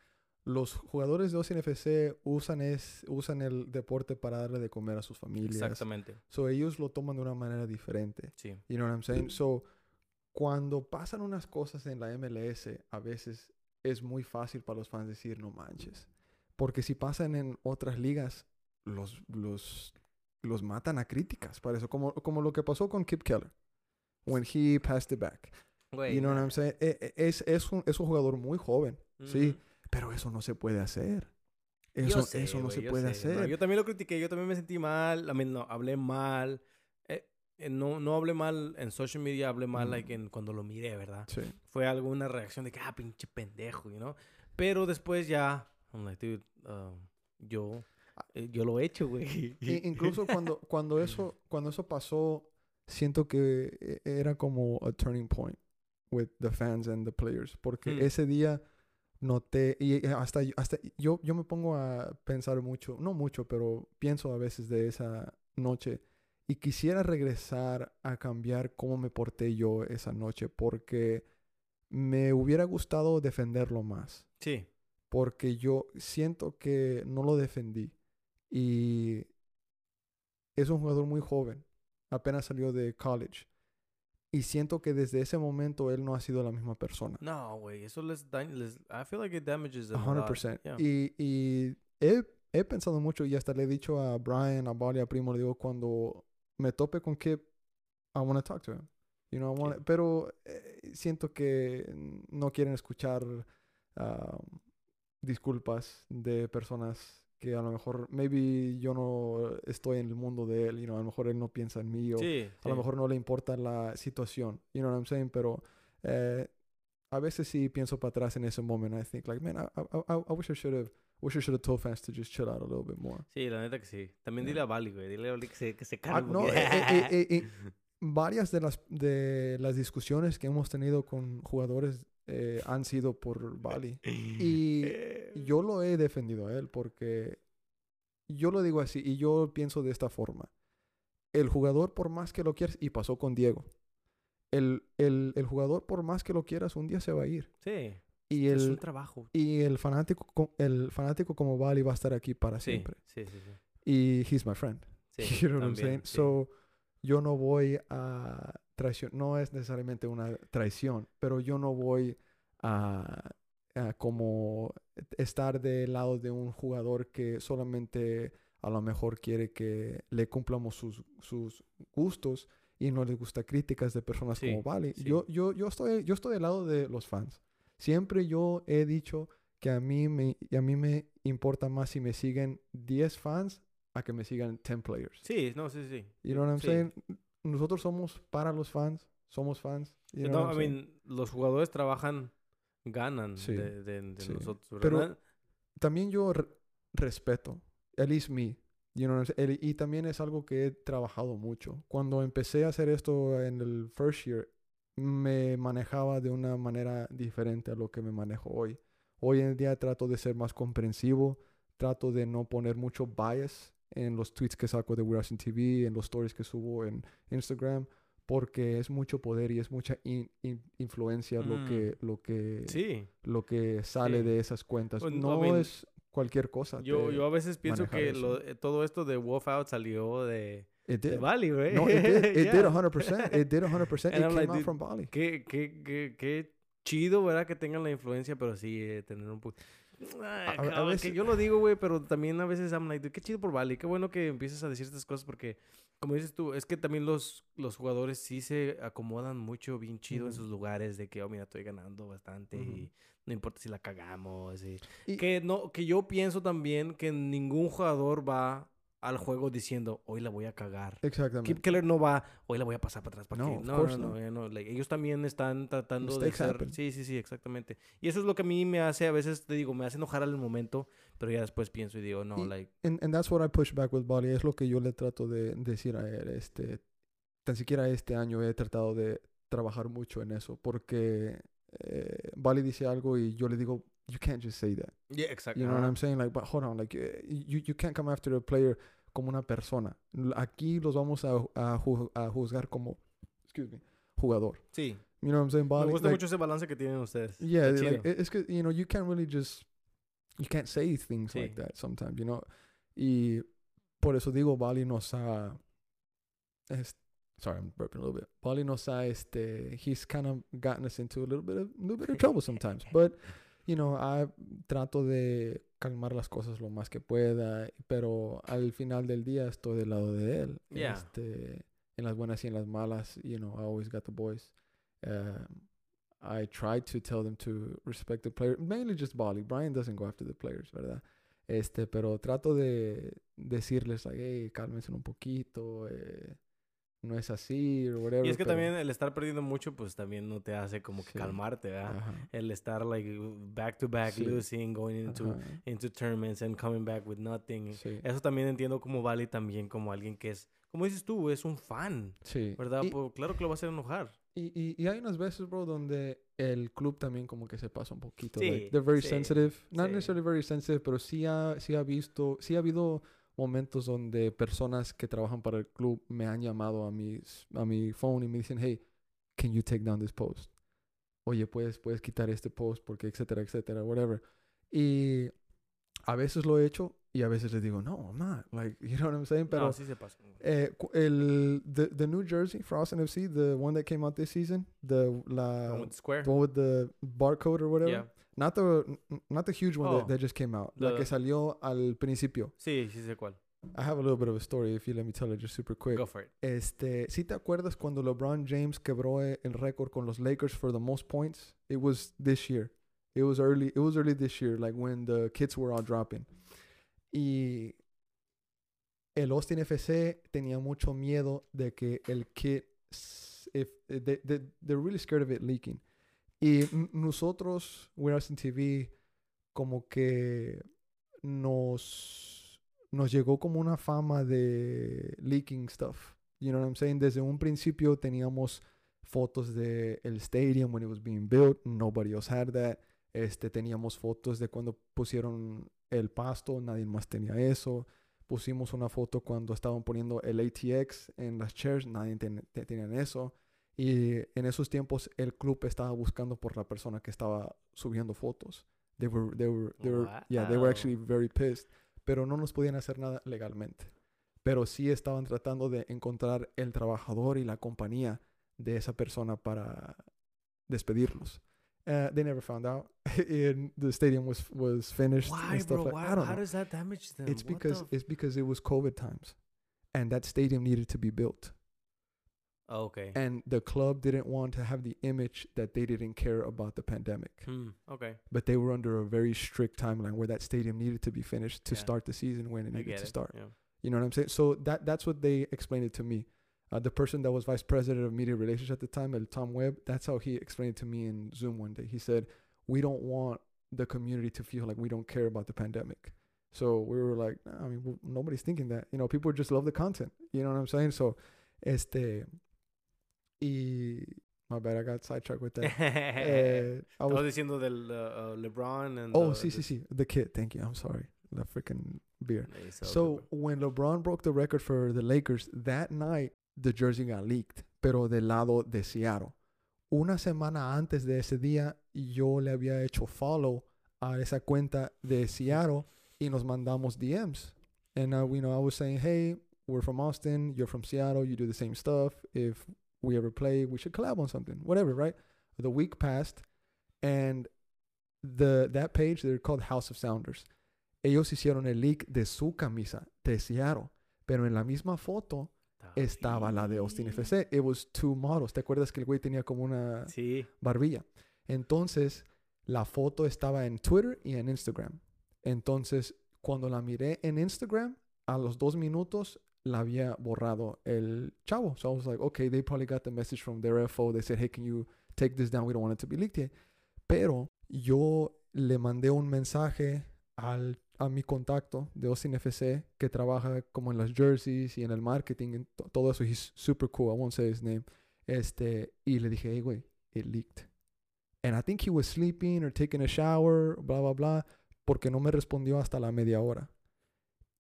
los jugadores de Austin FC usan, es, usan el deporte para darle de comer a sus familias. Exactamente, So, ellos lo toman de una manera diferente. sí. You know what I'm saying? So, cuando pasan unas cosas en la MLS, a veces es muy fácil para los fans decir, no manches. Porque si pasan en otras ligas, los, los, los matan a críticas. Para eso, como, como lo que pasó con Kip Keller. When he passed it back. Güey, You know what. I'm saying? E- e- Es, es, un, es un jugador muy joven, sí. Pero eso no se puede hacer. Eso, sé, eso no se puede sé. No, hacer. yo también lo critiqué, yo también me sentí mal, I mean, no, hablé mal. Eh, eh, no, no hablé mal en social media, hablé mal Mm. like, en, cuando lo miré, ¿verdad? Sí. Fue alguna reacción de que, ah, pinche pendejo, you know? Pero después ya, I'm like, dude, um, yo, eh, yo lo he hecho, güey. <laughs> Incluso cuando, cuando, eso, cuando eso pasó, siento que era como a turning point with the fans and the players. Porque Mm. ese día noté, y hasta, yo- hasta yo, yo me pongo a pensar mucho, no mucho, pero pienso a veces de esa noche. Y quisiera regresar a cambiar cómo me porté yo esa noche, porque me hubiera gustado defenderlo más Sí, porque yo siento que no lo defendí. Y es un jugador muy joven, apenas salió de college. Y siento que desde ese momento él no ha sido la misma persona. no, güey, eso les les, I feel like it damages them a lot. 100%. Yeah. Y, y he, he pensado mucho y hasta le he dicho a Brian, a Bali, a Primo, le digo, cuando me tope con Kip, I want to talk to him. You know, I wanna-. Pero eh, siento que no quieren escuchar um, disculpas de personas que a lo mejor, maybe yo no estoy en el mundo de él, you know, a lo mejor él no piensa en mí o Sí, a lo sí. mejor no le importa la situación, you know what I'm saying, pero eh, a veces sí pienso para atrás en ese momento, I think like, man, I, I, I, wish I should have, wish I should have told fans to just chill out a little bit more. Sí, la neta que sí. También Yeah. dile a Bali, güey. Dile a Bali que se, que se Ah, calme. no, porque- eh, eh, eh, eh, <laughs> varias de las de las discusiones que hemos tenido con jugadores eh, han sido por Bali. Y Eh, yo lo he defendido a él porque yo lo digo así y yo pienso de esta forma. El jugador, por más que lo quieras, y pasó con Diego, el, el, el jugador, por más que lo quieras, un día se va a ir. Sí, Y es un el, trabajo. y el, fanático, co- el fanático como Bali va a estar aquí para Sí, siempre. sí, sí, sí. Y he's my friend. <laughs> Sí, you know what I'm saying? sí. So, yo no voy a traicionar, no es necesariamente una traición, pero yo no voy a, a como estar del lado de un jugador que solamente a lo mejor quiere que le cumplamos sus, sus gustos y no les gusta críticas de personas Sí, como Vale. sí. Yo, yo, yo, estoy, yo estoy del lado de los fans. Siempre yo he dicho que a mí me, a mí me importa más si me siguen 10 fans a que me sigan 10 players. Sí, no, sí, sí. You know what I'm Sí. saying? Nosotros somos para los fans, somos fans. you know No, I mean, los jugadores trabajan, ganan Sí, de, de- de sí. nosotros, Pero- ¿verdad? También yo re- respeto, at least me. You know? El- y también es algo que he trabajado mucho. Cuando empecé a hacer esto en el first year, me manejaba de una manera diferente a lo que me manejo hoy. Hoy en día trato de ser más comprensivo, trato de no poner mucho bias en los tweets que saco de We Are TV, en los stories que subo en Instagram, porque es mucho poder y es mucha in- in- influencia lo Mm. que lo que Sí. lo que sale Sí. de esas cuentas. Pues, I no mean- es cualquier cosa. Yo, yo a veces pienso que lo- eh, todo esto de Wolf Out salió de, It did. Bali, güey. No, it did. <laughs> It did Yeah. 100%. It did 100%. <laughs> It And I'm came like, out dude, from Bali. Qué, qué, qué, qué chido, ¿verdad? Que tengan la influencia, pero sí, eh, tener un poco... Ay, A- a veces- que yo lo digo, güey, pero también a veces I'm like, qué chido por Bali. Qué bueno que empieces a decir estas cosas porque, como dices tú, es que también los, los jugadores sí se acomodan mucho, bien chido en Ujú. sus lugares de que, oh, mira, estoy ganando bastante Ujú. y no importa si la cagamos. Y... Y- Que, no, que yo pienso también que ningún jugador va al juego diciendo, hoy la voy a cagar. Exactamente. Kip Keller no va, hoy la voy a pasar para atrás. Para No, no, no, no, no, like, ellos también están tratando Mistakes de ser... happen. Sí, sí, sí, exactamente. Y eso es lo que a mí me hace, a veces te digo, me hace enojar al momento, pero ya después pienso y digo, no, Y- like... And, and that's what I push back with Bali. Es lo que yo le trato de decir a él. Este, tan siquiera este año he tratado de trabajar mucho en eso. Porque eh, Bali dice algo y yo le digo, you can't just say that. Yeah, exactly. You know what I'm saying? Like, but hold on, like, eh, you, you can't come after a player como una persona. Aquí los vamos a, a, a juzgar como, excuse me, jugador. Sí. You know what I'm saying? Me gusta like, mucho ese balance que tienen ustedes. Yeah, like, it's que, you know, you can't really just, you can't say things like that sometimes, you know. Y por eso digo, Bali nos ha, es- sorry, I'm burping a little bit. Bali nos ha, este, he's kind of gotten us into a little bit of, a little bit of trouble <laughs> sometimes. But, you know, I trato de calmar las cosas lo más que pueda, pero al final del día estoy del lado de él. Yeah. Este, en las buenas y en las malas, you know, I always got the boys. Um, I try to tell them to respect the player, mainly just Bali. Brian doesn't go after the players, ¿verdad? Este, pero trato de decirles, like, hey, cálmense un poquito, eh, no es así, o whatever. Y es que pero- también el estar perdiendo mucho, pues también no te hace como que Sí. calmarte, ¿verdad? Ajá, El estar, like, back to back, Sí. losing, going into, ajá, into tournaments and coming back with nothing. sí, Eso también entiendo como Vale también como alguien que es, como dices tú, es un fan, sí. ¿verdad? Y, Pues, claro que lo va a hacer enojar. y, y, y hay unas veces, bro, donde el club también como que se pasa un poquito. Sí, like, they're very sensitive. Not necessarily very sensitive, pero sí ha, sí ha visto, sí ha habido momentos donde personas que trabajan para el club me han llamado a, mis, a mi phone y me dicen, hey, can you take down this post? Oye, puedes, puedes quitar este post porque etcétera, etcétera, whatever. Y a veces lo he hecho y a veces les digo, no, I'm not. Like, you know what I'm saying? Pero no, sí se pasa. eh, el, the, the New Jersey for Austin FC, the one that came out this season, the, la, Going with Square. the one with the barcode or whatever. Yeah. Not the not the huge one Oh. that, that just came out. La The- que salió al principio. Sí, sí sé cuál. I have a little bit of a story if you let me tell it just super quick. Go for it. Este, ¿sí te acuerdas cuando LeBron James quebró eh, el récord con los Lakers for the most points? It was this year. It was early. It was early this year, like when the kids were all dropping. Y el Austin FC tenía mucho miedo de que el kit, if eh, they, they, they're really scared of it leaking. Y nosotros, We're Austin TV, como que nos, nos llegó como una fama de leaking stuff. You know what I'm saying? Desde un principio teníamos fotos de el stadium when it was being built. Nobody else had that. Este, teníamos fotos de cuando pusieron el pasto. Nadie más tenía eso. Pusimos una foto cuando estaban poniendo el ATX en las chairs. Nadie ten- te- tenía eso. Y en esos tiempos el club estaba buscando por la persona que estaba subiendo fotos. They were, they were, they were, yeah, they were actually very pissed. Pero no nos podían hacer nada legalmente. Pero sí estaban tratando de encontrar el trabajador y la compañía de esa persona para despedirlos. Uh, they never found out. <laughs> and the stadium was was finished Why, bro? like Why? How know. does that damage them? It's What because the it's because it was COVID times, and that stadium needed to be built. Oh, okay. and the club didn't want to have the image that they didn't care about the pandemic. Hmm, okay. But they were under a very strict timeline where that stadium needed to be finished to Yeah. start the season when it needed to it. start. Yeah. You know what I'm saying? So that that's what they explained it to me. Uh, the person that was vice president of media relations at the time, El Tom Webb, that's how he explained it to me in Zoom one day. He said, "We don't want the community to feel like we don't care about the pandemic." So we were like, nah, I mean, nobody's thinking that. You know, people just love the content. You know what I'm saying? So, este, y my bad, I got sidetracked with that. <laughs> Eh, I was, diciendo del uh, uh, LeBron and oh, sí, sí, the- sí, the kid. Thank you. I'm sorry, the freaking beer. So when LeBron broke the record for the Lakers that night, the jersey got leaked, pero del lado de Seattle. Una semana antes de ese día, yo le había hecho follow a esa cuenta de Seattle y nos mandamos DMs. And uh, you know, I was saying, hey, we're from Austin, you're from Seattle, you do the same stuff. If we ever play, we should collab on something, whatever, right? The week passed, and the that page they're called House of Sounders. Ellos hicieron el leak de su camisa de Seattle, pero en la misma foto estaba la de Austin FC. It was two models. ¿Te acuerdas que el güey tenía como una Sí. barbilla? Entonces, la foto estaba en Twitter y en Instagram. Entonces, cuando la miré en Instagram, a los dos minutos la había borrado el chavo. So I was like, okay, they probably got the message from their FO. They said, hey, can you take this down? We don't want it to be leaked yet. Pero yo le mandé un mensaje al, a mi contacto de Austin FC que trabaja como en las jerseys y en el marketing, todo eso. He's super cool. I won't say his name. Este, y le dije, hey, güey, it leaked. And I think he was sleeping or taking a shower, bla, bla, bla, porque no me respondió hasta la media hora.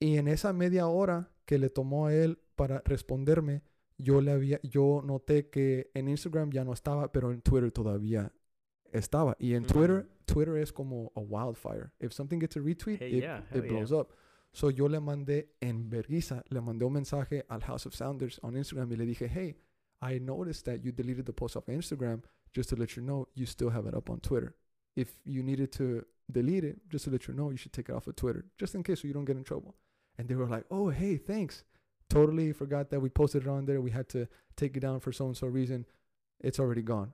Y en esa media hora que le tomó a él para responderme, yo le había, yo noté que en Instagram ya no estaba, pero en Twitter todavía estaba. Y en Twitter, Twitter es como a wildfire. If something gets a retweet, Hey, it, yeah, it hell blows up. So yo le mandé en vergüenza, le mandé un mensaje al House of Sounders on Instagram y le dije, hey, I noticed that you deleted the post off Instagram. Just to let you know, you still have it up on Twitter. If you needed to delete it, just to let you know, you should take it off of Twitter, just in case so you don't get in trouble. And they were like, oh, hey, thanks. Totally forgot that we posted it on there. We had to take it down for so and so reason. It's already gone.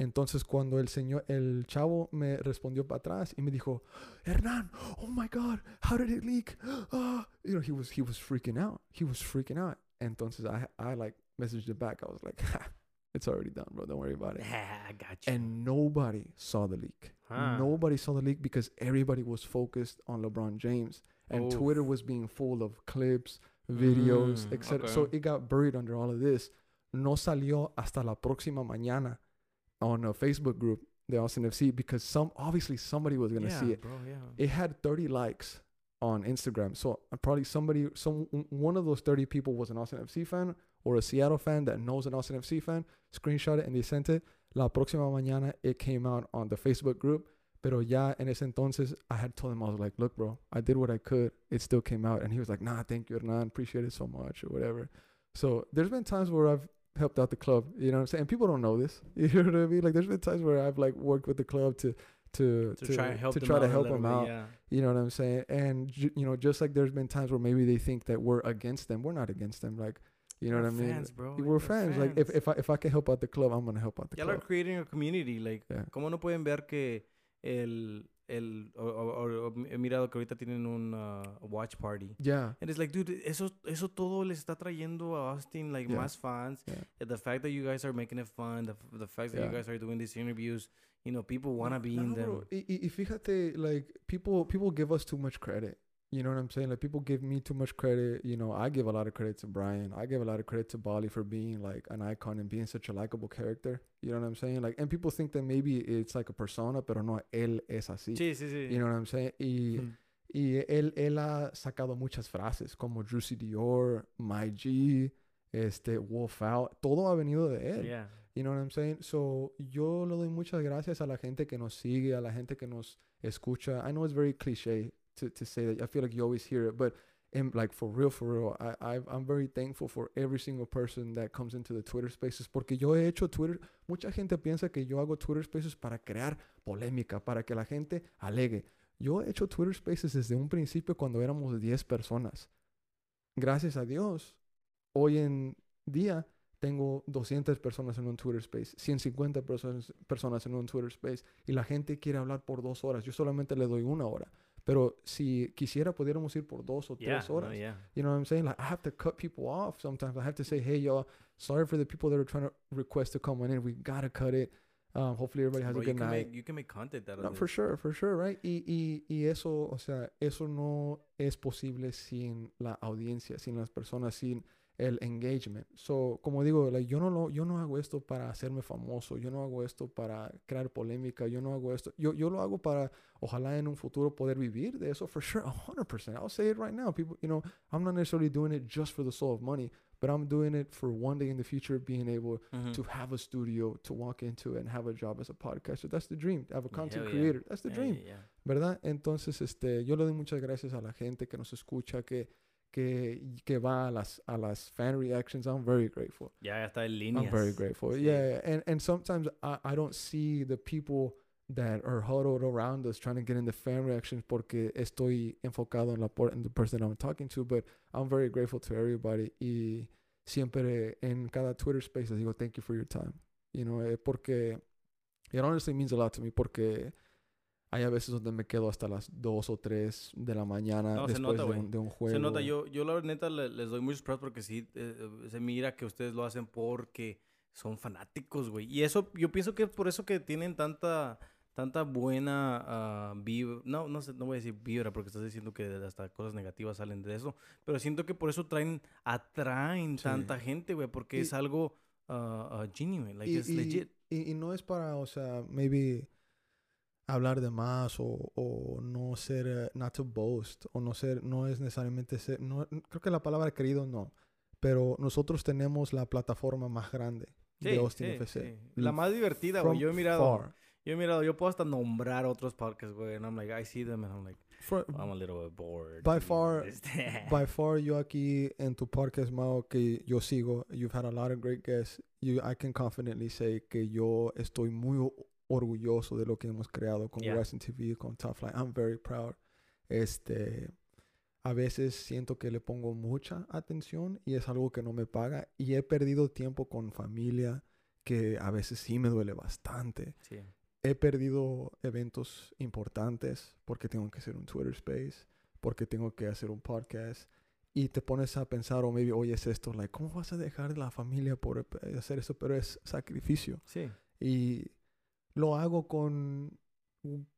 Entonces cuando el señor, el chavo me respondió para atrás y me dijo, Hernán, oh my God, how did it leak? <gasps> Ah, you know, he was he was freaking out. He was freaking out. Entonces I I like messaged it back. I was like, "Ha, it's already done, bro. Don't worry about it. Yeah, I got you. And nobody saw the leak. Huh. Nobody saw the leak because everybody was focused on LeBron James. And Oof. Twitter was being full of clips, videos, Mm, etc. So it got buried under all of this. No salió hasta la próxima mañana on a Facebook group, the Austin FC, because some obviously somebody was gonna yeah, see it. bro. Yeah. It had 30 likes on Instagram. So uh, probably somebody, some one of those 30 people was an Austin FC fan or a Seattle fan that knows an Austin FC fan. Screenshot it and they sent it. La próxima mañana it came out on the Facebook group. Pero ya en ese entonces, I had told him, I was like, look, bro, I did what I could. It still came out. And he was like, nah, thank you, Hernan. Appreciate it so much or whatever. So there's been times where I've helped out the club, you know what I'm saying? And people don't know this. <laughs> You know what I mean? Like there's been times where I've like worked with the club to to to, try and help to them try out to help them bit, out. Yeah. You know what I'm saying? And you know, just like there's been times where maybe they think that we're against them. We're not against them. Like, you know We're what I mean? fans, bro. We're We're fans. Like if, if I if I can help out the club, I'm gonna help out the Y'all are club. creating a community. Like, Yeah. ¿cómo no pueden ver que el. el o, o- o- he mirado que ahorita tienen un uh, watch party. Yeah. And it's like, dude, eso, eso todo les está trayendo a Austin, like, Yeah. más fans. Yeah. The fact that you guys are making it fun, the, the fact that you guys are doing these interviews, you know, people want to be No, in them. Y, y fíjate, like people people give us too much credit. You know what I'm saying? Like people give me too much credit. You know, I give a lot of credit to Brian. I give a lot of credit to Bali for being like an icon and being such a likable character. You know what I'm saying? Like, and people think that maybe it's like a persona, pero no, él es así. Sí, sí, sí. You know what I'm saying? Y, Mm. y él, él ha sacado muchas frases como Juicy Dior, My G, este, Wolf Out. Todo ha venido de él. Yeah. You know what I'm saying? So, yo le doy muchas gracias a la gente que nos sigue, a la gente que nos escucha. I know it's very cliche to, to say that. I feel like you always hear it, but in, like for real, for real, I, I, I'm very thankful for every single person that comes into the Twitter Spaces porque yo he hecho Twitter. Mucha gente piensa que yo hago Twitter Spaces para crear polémica, para que la gente alegue. Yo he hecho Twitter Spaces desde un principio cuando éramos 10 personas. Gracias a Dios, hoy en día tengo 200 personas en un Twitter Space, 150 personas, personas en un Twitter Space y la gente quiere hablar por dos horas. Yo solamente le doy una hora. Pero si quisiera, pudiéramos ir por dos o Yeah. tres no, horas. yeah. You know what I'm saying? Like I have to cut people off sometimes. I have to say, hey, y'all, sorry for the people that are trying to request to come on in. We gotta cut it. Um, hopefully everybody has Bro, a you good can night. make you can make content of No, for sure, for sure, right? Y, y, y eso, o sea, eso no es posible sin la audiencia, sin las personas, sin el engagement. So, como digo, like, yo no lo, yo no hago esto para hacerme famoso, yo no hago esto para crear polémica, yo no hago esto, yo, yo lo hago para, ojalá en un futuro poder vivir de eso, <laughs> for sure, 100%. I'll say it right now, people, you know, I'm not necessarily doing it just for the soul of money, but I'm doing it for one day in the future being able Ujú. to have a studio to walk into and have a job as a podcaster. That's the dream. Have a content yeah. creator. That's the dream. yeah. ¿verdad? Entonces, este, yo le doy muchas gracias a la gente que nos escucha, que, que, que va a las, a las fan reactions. I'm very grateful. Ya, ya está en línea. I'm very grateful. Sí. Yeah, and, and sometimes I, I don't see the people that are huddled around us trying to get in the fan reactions porque estoy enfocado en la por- en the person I'm talking to, but I'm very grateful to everybody y siempre en cada Twitter space les digo thank you for your time. You know, eh, porque it honestly means a lot to me porque hay a veces donde me quedo hasta las 2 o 3 de la mañana No, se después nota, de, un, de un juego. Se nota, yo, yo la neta le- les doy muchos props porque sí, eh, eh, se mira que ustedes lo hacen porque son fanáticos, güey. Y eso, yo pienso que es por eso que tienen tanta, tanta buena ah, vibra. No, no sé, no voy a decir vibra porque estás diciendo que hasta cosas negativas salen de eso. Pero siento que por eso traen, atraen Sí. tanta gente, güey, porque Y- es algo ah, genuine, like y, it's y- legit. y no es para, o sea, maybe hablar de más o, o no ser, eh, not to boast, o no ser, no es necesariamente ser, no, creo que la palabra querido no, pero nosotros tenemos la plataforma más grande de Austin sí, FC. sí. La más divertida, güey. Yo he mirado, far. yo he mirado, yo puedo hasta nombrar otros podcasts, güey. And I'm like, I see them and I'm like, For- I'm a little bit bored. By far- <laughs> este, by far, yo aquí en tu podcast, Mao, que yo sigo, you've had a lot of great guests. You, I can confidently say que yo estoy muy orgulloso de lo que hemos creado con Yeah. Western TV, con Top Flight. I'm very proud. Este, a veces siento que le pongo mucha atención y es algo que no me paga. Y he perdido tiempo con familia que a veces sí me duele bastante. sí. He perdido eventos importantes porque tengo que hacer un Twitter Space, porque tengo que hacer un podcast. Y te pones a pensar, o maybe, oye, es esto, like, ¿cómo vas a dejar la familia por eh, hacer eso? Pero es sacrificio. Sí. Y lo hago con,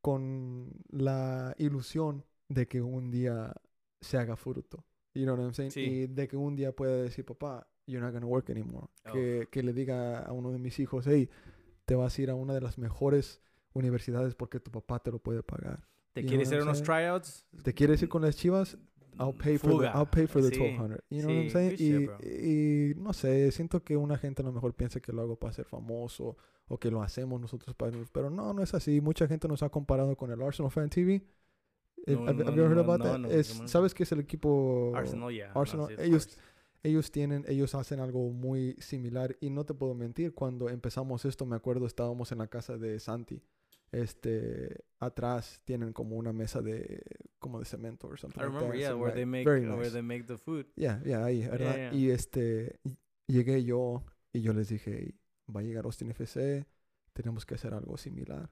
con la ilusión de que un día se haga fruto. You know what I'm saying? Sí. Y de que un día pueda decir, papá, you're not gonna work anymore. Oh. Que, que le diga a uno de mis hijos, hey, te vas a ir a una de las mejores universidades porque tu papá te lo puede pagar. ¿Te You quieres hacer unos tryouts? ¿Te quieres ir con las chivas? I'll pay for Fuga. the, I'll pay for the Sí, 1200. You know what I'm saying? Y, no sé, siento que una gente a lo mejor piensa que lo hago para ser famoso o que lo hacemos nosotros para... Pero no, no es así. Mucha gente nos ha comparado con el Arsenal Fan TV. Eh, No, have, no, have you ever heard no, about no, that? no, Es- no. ¿Sabes qué es el equipo Arsenal, yeah. Arsenal, sí, ellos- ellos tienen, ellos hacen algo muy similar y no te puedo mentir, cuando empezamos esto, me acuerdo, estábamos en la casa de Santi. Este, atrás tienen como una mesa de, como de cemento or something I like remember, that. yeah, So, where right, they make very where nice. they make the food. Yeah, yeah, ahí, ¿verdad? yeah. Y este, llegué yo y yo les dije, "Hey, va a llegar Austin FC, tenemos que hacer algo similar.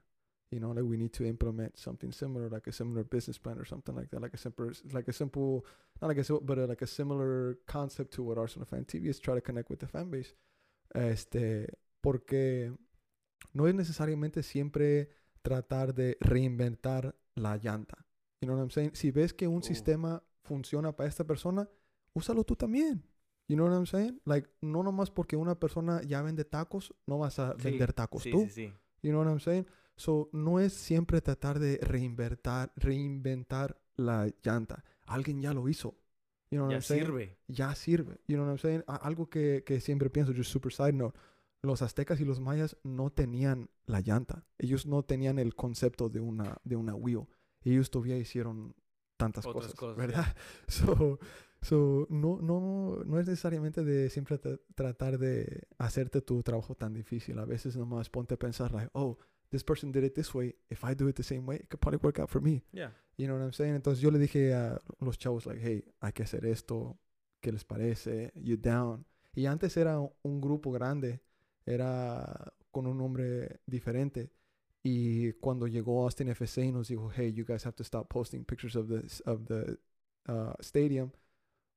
You know, like we need to implement something similar, like a similar business plan or something like that, like a simple, like a simple, not like a, sim- but uh, like a similar concept to what Arsenal Fan TV is, try to connect with the fan base. Este, porque no es necesariamente siempre tratar de reinventar la llanta. You know what I'm saying? Si ves que un Uh. sistema funciona para esta persona, úsalo tú también. You know what I'm saying? Like, no nomás porque una persona ya vende tacos, no vas a Sí, vender tacos Sí, tú. sí. You know what I'm saying? So, no es siempre tratar de reinventar, reinventar la llanta. Alguien ya lo hizo. You know what Ya I'm saying? sirve. Ya sirve. You know what I'm saying? A- algo que, que siempre pienso, just super side note. Los aztecas y los mayas no tenían la llanta. Ellos no tenían el concepto de una, de una wheel. Ellos todavía hicieron tantas Otras cosas, cosas, ¿verdad? <laughs> So, so, no, no, no es necesariamente de siempre tra- tratar de hacerte tu trabajo tan difícil. A veces nomás ponte a pensar, like, oh, this person did it this way. If I do it the same way, it could probably work out for me. Yeah. You know what I'm saying? Entonces yo le dije a los chavos, like, hey, hay que hacer esto. ¿Qué les parece? You down. Y antes era un grupo grande. Era con un nombre diferente. Y cuando llegó Austin FC y nos dijo, hey, you guys have to stop posting pictures of the, of the uh, stadium,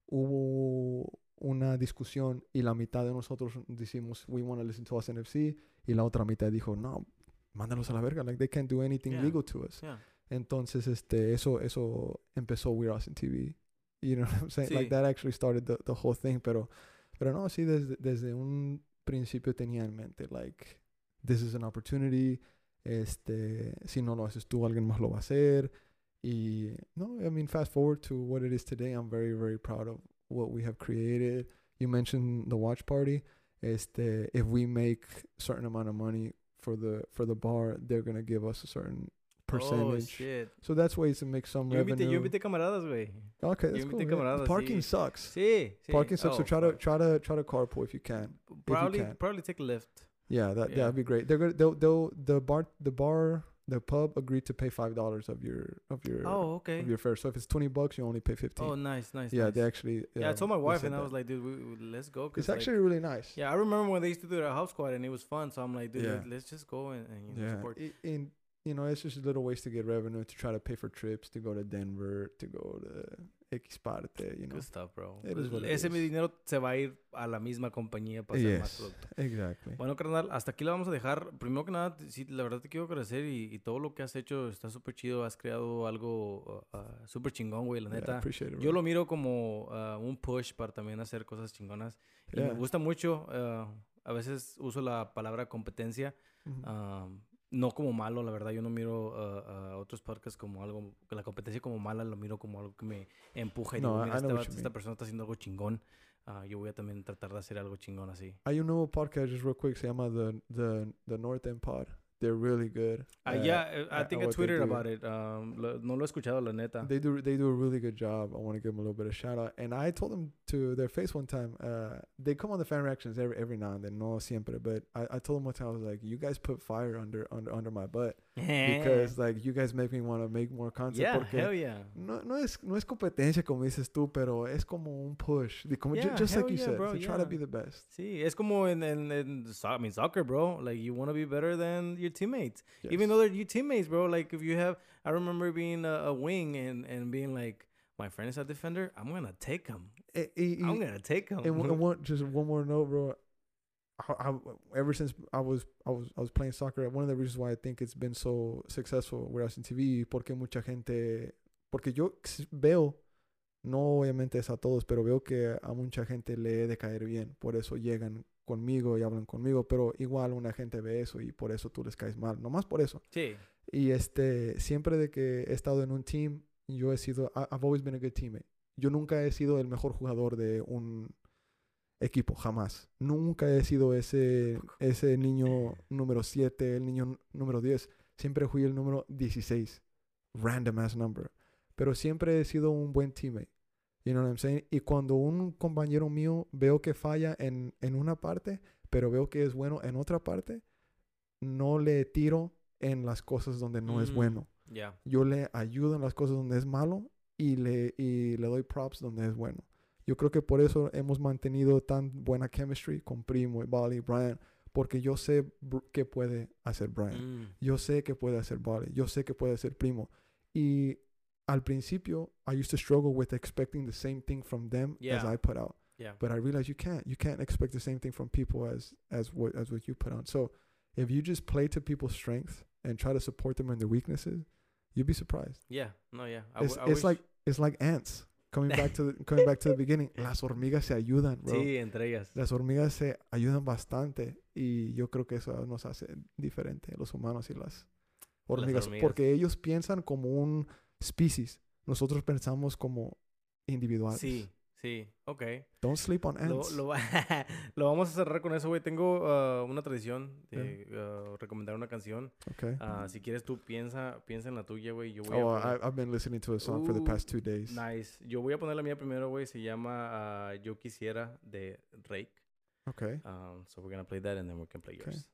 hubo una discusión y la mitad de nosotros decimos, we want to listen to Austin FC. Y la otra mitad dijo, no, mándalos a la verga. Like, they can't do anything Yeah. legal to us. Yeah. Entonces, este, eso, eso empezó Weird Austin TV. You know what I'm saying? Sí. Like, that actually started the, the whole thing. Pero, pero no, sí, desde, desde un principio tenía en mente, like, this is an opportunity. Este, si no lo haces tú, alguien más lo va a hacer. Y, no, I mean, fast forward to what it is today. I'm very, very proud of what we have created. you mentioned the watch party. Este, if we make certain amount of money for the for the bar, they're gonna give us a certain Oh, percentage. shit. so that's ways to make some Yo invité, revenue. yo invité camaradas, güey. okay, that's invité cool. camaradas, Parking sí. sucks. Sí, sí. Parking sucks. so Oh, try to try to try to carpool if you can. Probably, can. probably take a lift. Yeah, that Yeah. that'd be great. They're gonna they'll, they'll the bar the bar the pub agreed to pay five dollars of your of your Oh, okay. of your fare. So if it's twenty bucks, you only pay fifteen. Oh, nice, nice. yeah, nice. they actually. Yeah, I told my wife, and I was like, dude, we, we- let's go. 'cause, it's like, actually really nice. yeah, I remember when they used to do their house squad, and it was fun. So I'm like, dude, Yeah. let- let's just go and, and you know, Yeah, support. I- in you know, it's just little ways to get revenue to try to pay for trips to go to Denver, to go to X parte, you know. Good stuff, bro. It Pues, is what it ese mi dinero se va a ir a la misma compañía para hacer más Yes, producto. exactly. Bueno, carnal, hasta aquí la vamos a dejar. Primero que nada, sí, la verdad te quiero agradecer y, y todo lo que has hecho está súper chido. Has creado algo uh, uh, súper chingón, güey, la Yeah, neta. appreciate it. Yo lo miro como uh, un push para también hacer cosas chingonas. Y Yeah. me gusta mucho. uh, a veces uso la palabra competencia. Mhm. um, no como malo, la verdad. Yo no miro uh, a otros podcasts como algo. La competencia como mala, lo miro como algo que me empuja. Y No, digo, mira, este esta mean. persona está haciendo algo chingón. uh, yo voy a también tratar de hacer algo chingón así. Hay un nuevo podcast, just real quick, se llama The, the, the North End Pod. They're really good. Uh, at- yeah, uh, I think I tweeted about it. Um, lo- no lo he escuchado, la neta. They do they do a really good job. I want to give them a little bit of shout out. And I told them to their face one time. Uh, they come on the fan reactions every every now and then, no siempre. But I, I told them one time I was like, you guys put fire under under under my butt because like you guys make me want to make more content. yeah, porque hell yeah. no, no es no es competencia como dices tú, pero es como un push. Como, Yeah, just like you yeah, said, bro, to try to be the best. Sí, es como en, en, en so- I mean, soccer, bro. Like, you want to be better than your teammates. Even though they're your teammates, bro. Like, if you have, I remember being a, a wing and, and being like, my friend is a defender, I'm going to take him. Eh, y- y- I'm going to take him. and, and <laughs> one, just one more note, bro. I, I, ever since I was I was I was playing soccer, one of the reasons why I think it's been so successful I was in TV, porque mucha gente, porque yo veo, no obviamente es a todos, pero veo que a mucha gente le he de caer bien, por eso llegan conmigo y hablan conmigo, pero igual una gente ve eso y por eso tú les caes mal, nomás por eso. sí. Y este, siempre de que he estado en un team, yo he sido, I've always been a good teammate. Yo nunca he sido el mejor jugador de un equipo, jamás. Nunca he sido ese, ese niño <laughs> número 7, el niño número 10. Siempre fui el número 16. Random ass number. Pero siempre he sido un buen teammate. You know what I'm saying? Y cuando un compañero mío veo que falla en, en una parte, pero veo que es bueno en otra parte, no le tiro en las cosas donde no es Mm. bueno. Yeah. Yo le ayudo en las cosas donde es malo y le, y le doy props donde es bueno. Yo creo que por eso hemos mantenido tan buena chemistry con Primo, y Bali, Brian, porque yo sé qué puede hacer Brian. Mm. Yo sé que puede hacer Bali. Yo sé que puede hacer Primo. Y al principio, I used to struggle with expecting the same thing from them as I put out. Yeah. But I realized you can't. You can't expect the same thing from people as as what as what you put on. So if you just play to people's strengths and try to support them in their weaknesses, you'd be surprised. Yeah. No, yeah. I It's, w- it's like it's like ants. Coming back to the, <laughs> coming back to the beginning, las hormigas se ayudan, bro. Sí, entre ellas. Las hormigas se ayudan bastante y yo creo que eso nos hace diferente los humanos y las hormigas, hormigas. porque ellos piensan como un species. Nosotros pensamos como individuales. Sí, sí. Ok. Don't sleep on ants. lo, va- <laughs> lo vamos a cerrar con eso, güey. Tengo uh, una tradición de uh, recomendar una canción. okay. Ah, si quieres tú piensa, piensa en la tuya, güey. Yo voy Oh, a poner- I, I've been listening to a song for the Uh, past two days. Nice. Yo voy a poner la mía primero, güey. Se llama Yo Quisiera de Rake. Okay. Um, so we're gonna play that and then we can play Okay. yours.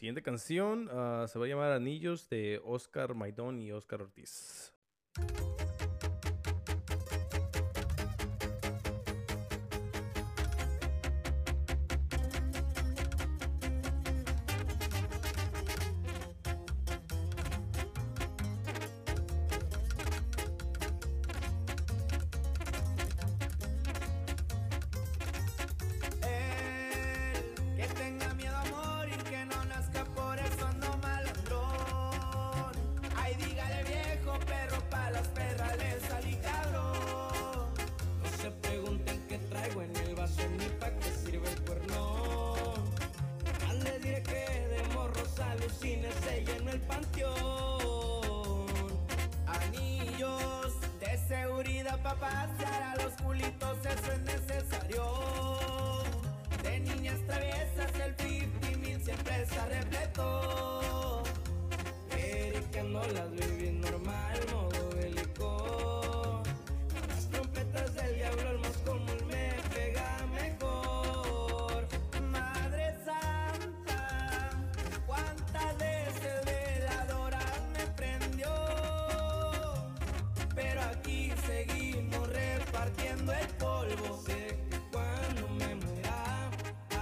siguiente canción ah, se va a llamar Anillos de Oscar Maidón y Oscar Ortiz.